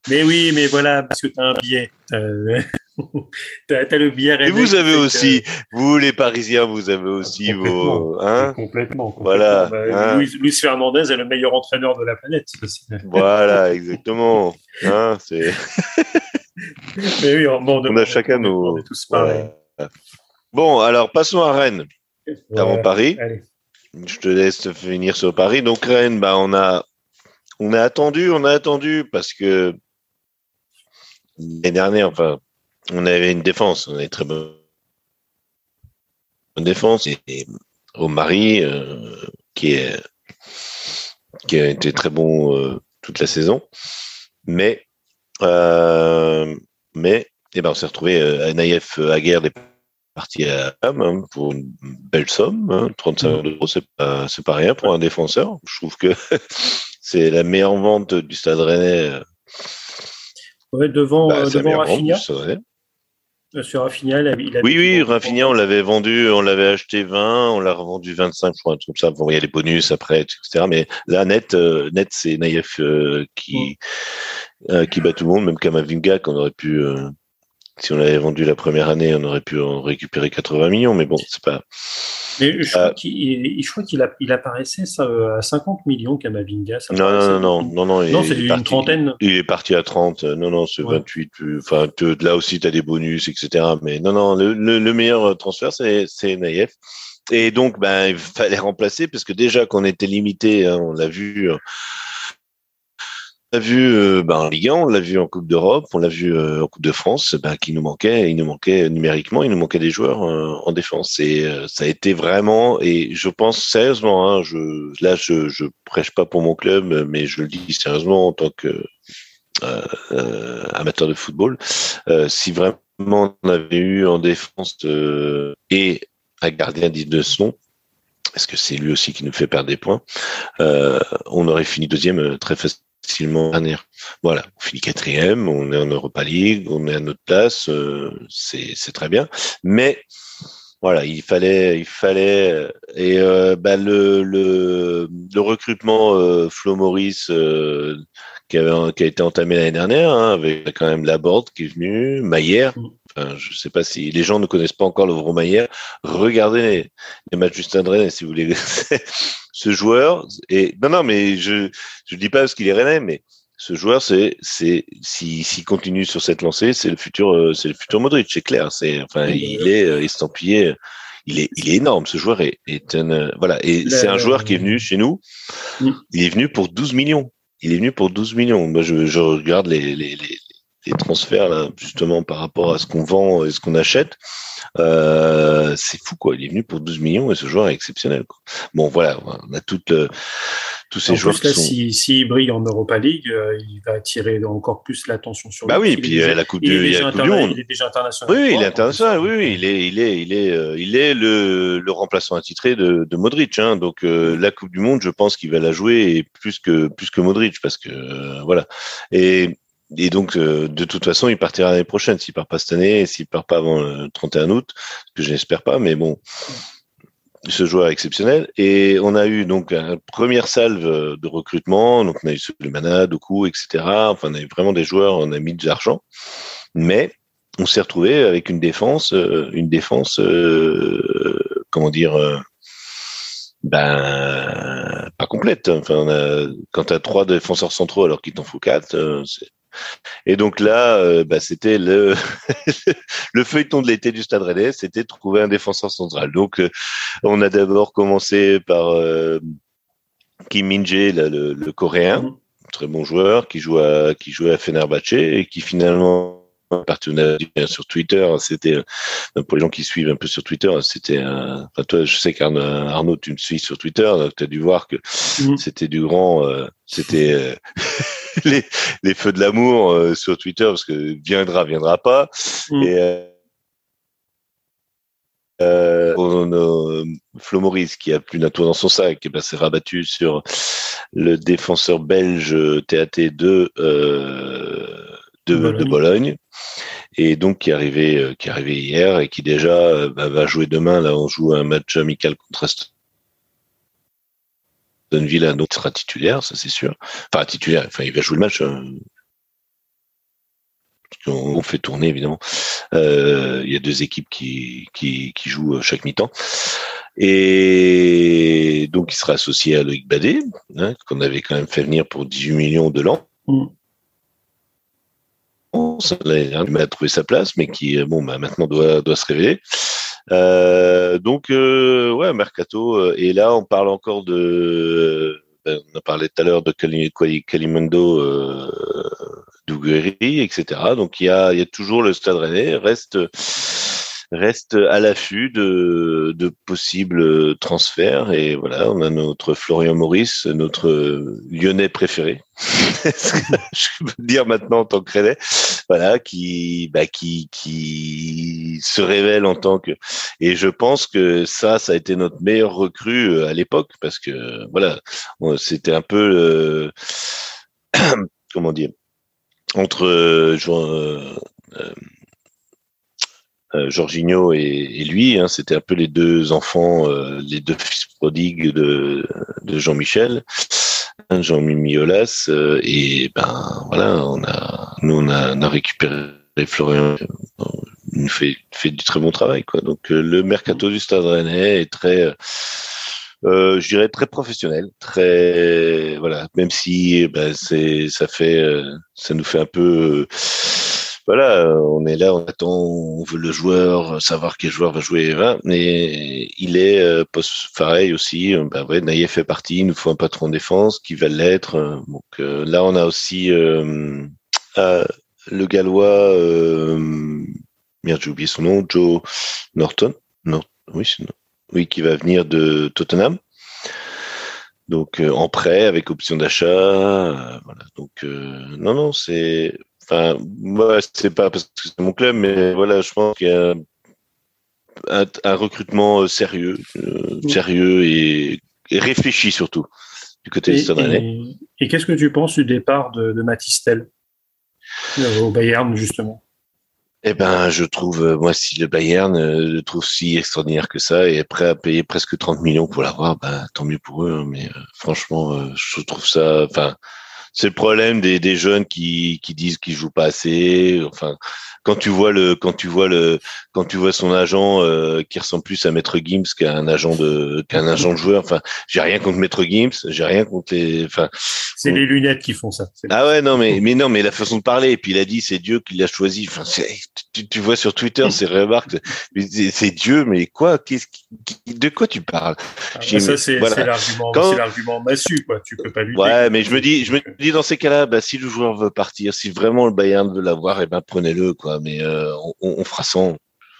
Mais oui, mais voilà, parce que tu as un billet. T'as t'as le billet. Et vous avez aussi, vous les Parisiens, vous avez aussi vos, hein Complètement. complètement. Voilà, Bah, hein. Luis, Luis Fernandez est le meilleur entraîneur de la planète. Voilà, exactement. Hein, c'est. Mais oui, on, bon, On a chacun nos- On est tous pareils. Voilà. Bon, alors passons à Rennes avant. Paris. Allez. Je te laisse finir sur Paris. Donc Rennes, bah on a on a attendu, on a attendu parce que l'année dernière, enfin, on avait une défense, on avait une très bonne défense et, au Mari euh, qui est qui a été très bon euh, toute la saison, mais euh, mais eh ben on s'est retrouvé euh, Naïef Aguerre est parti à Ham hein, pour une belle somme, hein, 35 euros, c'est pas, pas rien pour un défenseur. Je trouve que c'est la meilleure vente du Stade Rennais. Ouais, devant, bah, devant Rafinha. du Stade Rennais. euh, Sur Rafinha, il avait- il avait Oui, oui, Rafinha, on l'avait vendu, on l'avait acheté 20, on l'a revendu 25, je crois, un truc comme ça. Bon, il y a les bonus après, etc. Mais là, net, euh, net, c'est Naïef euh, qui, euh, qui bat tout le monde, même Kamavinga, qu'on aurait pu, euh, si on l'avait vendu la première année, on aurait pu en récupérer 80 millions, mais bon, c'est pas. Mais je Euh, crois crois qu'il a- il apparaissait ça, euh, à 50 millions, Kamavinga. Non, non, non, non, non, non. c'est une parti- trentaine. Il est parti à 30. euh, Non, non, c'est Ouais. 28. euh, Enfin, là aussi, tu as des bonus, etc. Mais non, non, le, le, le meilleur transfert, c'est, Naïef. Et donc, ben, il fallait remplacer parce que déjà qu'on était limité, hein, on l'a vu. euh, l'a vu euh, ben, en Ligue 1, on l'a vu en Coupe d'Europe, on l'a vu euh, en Coupe de France, ben, qu'il nous manquait, il nous manquait numériquement, il nous manquait des joueurs euh, en défense. Et ça a été vraiment, et je pense sérieusement, hein, je, là je, je prêche pas pour mon club, mais je le dis sérieusement en tant que euh, euh, de football, euh, si vraiment on avait eu en défense et un gardien dit de son, parce que c'est lui aussi qui nous fait perdre des points, on aurait fini deuxième très facilement dernière. Voilà, on finit quatrième, on est en Europa League, on est à notre place, c'est très bien, mais voilà, il fallait, il fallait, euh, et euh, bah, le, le, le, recrutement euh, Flo Maurice euh, qui, avait, qui a été entamé l'année dernière, hein, avec quand même Laborde qui est venu, Maillère. Enfin, je sais pas si les gens ne connaissent pas encore le Maillère. Regardez les, les matchs Stade Rennais si vous voulez. Ce joueur et non non mais je je dis pas parce qu'il est Rennais mais ce joueur, c'est, c'est, s'il continue sur cette lancée, c'est le futur, euh, c'est le futur Modric, c'est clair. C'est, enfin, il est euh, estampillé, il est, il est énorme. Ce joueur est, est un, euh, voilà, et c'est un joueur qui est venu chez nous. Il est venu pour 12 millions. Il est venu pour 12 millions. Moi, je, je regarde les, les, les, les transferts là, justement par rapport à ce qu'on vend et ce qu'on achète. Euh, c'est fou quoi. Il est venu pour 12 millions et ce joueur est exceptionnel. Quoi. Bon voilà, on a toute le, tous ces en joueurs. Plus, là, sont... si, brille en Europa League, euh, il va attirer encore plus l'attention sur. Bah lui. oui, puis euh, la Coupe du, il, la coupe du Monde. Il est déjà international. Oui, il est international. Oui, oui, il est, il est, il est, il est le, le remplaçant attitré de, de Modric. Hein. Donc la Coupe du Monde, je pense qu'il va la jouer plus que plus que Modric parce que voilà. Et et donc, euh, de toute façon, il partira l'année prochaine. S'il part pas cette année, s'il part pas avant le 31 août, ce que je n'espère pas, mais bon, ce joueur exceptionnel. Et on a eu donc une première salve de recrutement. Donc, on a eu Sulemana, Doku, etc. Enfin, on a eu vraiment des joueurs, on a mis de l'argent. Mais on s'est retrouvé avec une défense, euh, une défense, euh, comment dire, euh, ben pas complète. Enfin, on a, quand tu as trois défenseurs centraux alors qu'il t'en faut quatre, euh, et donc là, euh, bah, c'était le, le feuilleton de l'été du Stade Rennais, c'était de trouver un défenseur central. Donc, euh, on a d'abord commencé par euh, Kim Min Jae, le, le, coréen, mm-hmm. très bon joueur, qui joue à qui jouait à Fenerbahce et qui finalement partenariat sur Twitter, c'était pour les gens qui suivent un peu sur Twitter, c'était enfin toi je sais qu'Arnaud tu me suis sur Twitter, tu as dû voir que mm-hmm. c'était du grand c'était les, les, feux de l'amour euh, sur Twitter parce que viendra, viendra pas. Mm. Et euh, euh, on, euh, Flo Maurice qui a plus d'un tour dans son sac, et ben, s'est rabattu sur le défenseur belge TAT de, euh, de, Bologne. de, Bologne. et donc qui est arrivé qui est arrivé hier et qui déjà bah, va jouer demain. Là, on joue un match amical contre Villa donc sera titulaire, ça c'est sûr. Enfin titulaire, enfin il va jouer le match. Hein. On fait tourner évidemment. Euh, il y a deux équipes qui, qui, qui jouent chaque mi-temps. Et donc il sera associé à Loïc Badet, hein, qu'on avait quand même fait venir pour 18 millions de l'an. Mm. Il a trouvé sa place, mais qui bon bah, maintenant doit, doit se révéler. Euh, donc, euh, ouais, Mercato. Euh, et là, on parle encore de. Ben, on a parlé tout à l'heure de Kalimundo, euh, etc. Donc, il y a, il y a toujours le Stade Rennais. Reste reste à l'affût de, de, possibles transferts. Et voilà, on a notre Florian Maurice, notre Lyonnais préféré. je peux dire maintenant en tant que Rennais voilà, qui, bah, qui, qui se révèle en tant que. Et je pense que ça, ça a été notre meilleur recrue euh, à l'époque parce que voilà, c'était un peu comment dire entre euh, euh, euh, et, lui, hein, c'était un peu les deux enfants, euh, les deux fils prodigues de, de Jean-Michel. Jean Mimiolas euh, et ben voilà on a nous on a, on a récupéré Florian il nous fait fait du très bon travail quoi donc euh, le mercato du Stade Rennais est très euh, je dirais très professionnel, très voilà. Même si ben, c'est ça fait ça nous fait un peu voilà, on est là, on attend, on veut le joueur, savoir quel joueur va jouer, mais il est euh, pareil aussi. Ben ouais, Naïef fait partie, il nous faut un patron de défense qui va l'être. Donc euh, là, on a aussi euh, le Gallois, merde, j'ai oublié son nom, Joe Norton, non, oui, oui, qui va venir de Tottenham. Donc en prêt avec option d'achat, voilà. Donc non, non, c'est Enfin, moi, c'est pas parce que c'est mon club, mais voilà, je pense qu'il y a un, recrutement euh, sérieux, euh, sérieux et, réfléchi surtout du côté et, Stade Et, et qu'est-ce que tu penses du départ de, de Matistel au Bayern justement eh ben, je trouve, moi, si le Bayern le trouve si extraordinaire que ça et est prêt à payer presque 30 millions pour l'avoir, ben, tant mieux pour eux. Hein, mais franchement, je trouve ça, enfin, c'est le problème des, jeunes qui, qui disent qu'ils jouent pas assez. Enfin, quand tu vois le quand tu vois le quand tu vois son agent euh, qui ressemble plus à Maître Gims qu'un agent de qu'un agent de joueur. Enfin, j'ai rien contre Maître Gims, j'ai rien contre les. Enfin, c'est les lunettes qui font ça. Ah ouais non mais mais non mais la façon de parler et puis il a dit c'est Dieu qui l'a choisi. Enfin, tu, tu, vois sur Twitter ces remarques, c'est Dieu mais quoi Qu'est-ce de quoi tu parles? Ah, Ça c'est voilà. l'argument l'argument massu quoi. Tu peux pas lutter. Ouais mais je me dis je me dis dans ces cas-là, bah, si le joueur veut partir, si vraiment le Bayern veut l'avoir, et eh ben prenez-le quoi mais euh, on, fera sans.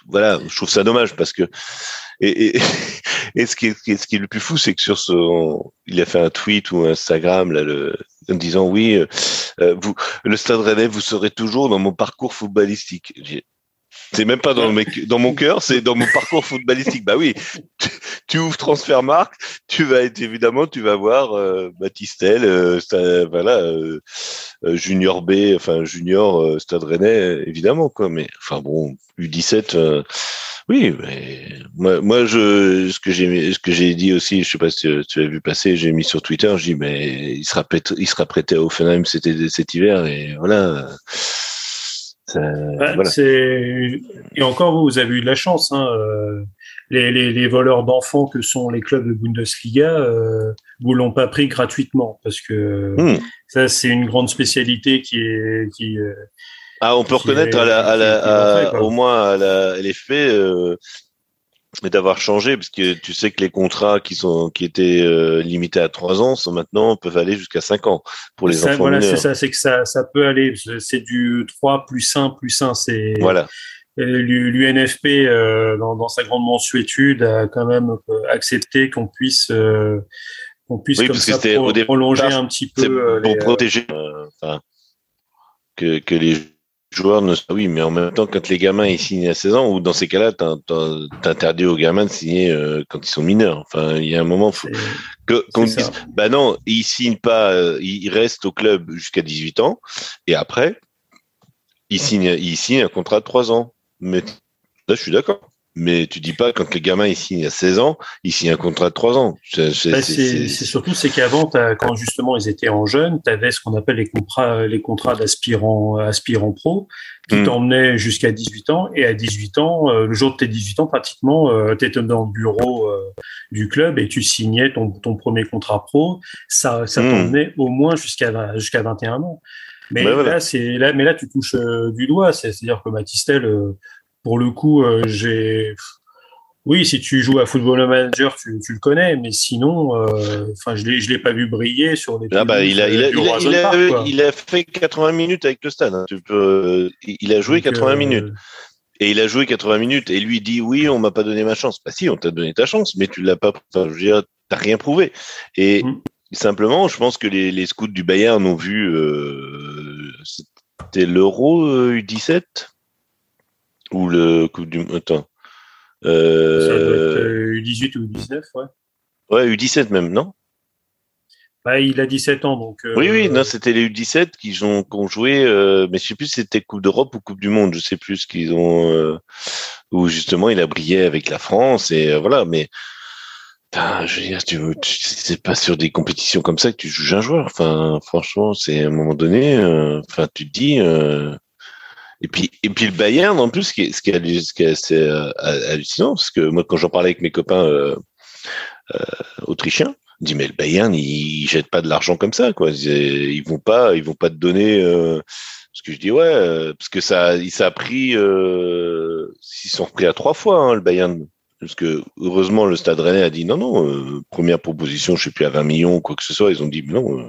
Voilà, je trouve ça dommage parce que et, et, ce, qui est, ce qui est le plus fou, c'est que sur son, il a fait un tweet ou Instagram là, le, en disant oui, euh, euh, vous, le Stade Rennais, vous serez toujours dans mon parcours footballistique. C'est même pas dans, mon cœur, c'est dans mon parcours footballistique. Bah oui, tu, tu ouvres Transfermarkt, tu vas être évidemment, tu vas voir euh, euh, voilà, euh, euh, Junior B, enfin Junior Stade Rennais, évidemment quoi. Mais enfin bon, U17. Oui, mais moi, moi, je, ce que j'ai, ce que j'ai dit aussi, je sais pas si tu, tu as vu passer, j'ai mis sur Twitter, je dis mais il sera prêté, il sera prêté à Offenheim cet, cet hiver et voilà. Et encore vous, vous avez eu de la chance. Hein, euh, les, les, les, voleurs d'enfants que sont les clubs de Bundesliga, euh, vous l'ont pas pris gratuitement parce que hmm. ça c'est une grande spécialité qui est qui. Euh, ah, on peut reconnaître à la, à la, au moins à la LFP euh, et d'avoir changé parce que tu sais que les contrats qui sont qui étaient euh, limités à trois ans sont maintenant peuvent aller jusqu'à cinq ans pour les ça, enfants voilà c'est ça c'est que ça ça peut aller. C'est du 3 plus 1 plus 1 c'est voilà. l'UNFP euh, dans, dans, sa grande mensuétude a quand même euh, accepté qu'on puisse euh, qu'on puisse oui, comme ça pro, prolonger un petit peu pour protéger que que les joueurs ne oui mais en même temps quand les gamins ils signent à 16 ans ou dans ces cas-là t'interdis aux gamins de signer euh, quand ils sont mineurs. Enfin il y a un moment faut que qu'on dise bah non ils signent pas euh, ils restent au club jusqu'à 18 ans et après ils signent ils signent un contrat de 3 ans. Mais là je suis d'accord mais tu dis pas quand les gamins signent à 16 ans, signent un contrat de 3 ans. C'est bah, surtout c'est qu'avant, quand justement ils étaient en jeune, tu avais ce qu'on appelle les contrats, les contrats d'aspirants, aspirants pro, qui hmm. t'emmenaient jusqu'à 18 ans. Et à 18 ans, euh, le jour de tes 18 ans, pratiquement, euh, tu étais dans le bureau euh, du club et tu signais ton, ton premier contrat pro. Ça, ça hmm. t'emmenait au moins jusqu'à jusqu'à 21 ans. Mais bah, là, c'est là, mais là, tu touches du doigt. C'est-à-dire que Matistel pour le coup, euh, j'ai. Oui, si tu joues à Football Manager, tu, tu le connais, mais sinon, euh, enfin, je l'ai, je l'ai pas vu briller sur des. Ah bah, il a, il a, il a, il a, fait 80 minutes avec le Stade. Hein. Tu peux, il a joué Donc, 80 euh... minutes. Et il a joué 80 minutes et lui dit oui, on m'a pas donné ma chance. Bah si, on t'a donné ta chance, mais tu l'as pas. Enfin, je veux dire, t'as rien prouvé. Et mmh. simplement, je pense que les, les scouts du Bayern ont vu. Euh, c'était l'Euro U17 ou le Coupe du Attends. Euh... U18 ou U19, ouais. Ouais, U17 même, non? Bah, Il a 17 ans, donc. Euh... Oui, oui, non, c'était les U17 qui ont, qui ont joué, euh, mais je sais plus si c'était Coupe d'Europe ou Coupe du Monde, je sais plus ce qu'ils ont. Euh, où justement il a brillé avec la France, et euh, voilà, mais. Putain, je veux dire, tu, tu c'est pas sur des compétitions comme ça que tu juges un joueur. Enfin, franchement, c'est à un moment donné, euh, enfin, tu te dis, et puis, et puis le Bayern, en plus, ce qui est, ce qui est, assez euh, hallucinant, parce que moi, quand j'en parlais avec mes copains euh, euh, autrichiens, ils disent mais le Bayern, ils, jettent pas de l'argent comme ça, quoi. Ils, ils, vont pas, ils vont pas te donner. Euh, parce que je dis ouais, euh, parce que ça, ça a pris, euh, ils sont repris à trois fois hein, le Bayern. Parce que heureusement le Stade Rennais a dit non non première proposition je sais plus à 20 millions quoi que ce soit ils ont dit non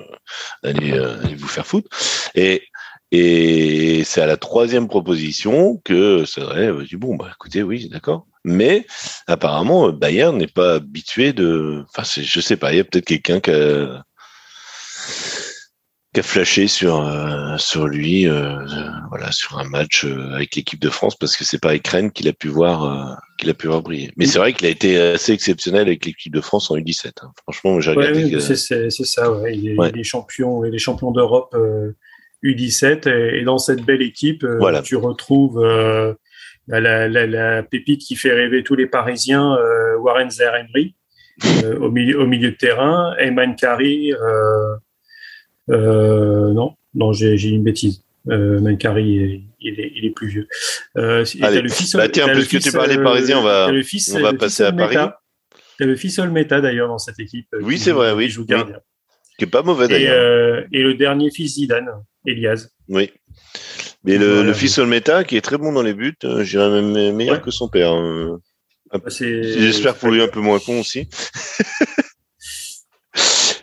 allez allez vous faire foutre et et c'est à la troisième proposition que ça aurait dit bon bah écoutez oui d'accord. Mais apparemment Bayern n'est pas habitué de. Enfin je sais pas il y a peut-être quelqu'un qui a... qui a flashé sur euh, sur lui, euh, voilà, sur un match euh, avec l'équipe de France, parce que c'est pas Ekren qu'il a pu voir, qu'il a pu voir briller. Mais c'est vrai qu'il a été assez exceptionnel avec l'équipe de France en U17. Hein. Franchement, j'ai regardé. Ouais, c'est ça, ouais. Il, est, il est champion, il est champion d'Europe U17, et, et, dans cette belle équipe, voilà. tu retrouves la, la, la, pépite qui fait rêver tous les Parisiens, Warren Zaire-Emery. au, milieu, au milieu de terrain, Ayman Kari, euh, euh, non, non, j'ai une bêtise. Euh, Mankari, il est, il est plus vieux. Euh, Allez, le fils, bah tiens, puisque tu parlais parisien, on va, le fils, on va passer à Paris. Tu as le fils Olmeta d'ailleurs dans cette équipe. Oui, c'est vrai, oui. Joue gardien. Qui est pas mauvais d'ailleurs. Et, euh, et, le dernier fils Zidane, Elias. Oui. Mais le, voilà. le fils Olmeta, qui est très bon dans les buts, je dirais même meilleur ouais. que son père. Hein. Bah, J'espère pour lui un peu moins con aussi.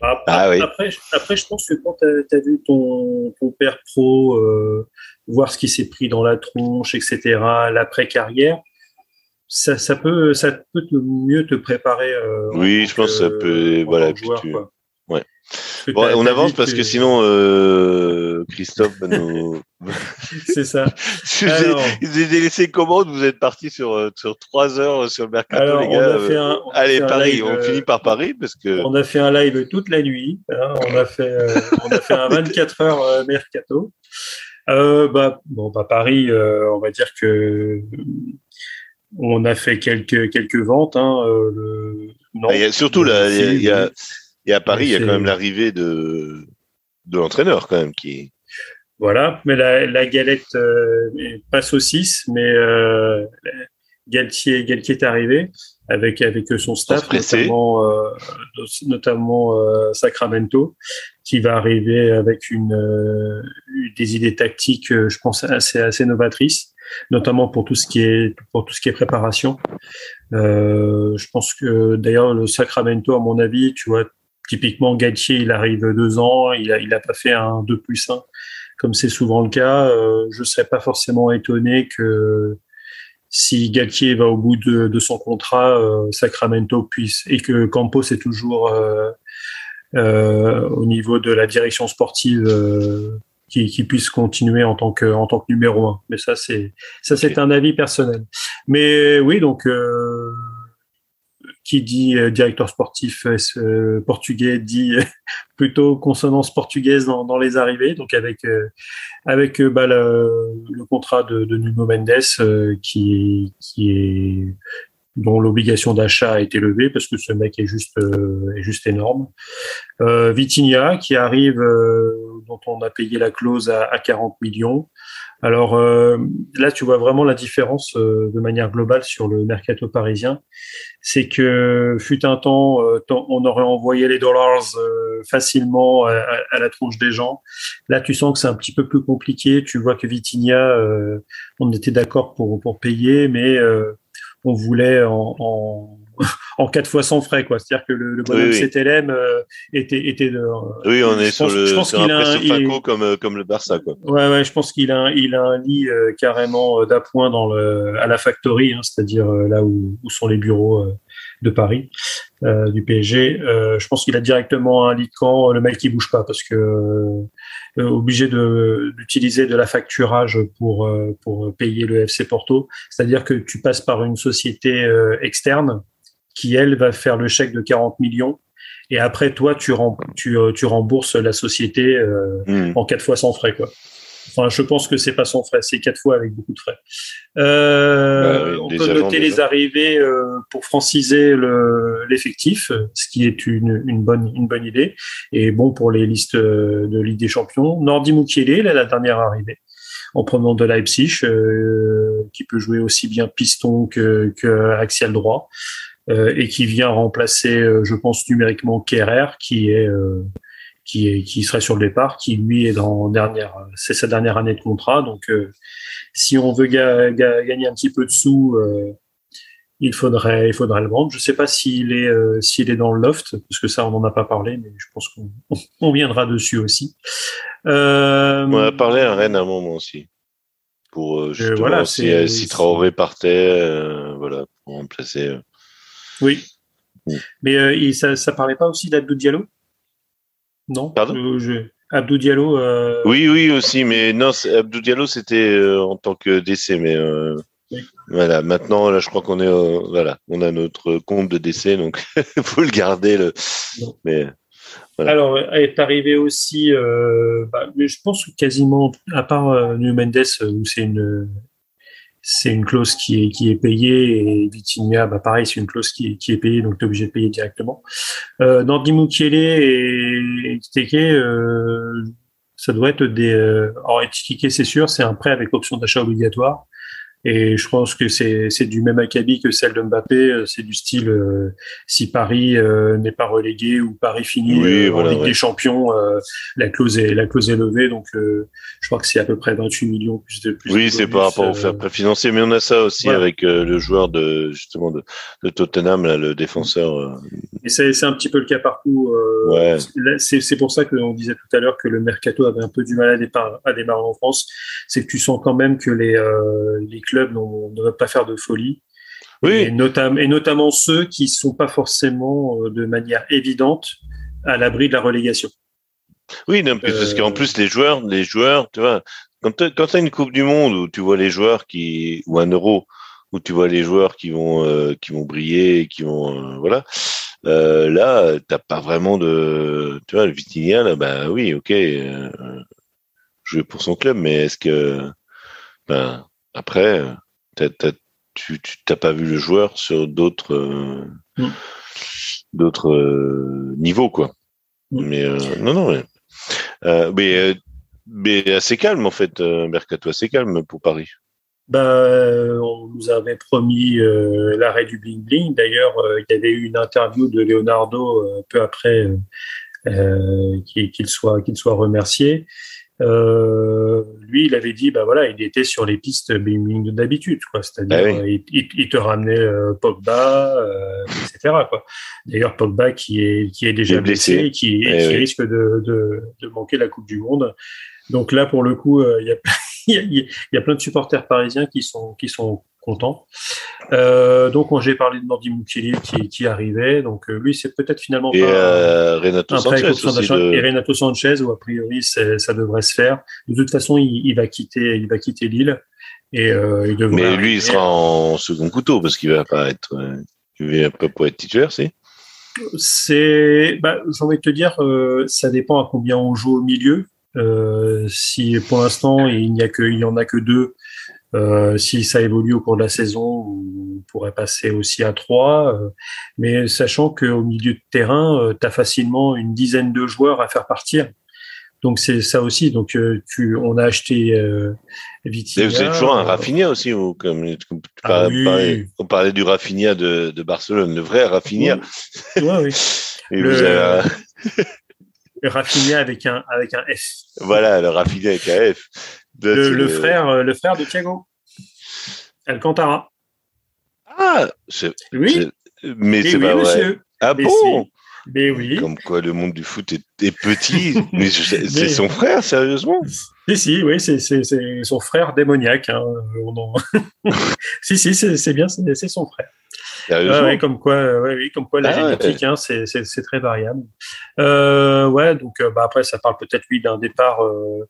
Après, ah, oui. après, après, je pense que quand tu as, as, vu ton, ton père pro, euh, voir ce qui s'est pris dans la tronche, etc., l'après-carrière, ça, ça, peut, ça peut te, mieux te préparer. Euh, oui, je pense que ça peut. Voilà, joueur, tu... Bon, on avance parce que, que sinon euh, Christophe va nous. C'est ça. je alors, laissé commande, vous êtes parti sur sur trois heures sur le mercato alors, les gars. On a fait un, on Allez fait Paris, live, on finit par Paris parce que. On a fait un live toute la nuit. Hein, on a fait euh, on a fait un 24 heures euh, mercato. Euh, bah bon bah Paris, on va dire que on a fait quelques quelques ventes. Hein, le... non, il y a surtout là, il y a, il y a et à Paris, il y a quand même l'arrivée de, de l'entraîneur, quand même, qui. Voilà, mais la, la galette euh, passe au 6, mais euh, Galtier, Galtier est arrivé avec, avec son staff, notamment, euh, notamment euh, Sacramento, qui va arriver avec une, euh, des idées tactiques, je pense, assez, assez novatrices notamment pour tout ce qui est pour tout ce qui est préparation. Euh, je pense que d'ailleurs le Sacramento, à mon avis, tu vois, Typiquement, Galtier, il arrive deux ans, il a, il a pas fait un 2 plus 1, comme c'est souvent le cas. Euh, je serais pas forcément étonné que si Galtier va au bout de, de son contrat, euh, Sacramento puisse, et que Campos est toujours euh, euh au niveau de la direction sportive, euh, qui, qui, puisse continuer en tant que, en tant que numéro un. Mais ça, c'est, ça, c'est okay. un avis personnel. Mais oui, donc, euh, qui dit euh, directeur sportif euh, portugais dit plutôt consonance portugaise dans, dans, les arrivées. Donc avec euh, avec bah, le, le, contrat de, de Nuno Mendes qui qui est dont l'obligation d'achat a été levée parce que ce mec est juste est juste énorme. Euh, Vitinha qui arrive dont on a payé la clause à, à 40 millions. Alors euh, là, tu vois vraiment la différence euh, de manière globale sur le mercato parisien. C'est que fut un temps, euh, on aurait envoyé les dollars euh, facilement à, la tronche des gens. Là, tu sens que c'est un petit peu plus compliqué. Tu vois que Vitinha, euh, on était d'accord pour, pour payer, mais on voulait en, en en quatre fois sans frais, quoi. C'est-à-dire que le, le bonhomme oui, oui. CTLM euh, était, était de, Oui, on est sur le, sur un précio Franco comme, euh, comme le Barça, quoi. Ouais, ouais, je pense qu'il a, il a un lit euh, carrément euh, d'appoint dans le, à la factory, hein, c'est-à-dire euh, là où, où sont les bureaux euh, de Paris, du PSG. je pense qu'il a directement un lit de camp, le mec qui bouge pas parce que obligé de, d'utiliser de la facturage pour, pour payer le FC Porto. C'est-à-dire que tu passes par une société externe qui, elle, va faire le chèque de 40 millions. Et après, toi, tu, rem tu, euh, tu rembourses la société euh, mmh. en quatre fois sans frais. Quoi. Enfin, je pense que c'est pas sans frais, c'est quatre fois avec beaucoup de frais. Euh, bah, on peut noter les arrivées euh, pour franciser l'effectif, le, ce qui est une, une, bonne, une bonne idée. Et bon pour les listes de Ligue des Champions. Nordi Mukiele, là, la dernière arrivée en provenant de Leipzig, euh, qui peut jouer aussi bien piston que, que axial droit et qui vient remplacer, euh, je pense numériquement Kerrer, qui est euh, qui est qui serait sur le départ, qui lui est dans dernière, c'est sa dernière année de contrat. Donc, si on veut ga ga gagner un petit peu de sous, il faudrait il faudrait le vendre. Je sais pas s'il est s'il est dans le loft parce que ça on n'en a pas parlé, mais je pense qu'on on viendra dessus aussi. Euh, on a parlé à Rennes à un moment aussi pour justement voilà, si, si Traoré partait, euh, voilà pour remplacer. Euh... Oui. Oui. Mais euh, ça, ça parlait pas aussi d'Abdou Diallo? Non Pardon? Je, Abdou Diallo. Oui, oui, aussi, mais non, Abdou Diallo, c'était en tant que décès, mais voilà. Maintenant, là, je crois qu'on est, voilà, on a notre compte de décès, donc faut le garder. Le... Mais alors, est arrivé aussi, euh, bah, je pense quasiment, à part euh, New Mendes, où c'est une, c'est une clause qui est, qui est payée, et Vitinia, bah, pareil, c'est une clause qui est, qui est payée, donc tu es obligé de payer directement. Euh, Nandi et Teke, euh, ça doit être des. Euh, alors, Teke, c'est sûr, c'est un prêt avec option d'achat obligatoire. Et je pense que c'est du même acabit que celle de Mbappé. Euh, c'est du style euh, si Paris euh, n'est pas relégué ou Paris finit en Ligue des Champions, la clause est la clause est levée. Donc je crois que c'est à peu près 28 millions plus de plus. Oui, c'est par rapport au fair play financier, mais on a ça aussi avec le joueur de justement de, de Tottenham, là, le défenseur. Et c'est un petit peu le cas partout. Ouais. C'est pour ça que on disait tout à l'heure que le mercato avait un peu du mal à démarrer en France. C'est que tu sens quand même que les les clubs ne veulent pas faire de folie. Oui. Et, notamment, et notamment ceux qui sont pas forcément euh, de manière évidente à l'abri de la relégation. Oui, parce qu'en euh, plus les joueurs, les joueurs, tu vois, quand tu as une Coupe du Monde où tu vois les joueurs qui ou un Euro où tu vois les joueurs qui vont euh, qui vont briller, qui vont voilà. Euh, là, t'as pas vraiment de, tu vois, le Vitinha là, bah oui, ok, jouer pour son club, mais est-ce que, ben, après, tu n'as pas vu le joueur sur d'autres euh, mm. d'autres euh, niveaux, quoi. Mm. Mais euh, non, non, mais, mais assez calme en fait, mercato assez calme pour Paris. Bah, on nous avait promis l'arrêt du bling bling. D'ailleurs, il y avait eu une interview de Leonardo peu après qu'il soit qu'il soit remercié. Euh, lui, il avait dit, bah voilà, il était sur les pistes d'habitude, quoi. C'est-à-dire, ah il, te ramenait euh, Pogba, euh, etc. Quoi. D'ailleurs, Pogba qui est qui est déjà blessé, qui, eh qui risque de, de, de, manquer la Coupe du Monde. Donc là, pour le coup, euh, il y a il y, a plein de supporters parisiens qui sont qui sont content. Euh, donc, j'ai parlé de Nordi Mukiele qui, qui arrivait. Donc, euh, lui, c'est peut-être finalement et, pas euh, Renato Sanchez Et Renato Sanchez, où a priori, ça devrait se faire. De toute façon, il, va quitter, il va quitter Lille. Et, euh, il devrait Mais lui, il sera en second couteau parce qu'il va pas être, il va pas pour être titulaire, c'est. C'est, bah, j'ai envie de te dire, ça dépend à combien on joue au milieu. si pour l'instant il n'y a que, il y en a que deux, euh, si ça évolue au cours de la saison, on pourrait passer aussi à trois. Euh, mais sachant qu'au milieu de terrain, euh, tu as facilement une dizaine de joueurs à faire partir. Donc c'est ça aussi. Donc tu, on a acheté euh, Vitinha. Vous êtes toujours un Rafinha aussi, ou comme, ah on parlait du Rafinha de, de, Barcelone, le vrai Rafinha. Oui, oui. le... Rafinha avec un avec un F. Voilà, le Rafinha avec un F. Le, frère, euh, le frère de Thiago. Alcantara. Ah, oui. Mais c'est pas vrai. Ah bon? Mais oui. Comme quoi le monde du foot est, petit. mais c'est son frère, sérieusement? Si, si, oui, c'est son frère démoniaque. Hein. si, si, c'est bien, c'est son frère. Ah comme quoi, oui, comme quoi la ah génétique, hein, c'est très variable. Euh, ouais, donc euh, bah, après, ça parle peut-être lui d'un départ euh,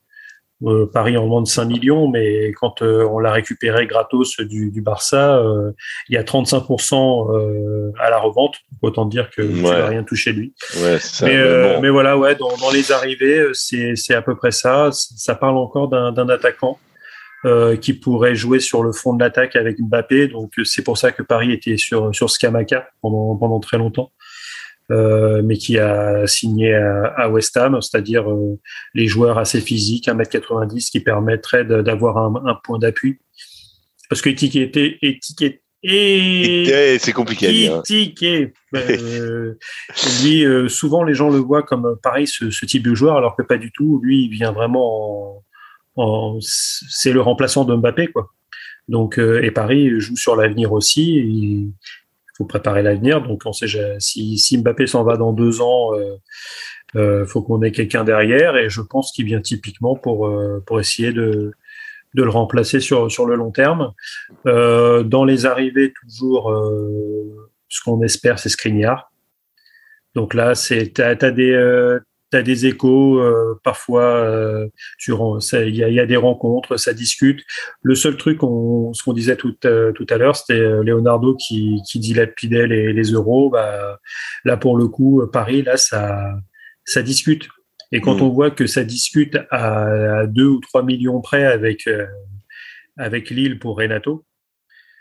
Paris en demande 5 millions, mais quand euh, on l'a récupéré gratos du, du Barça, euh, il y a 35% à la revente. Autant dire que tu vas rien toucher lui. Ouais, ça, mais, mais, voilà, ouais, dans, dans les arrivées, c'est à peu près ça. Ça parle encore d'un attaquant. qui pourrait jouer sur le fond de l'attaque avec Mbappé. Donc c'est pour ça que Paris était sur sur Scamaca pendant pendant très longtemps. Euh, mais qui a signé à, West Ham, c'est-à-dire euh, les joueurs assez physiques, 1m90, qui permettraient d'avoir un, point d'appui. Parce que étiqueté, étiqueté, et c'est compliqué à dire. Hein. Euh, lui, souvent les gens le voient comme pareil ce, ce, type de joueur, alors que pas du tout. Lui, il vient vraiment en, en c'est le remplaçant de Mbappé, quoi. Donc, et Paris joue sur l'avenir aussi. Et faut préparer l'avenir. Donc, on sait si, si Mbappé s'en va dans deux ans, euh, euh, faut qu'on ait quelqu'un derrière. Et je pense qu'il vient typiquement pour euh, pour essayer de de le remplacer sur sur le long terme. Euh, dans les arrivées, toujours, ce qu'on espère, c'est Skriniar. Donc là, c'est t'as, as des tu as des échos, parfois il y a, y a, des rencontres, ça discute. Le seul truc, on, ce qu'on disait tout, tout à l'heure, c'était Leonardo qui, qui dilapidait les, les euros. Bah, là, pour le coup, Paris, là, ça, ça discute. Et quand mm. on voit que ça discute à, 2 ou 3 millions près avec, avec Lille pour Renato,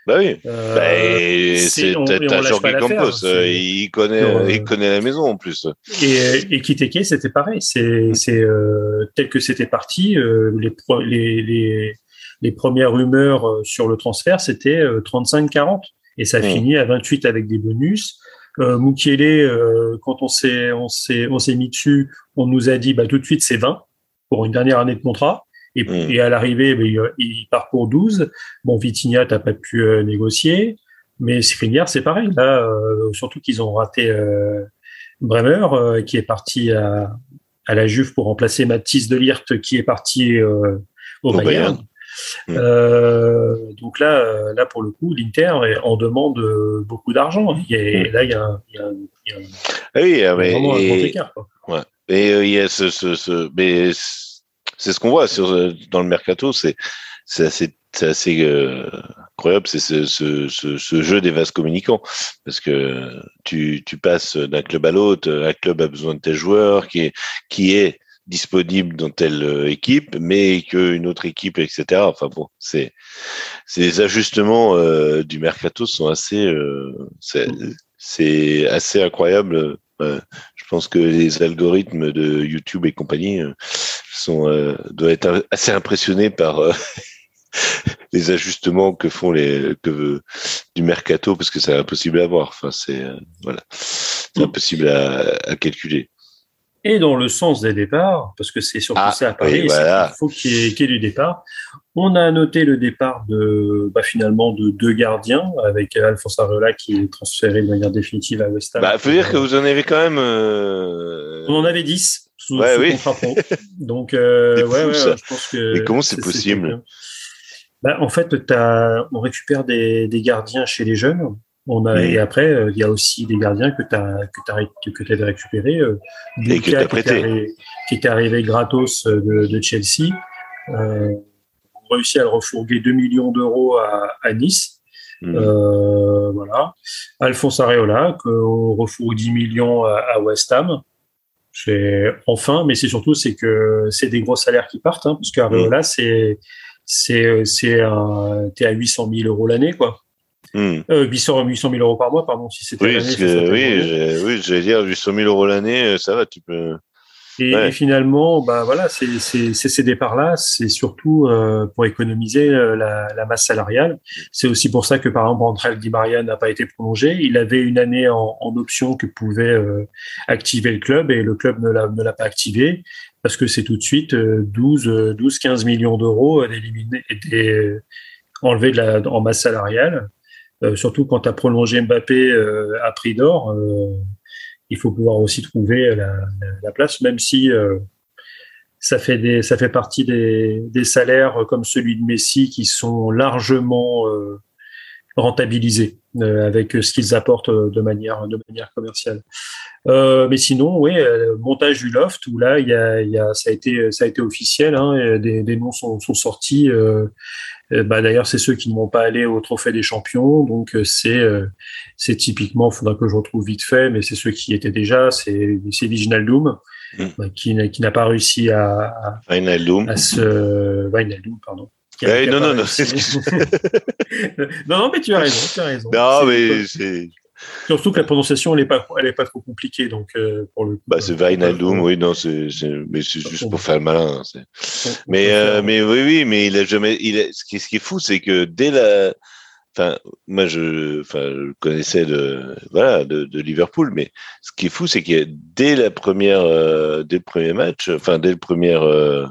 bah oui. Euh, bah, c'est un joueur qui compose. Il connaît, euh, il connaît la maison en plus. Et, et Kiteke, c'était pareil. C'est, c'est euh, tel que c'était parti. Euh, les, les, les, les, premières rumeurs sur le transfert, c'était 35-40. Et ça a mm. fini à 28 avec des bonus. Euh, Mukiele, quand on s'est, on s'est, on s'est mis dessus, on nous a dit, bah, tout de suite, c'est 20 pour une dernière année de contrat. Et, mm. et à l'arrivée, ben, il, il, parcourt 12. Bon, Vitinha, t'as pas pu euh, négocier. Mais Skriniar, c'est pareil. Là, euh, surtout qu'ils ont raté euh, Bremer, qui est parti à, à, la Juve pour remplacer Mathis de Lirt, qui est parti au, Bayern. Mm. donc là, là pour le coup, l'Inter en demande beaucoup d'argent. Et mm. là, il y a, il y a, il y a, ah oui, mais, vraiment un grand écart. Quoi. Ouais. Et il y a ce, ce, ce mais c'est ce qu'on voit sur, euh, dans le mercato. C'est assez, assez euh, incroyable, c'est ce, ce, ce, jeu des vases communicants, parce que tu, tu passes d'un club à l'autre, un club a besoin de tes joueurs, qui est, qui est disponible dans telle euh, équipe, mais qu'une autre équipe, etc. Enfin bon, c'est ces ajustements euh, du mercato sont assez, euh, c'est assez incroyable. je pense que les algorithmes de YouTube et compagnie sont euh, doivent être assez impressionnés par euh, les ajustements que font les que du mercato parce que c'est impossible à voir. Enfin, c'est euh, voilà, c'est impossible à, à, calculer. Et dans le sens des départs, parce que c'est surtout ah, ça à Paris, il faut qu'il y, qu ait du départ. On a noté le départ de bah, finalement de deux gardiens avec Alphonse Areola qui est transféré de manière définitive à West Ham. Bah, faut dire que vous en avez quand même. On en avait 10 sous, ouais, oui. Donc, euh, ouais, ouais, je pense que. Mais comment c'est possible bah, En fait, as, on récupère des, des, gardiens chez les jeunes. On a, Et après, euh, il y a aussi des gardiens que tu as que t'as que avais récupérés. Euh, et que as prêté. Qui, était arrivé gratos de, de Chelsea. Euh, on a réussi à le refourguer 2 millions d'euros à, à, Nice. Mmh. Euh, voilà. Alphonse Areola, qu'on refourgue 10 millions à, à West Ham. C'est enfin, mais c'est surtout c'est que c'est des gros salaires qui partent, hein, parce qu'Areola, mm. c'est c'est c'est t'es à 800 000 euros l'année, quoi. Mm. Euh, 800 800 000 euros par mois, pardon, si c'était oui, l'année. Oui, oui, j'allais dire 800 000 euros l'année, euh, ça va, tu peux. Et, finalement, bah voilà, c'est ces départs-là, c'est surtout euh, pour économiser euh, la, la, masse salariale. C'est aussi pour ça que par exemple André Di Maria n'a pas été prolongé. Il avait une année en, en option que pouvait euh, activer le club et le club ne l'a ne l'a pas activé parce que c'est tout de suite 12 12 15 millions d'euros d'éliminer enlevés de la, en masse salariale. Surtout quand tu as prolongé Mbappé à prix d'or il faut pouvoir aussi trouver la, la place, même si euh, ça fait ça fait partie des, salaires comme celui de Messi qui sont largement euh, rentabilisés euh, avec ce qu'ils apportent de manière, de manière commerciale. Euh, mais sinon, oui, montage du loft où là, y a, ça a été, ça a été officiel. Hein, des, noms sont sortis. Euh, bah, D'ailleurs, c'est ceux qui ne vont pas aller au Trophée des Champions. Donc, euh, c'est euh, c'est typiquement, il faudra que je retrouve vite fait, mais c'est ceux qui étaient déjà. C'est Viginal Doom, mm. bah, qui, qui n'a pas réussi à, à, à se... Doom, pardon. Ouais, non, non, non, non, non, mais tu as raison, tu as raison. Non, mais c'est Surtout que la prononciation, elle n'est pas, elle est pas trop compliquée, donc euh, pour le. bah, c'est Vainaldum, oui, non, c'est, mais c'est juste pour faire le malin. Hein, mais, euh, mais oui, oui, mais il a jamais, il a, ce qui, ce qui est fou, c'est que dès la, enfin, moi, je, enfin, je connaissais de, voilà, de, de, Liverpool, mais ce qui est fou, c'est que dès la première, euh, dès le premier match, enfin, dès le premier, euh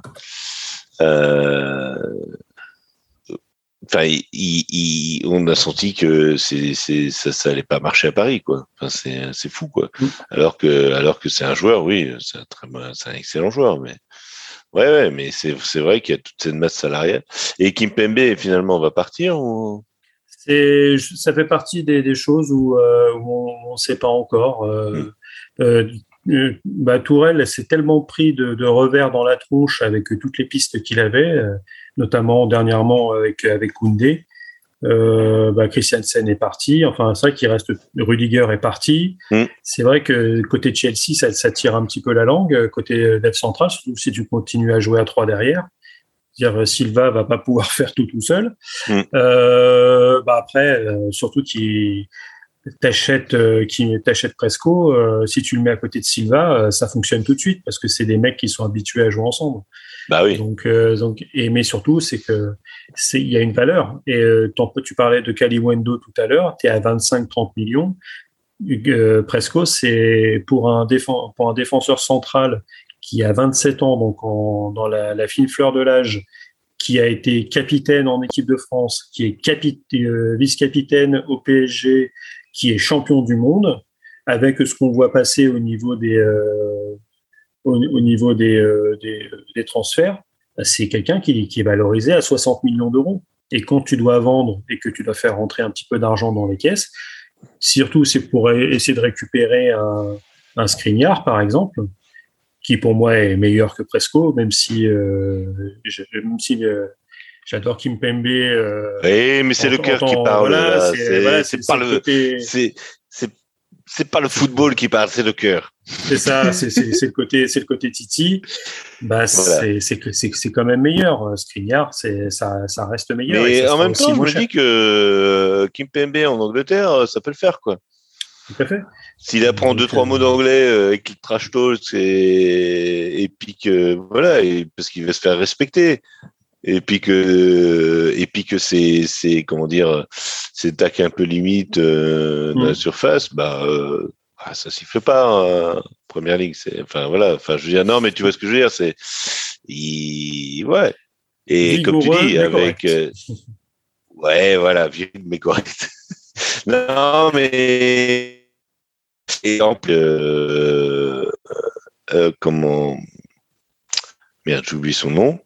enfin, il, on a senti que c'est, c'est, ça, ça allait pas marcher à Paris, quoi. Enfin, c'est, c'est fou, quoi. Mm. Alors que, alors que c'est un joueur, oui, c'est un très, c'est un excellent joueur, mais ouais, ouais, mais c'est, c'est vrai qu'il y a toute cette masse salariale. Et Kimpembe finalement va partir ou? C'est, ça fait partie des, des choses où, euh, où on ne sait pas encore. Euh, mm. euh, bah, Tourelle s'est tellement pris de, de, revers dans la tronche avec toutes les pistes qu'il avait, notamment dernièrement avec avec Koundé, euh, bah, Christiansen est parti. Enfin, c'est vrai qu'il reste. Rudiger est parti. Mm. C'est vrai que côté Chelsea, ça, ça, tire un petit peu la langue. Côté Dev central, surtout si tu continues à jouer à trois derrière. Dire Silva va pas pouvoir faire tout tout seul. Mm. Euh, bah après, euh, surtout qu'il t'achète euh, qui t'achète Presco, euh, si tu le mets à côté de Silva, euh, ça fonctionne tout de suite parce que c'est des mecs qui sont habitués à jouer ensemble. Bah oui. Donc, donc et mais surtout c'est que c'est il y a une valeur. Et tu parlais de Caliwendo tout à l'heure, tu es à 25-30 millions. Presco, c'est pour un défenseur pour un défenseur central qui a 27 ans, donc en, dans la, la fine fleur de l'âge, qui a été capitaine en équipe de France, qui est vice-capitaine au PSG, qui est champion du monde, avec ce qu'on voit passer au niveau des, euh, au, niveau des, euh, des, des, transferts, bah, c'est quelqu'un qui, est valorisé à 60 millions d'euros. Et quand tu dois vendre et que tu dois faire rentrer un petit peu d'argent dans les caisses, surtout c'est pour essayer de récupérer un, un par exemple, qui pour moi est meilleur que Presco, même si, euh, même si euh, J'adore Kim Pembe. Euh, mais c'est le cœur qui parle. Voilà, c'est pas le, c'est c'est pas le football qui parle, c'est le cœur. C'est ça, c'est le côté, c'est le côté Titi. Bah, c'est c'est quand même meilleur. Euh, Skriniar, c'est ça, ça reste meilleur. Mais en même temps, je me dis que euh, Kim Pembe en Angleterre, ça peut le faire, quoi. Tout à fait. S'il apprend deux trois mots d'anglais et qu'il trash talk et, et puis que voilà, et, parce qu'il veut se faire respecter et puis que et puis que c'est c'est comment dire c'est tac un peu limite euh, dans la mm. surface bah euh, ah, ça siffle pas hein. première ligue c'est enfin voilà enfin je veux dire non mais tu vois ce que je veux dire c'est ouais et comme tu dis avec euh, ouais voilà vieux mais correct non mais exemple euh, euh, comment merde j'oublie son nom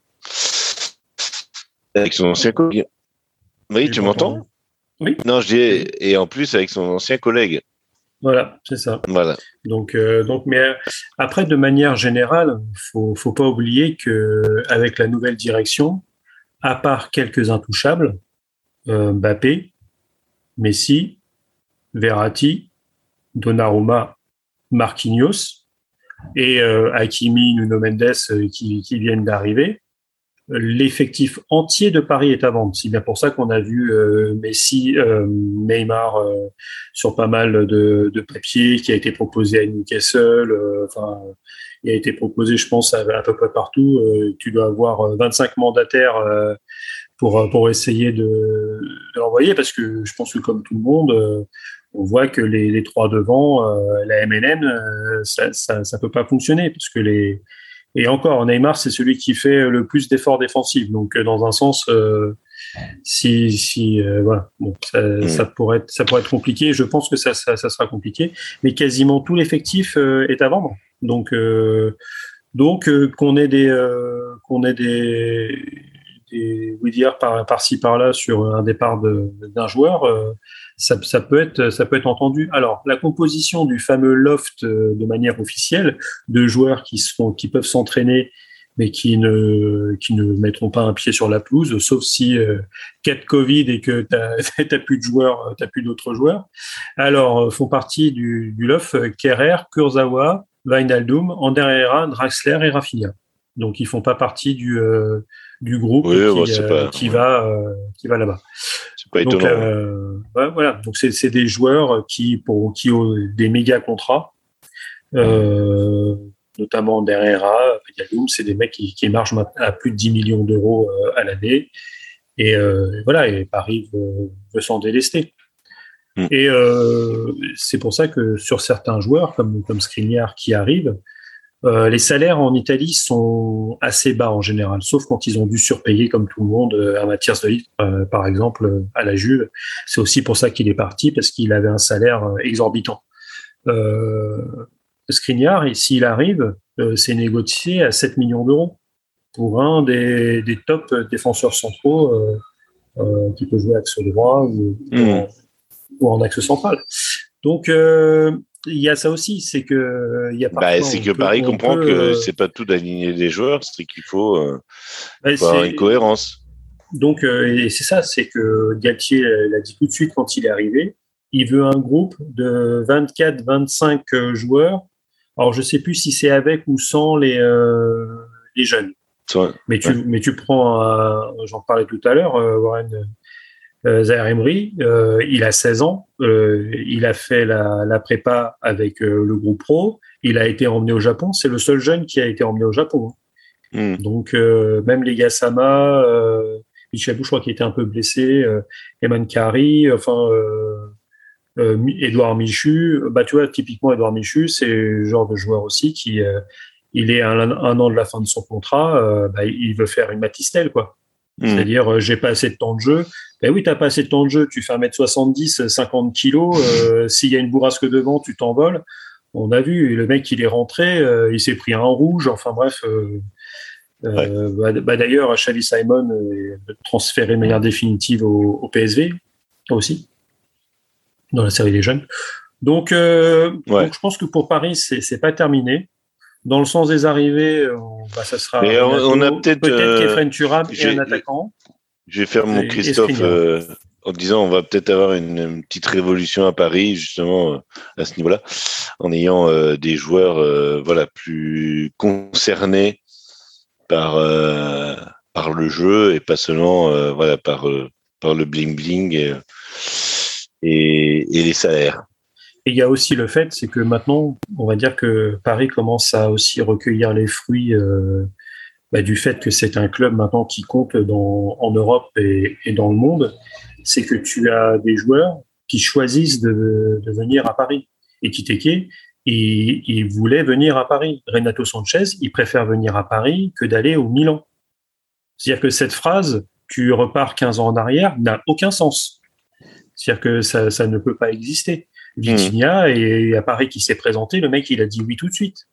avec son ancien collègue. Oui, tu m'entends Oui. Non, je dis, et en plus avec son ancien collègue. Voilà, c'est ça. Voilà. Donc, euh, donc, mais euh, après, de manière générale, faut, faut pas oublier que avec la nouvelle direction, à part quelques intouchables, euh, Mbappé, Messi, Verratti, Donnarumma, Marquinhos et euh, Hakimi, Nuno Mendes qui, qui viennent d'arriver, l'effectif entier de Paris est à vendre. C'est bien pour ça qu'on a vu euh, Messi, euh, Neymar euh, sur pas mal de, de papiers qui a été proposé à Newcastle. enfin, il a été proposé, je pense, à, peu près partout. tu dois avoir 25 mandataires pour pour essayer de, de l'envoyer parce que je pense que comme tout le monde. on voit que les, les trois devant, la MNN, ça, ça, ça peut pas fonctionner parce que les, et encore, Neymar, c'est celui qui fait le plus d'efforts défensifs. Donc, euh, dans un sens, euh, si, si euh, voilà, bon, ça, mm. ça, pourrait être, ça pourrait être compliqué. Je pense que ça, ça, ça sera compliqué. Mais quasiment tout l'effectif est à vendre. Donc, donc qu'on ait des, qu'on ait des, des dire par, par-ci par-là sur un départ d'un joueur ça, peut être, ça peut être entendu. Alors, la composition du fameux loft euh, de manière officielle, de joueurs qui, sont, qui peuvent s'entraîner, mais qui ne, qui ne mettront pas un pied sur la pelouse, sauf si euh, cas de Covid et que tu n'as plus de joueurs, tu plus d'autres joueurs. Alors, euh, font partie du, loft Kerrer, Kurzawa, Wijnaldum, Ander Herrera, Draxler et Rafinha. Donc, ils font pas partie du, euh, du groupe qui, qui, va, qui va là-bas. Donc, euh, voilà, donc c'est des joueurs qui pour qui ont des méga contrats, euh, notamment derrière c'est des mecs qui, qui marchent à plus de 10 millions d'euros euh, à l'année. Et euh, voilà, et Paris veut, veut s'en délester. Mm. Et euh, c'est pour ça que sur certains joueurs, comme, comme Skriniar qui arrive, euh, les salaires en Italie sont assez bas en général, sauf quand ils ont dû surpayer comme tout le monde euh, à Mathias de euh, par exemple, à la Juve. C'est aussi pour ça qu'il est parti, parce qu'il avait un salaire exorbitant. Euh, Skriniar, s'il arrive, c'est négocié à 7 millions d'euros pour un des, des top défenseurs centraux qui peut jouer axe droit ou, mmh. ou, en, axe central. Donc, il y a ça aussi, c'est que il y a bah, c'est que Paris comprend que euh, c'est pas tout d'aligner des joueurs, c'est qu'il faut, euh, bah, avoir une cohérence. Donc, euh, et c'est ça, c'est que Galtier l'a dit tout de suite quand il est arrivé, il veut un groupe de 24, 25 joueurs. Alors, je sais plus si c'est avec ou sans les les jeunes. mais tu mais tu prends, j'en parlais tout à l'heure, Warren euh, Zaire Emery, euh, il a 16 ans, euh, il a fait la, la prépa avec euh, le groupe pro, il a été emmené au Japon, c'est le seul jeune qui a été emmené au Japon. Hmm. Donc même les Gassama, Michel Bou, je crois qu'il était un peu blessé, Eman Kari, enfin Edouard Michu, bah tu vois typiquement Edouard Michu, c'est le genre de joueur aussi qui il est un, un, an de la fin de son contrat, bah, il veut faire une Matistel quoi. Hmm. C'est-à-dire, j'ai pas assez de temps de jeu, ben oui, t'as pas assez de temps de jeu, tu fais 1m70, 50 kilos, euh, s'il y a une bourrasque devant, tu t'envoles. On a vu, le mec, il est rentré, euh, il s'est pris un rouge, enfin bref. Euh, euh bah, bah, D'ailleurs, Xavi Simon est transféré de manière définitive au, PSV, aussi, dans la série des jeunes. Donc, donc je pense que pour Paris, c'est pas terminé. Dans le sens des arrivées, bah, ça sera. on, a peut-être peut Thuram et un attaquant. Je vais faire mon Christophe euh, en disant on va peut-être avoir une, petite révolution à Paris justement euh, à ce niveau-là, en ayant euh, des joueurs voilà plus concernés par par le jeu et pas seulement voilà par par le bling bling et, et, les salaires. Et il y a aussi le fait, c'est que maintenant, on va dire que Paris commence à aussi recueillir les fruits bah, du fait que c'est un club maintenant qui compte dans, en Europe et, et dans le monde, c'est que tu as des joueurs qui choisissent de, de venir à Paris. Et Kiteke, il, il voulait venir à Paris. Renato Sanchez, il préfère venir à Paris que d'aller au Milan. C'est-à-dire que cette phrase, tu repars 15 ans en arrière, n'a aucun sens. C'est-à-dire que ça, ça ne peut pas exister. Vitinha mmh. et à Paris qui s'est présenté, le mec il a dit oui tout de suite.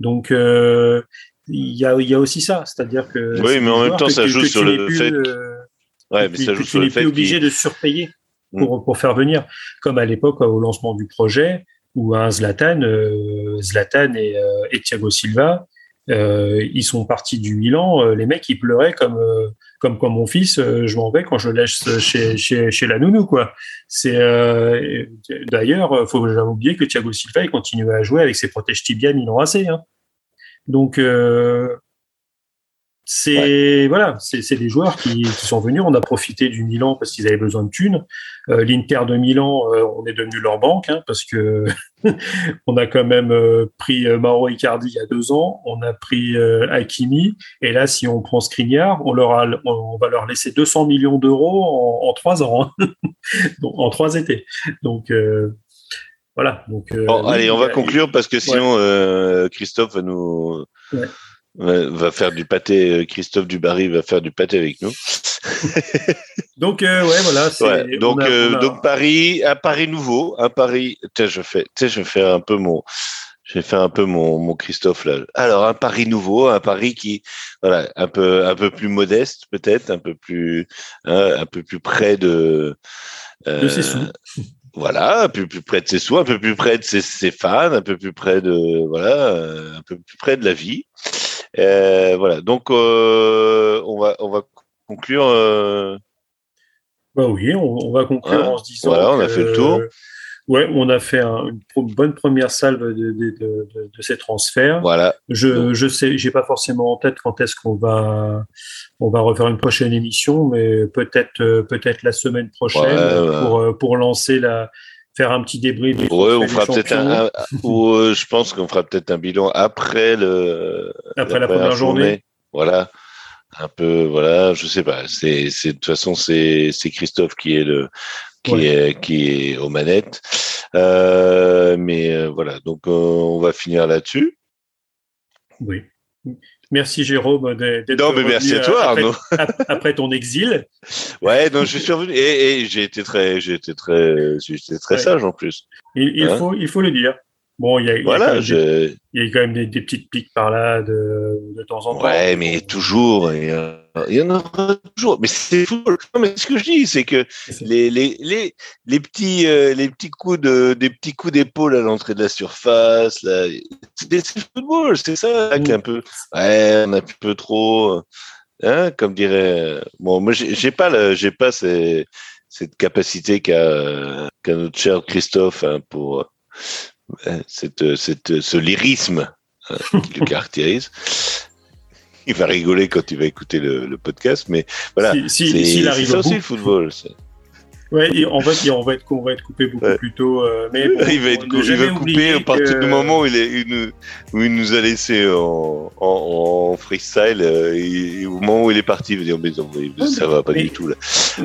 Donc euh, il y a, y a aussi ça, c'est-à-dire que. Oui, mais en même temps, ça joue sur le fait. ouais, mais ça joue sur le fait. Tu n'es plus obligé de surpayer pour, mm. pour faire venir, comme à l'époque au lancement du projet, où un Zlatan, euh, Zlatan et, euh, et, Thiago Silva, euh, ils sont partis du Milan. Euh, les mecs, ils pleuraient comme euh, comme comme mon fils. je m'en vais quand je laisse chez chez chez la nounou quoi. C'est d'ailleurs, faut jamais oublier que Thiago Silva il continuait à jouer avec ses protèges tibia Milan AC. Hein. Donc euh, c'est voilà, c'est des joueurs qui, qui, sont venus. On a profité du Milan parce qu'ils avaient besoin de thunes. Euh, L'Inter de Milan, euh, on est devenu leur banque hein, parce que on a quand même euh, pris Mauro Icardi il y a deux ans, on a pris Hakimi et là, si on prend Skriniar, on leur a, on va leur laisser 200 millions d'euros en, en, trois ans, hein. Donc, en trois étés. Donc voilà. Donc, euh, allez, on va conclure parce que sinon euh, Christophe va nous va faire du pâté. Euh, Christophe Dubarry va faire du pâté avec nous. donc ouais, voilà. donc donc Paris, un Paris nouveau, un Paris. Tiens, je fais, je vais faire un peu mon. Un peu mon, mon Christophe là. Alors un Paris nouveau, un Paris qui, voilà, un peu un peu plus modeste peut-être, un peu plus hein, un peu plus près de. de ses sous voilà, un peu plus près de ses sous, un peu plus près de ses, fans, un peu plus près de voilà, euh, un peu plus près de la vie. Euh, voilà, donc euh, on va on va conclure. Bah oui, on, va conclure en se disant. Voilà, on a fait le tour. Ouais, on a fait une bonne première salve de, de, de, de, ces transferts. Voilà. Je, je sais, j'ai pas forcément en tête quand est-ce qu'on va, on va refaire une prochaine émission, mais peut-être, euh, peut-être la semaine prochaine pour, euh, pour lancer la, faire un petit débrief. Ouais, on fera peut-être un, ou euh, je pense qu'on fera peut-être un bilan après le, après la, première journée. Voilà un peu voilà je sais pas c'est c'est de toute façon c'est c'est Christophe qui est le qui est qui est aux manettes. Euh, mais euh, voilà, donc euh, on va finir là-dessus. Oui. Merci Jérôme d'être Non, mais merci à toi après, après, ton exil. Ouais, donc je suis revenu et, et j'ai été très, j'ai été très, été très sage en plus. Il, il hein faut, il faut le dire. Bon, il y a, il y a quand Voilà, même des- je, il y a quand même des, des petites piques par là de, de temps en temps. Ouais, mais toujours, et, euh, il y en aura toujours. Mais c'est fou. Non, mais ce que je dis, c'est que les, les, les, les petits, euh, les petits coups de, des petits coups d'épaule à l'entrée de la surface, là, c'est des- c'est le football, c'est ça, là, qui est un peu, ouais, on a un peu trop, hein, comme dirait, bon, moi, j'ai j'ai pas le, j'ai pas ces- cette capacité qu'a, qu'a notre cher Christophe, hein, pour, cette, cette, ce lyrisme hein, qui le caractérise. Il va rigoler quand il va écouter le, le podcast, mais voilà. Si- arrive ça au aussi le football. Ouais, et on va, on va être, on va être coupé beaucoup Ouais. plus tôt. euh, mais bon, il va être ne il va couper à partir que- du moment où il, est, nous, où il nous a laissé en, en, en freestyle euh, et, et au moment où il est parti, il va dire mais non, mais ça va pas mais- du tout là.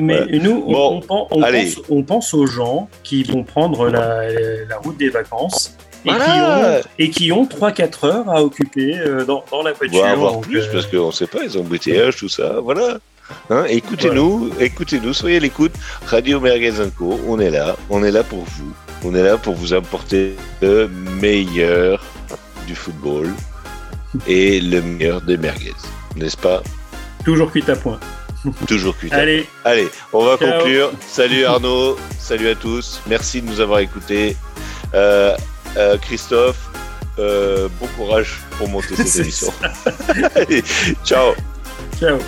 Mais nous, on, Bon, pense, on pense aux gens qui vont prendre la, la route des vacances et, Voilà. qui, ont, et qui ont 3-4 heures à occuper euh, dans, dans la voiture. Voire plus euh, parce qu'on sait pas, ils ont embouteillage, tout ça, voilà. Hein, écoutez-nous, écoutez-nous, soyez à l'écoute. Radio Merguez Co, on est là, on est là pour vous. On est là pour vous apporter le meilleur du football et le meilleur des merguez. N'est-ce pas? Toujours cuit à point. Toujours putain. Allez, Allez, on va Ciao. conclure. Salut Arnaud, salut à tous. Merci de nous avoir écoutés. Euh, euh, Christophe, euh, bon courage pour monter cette émission. Allez, ciao. ciao.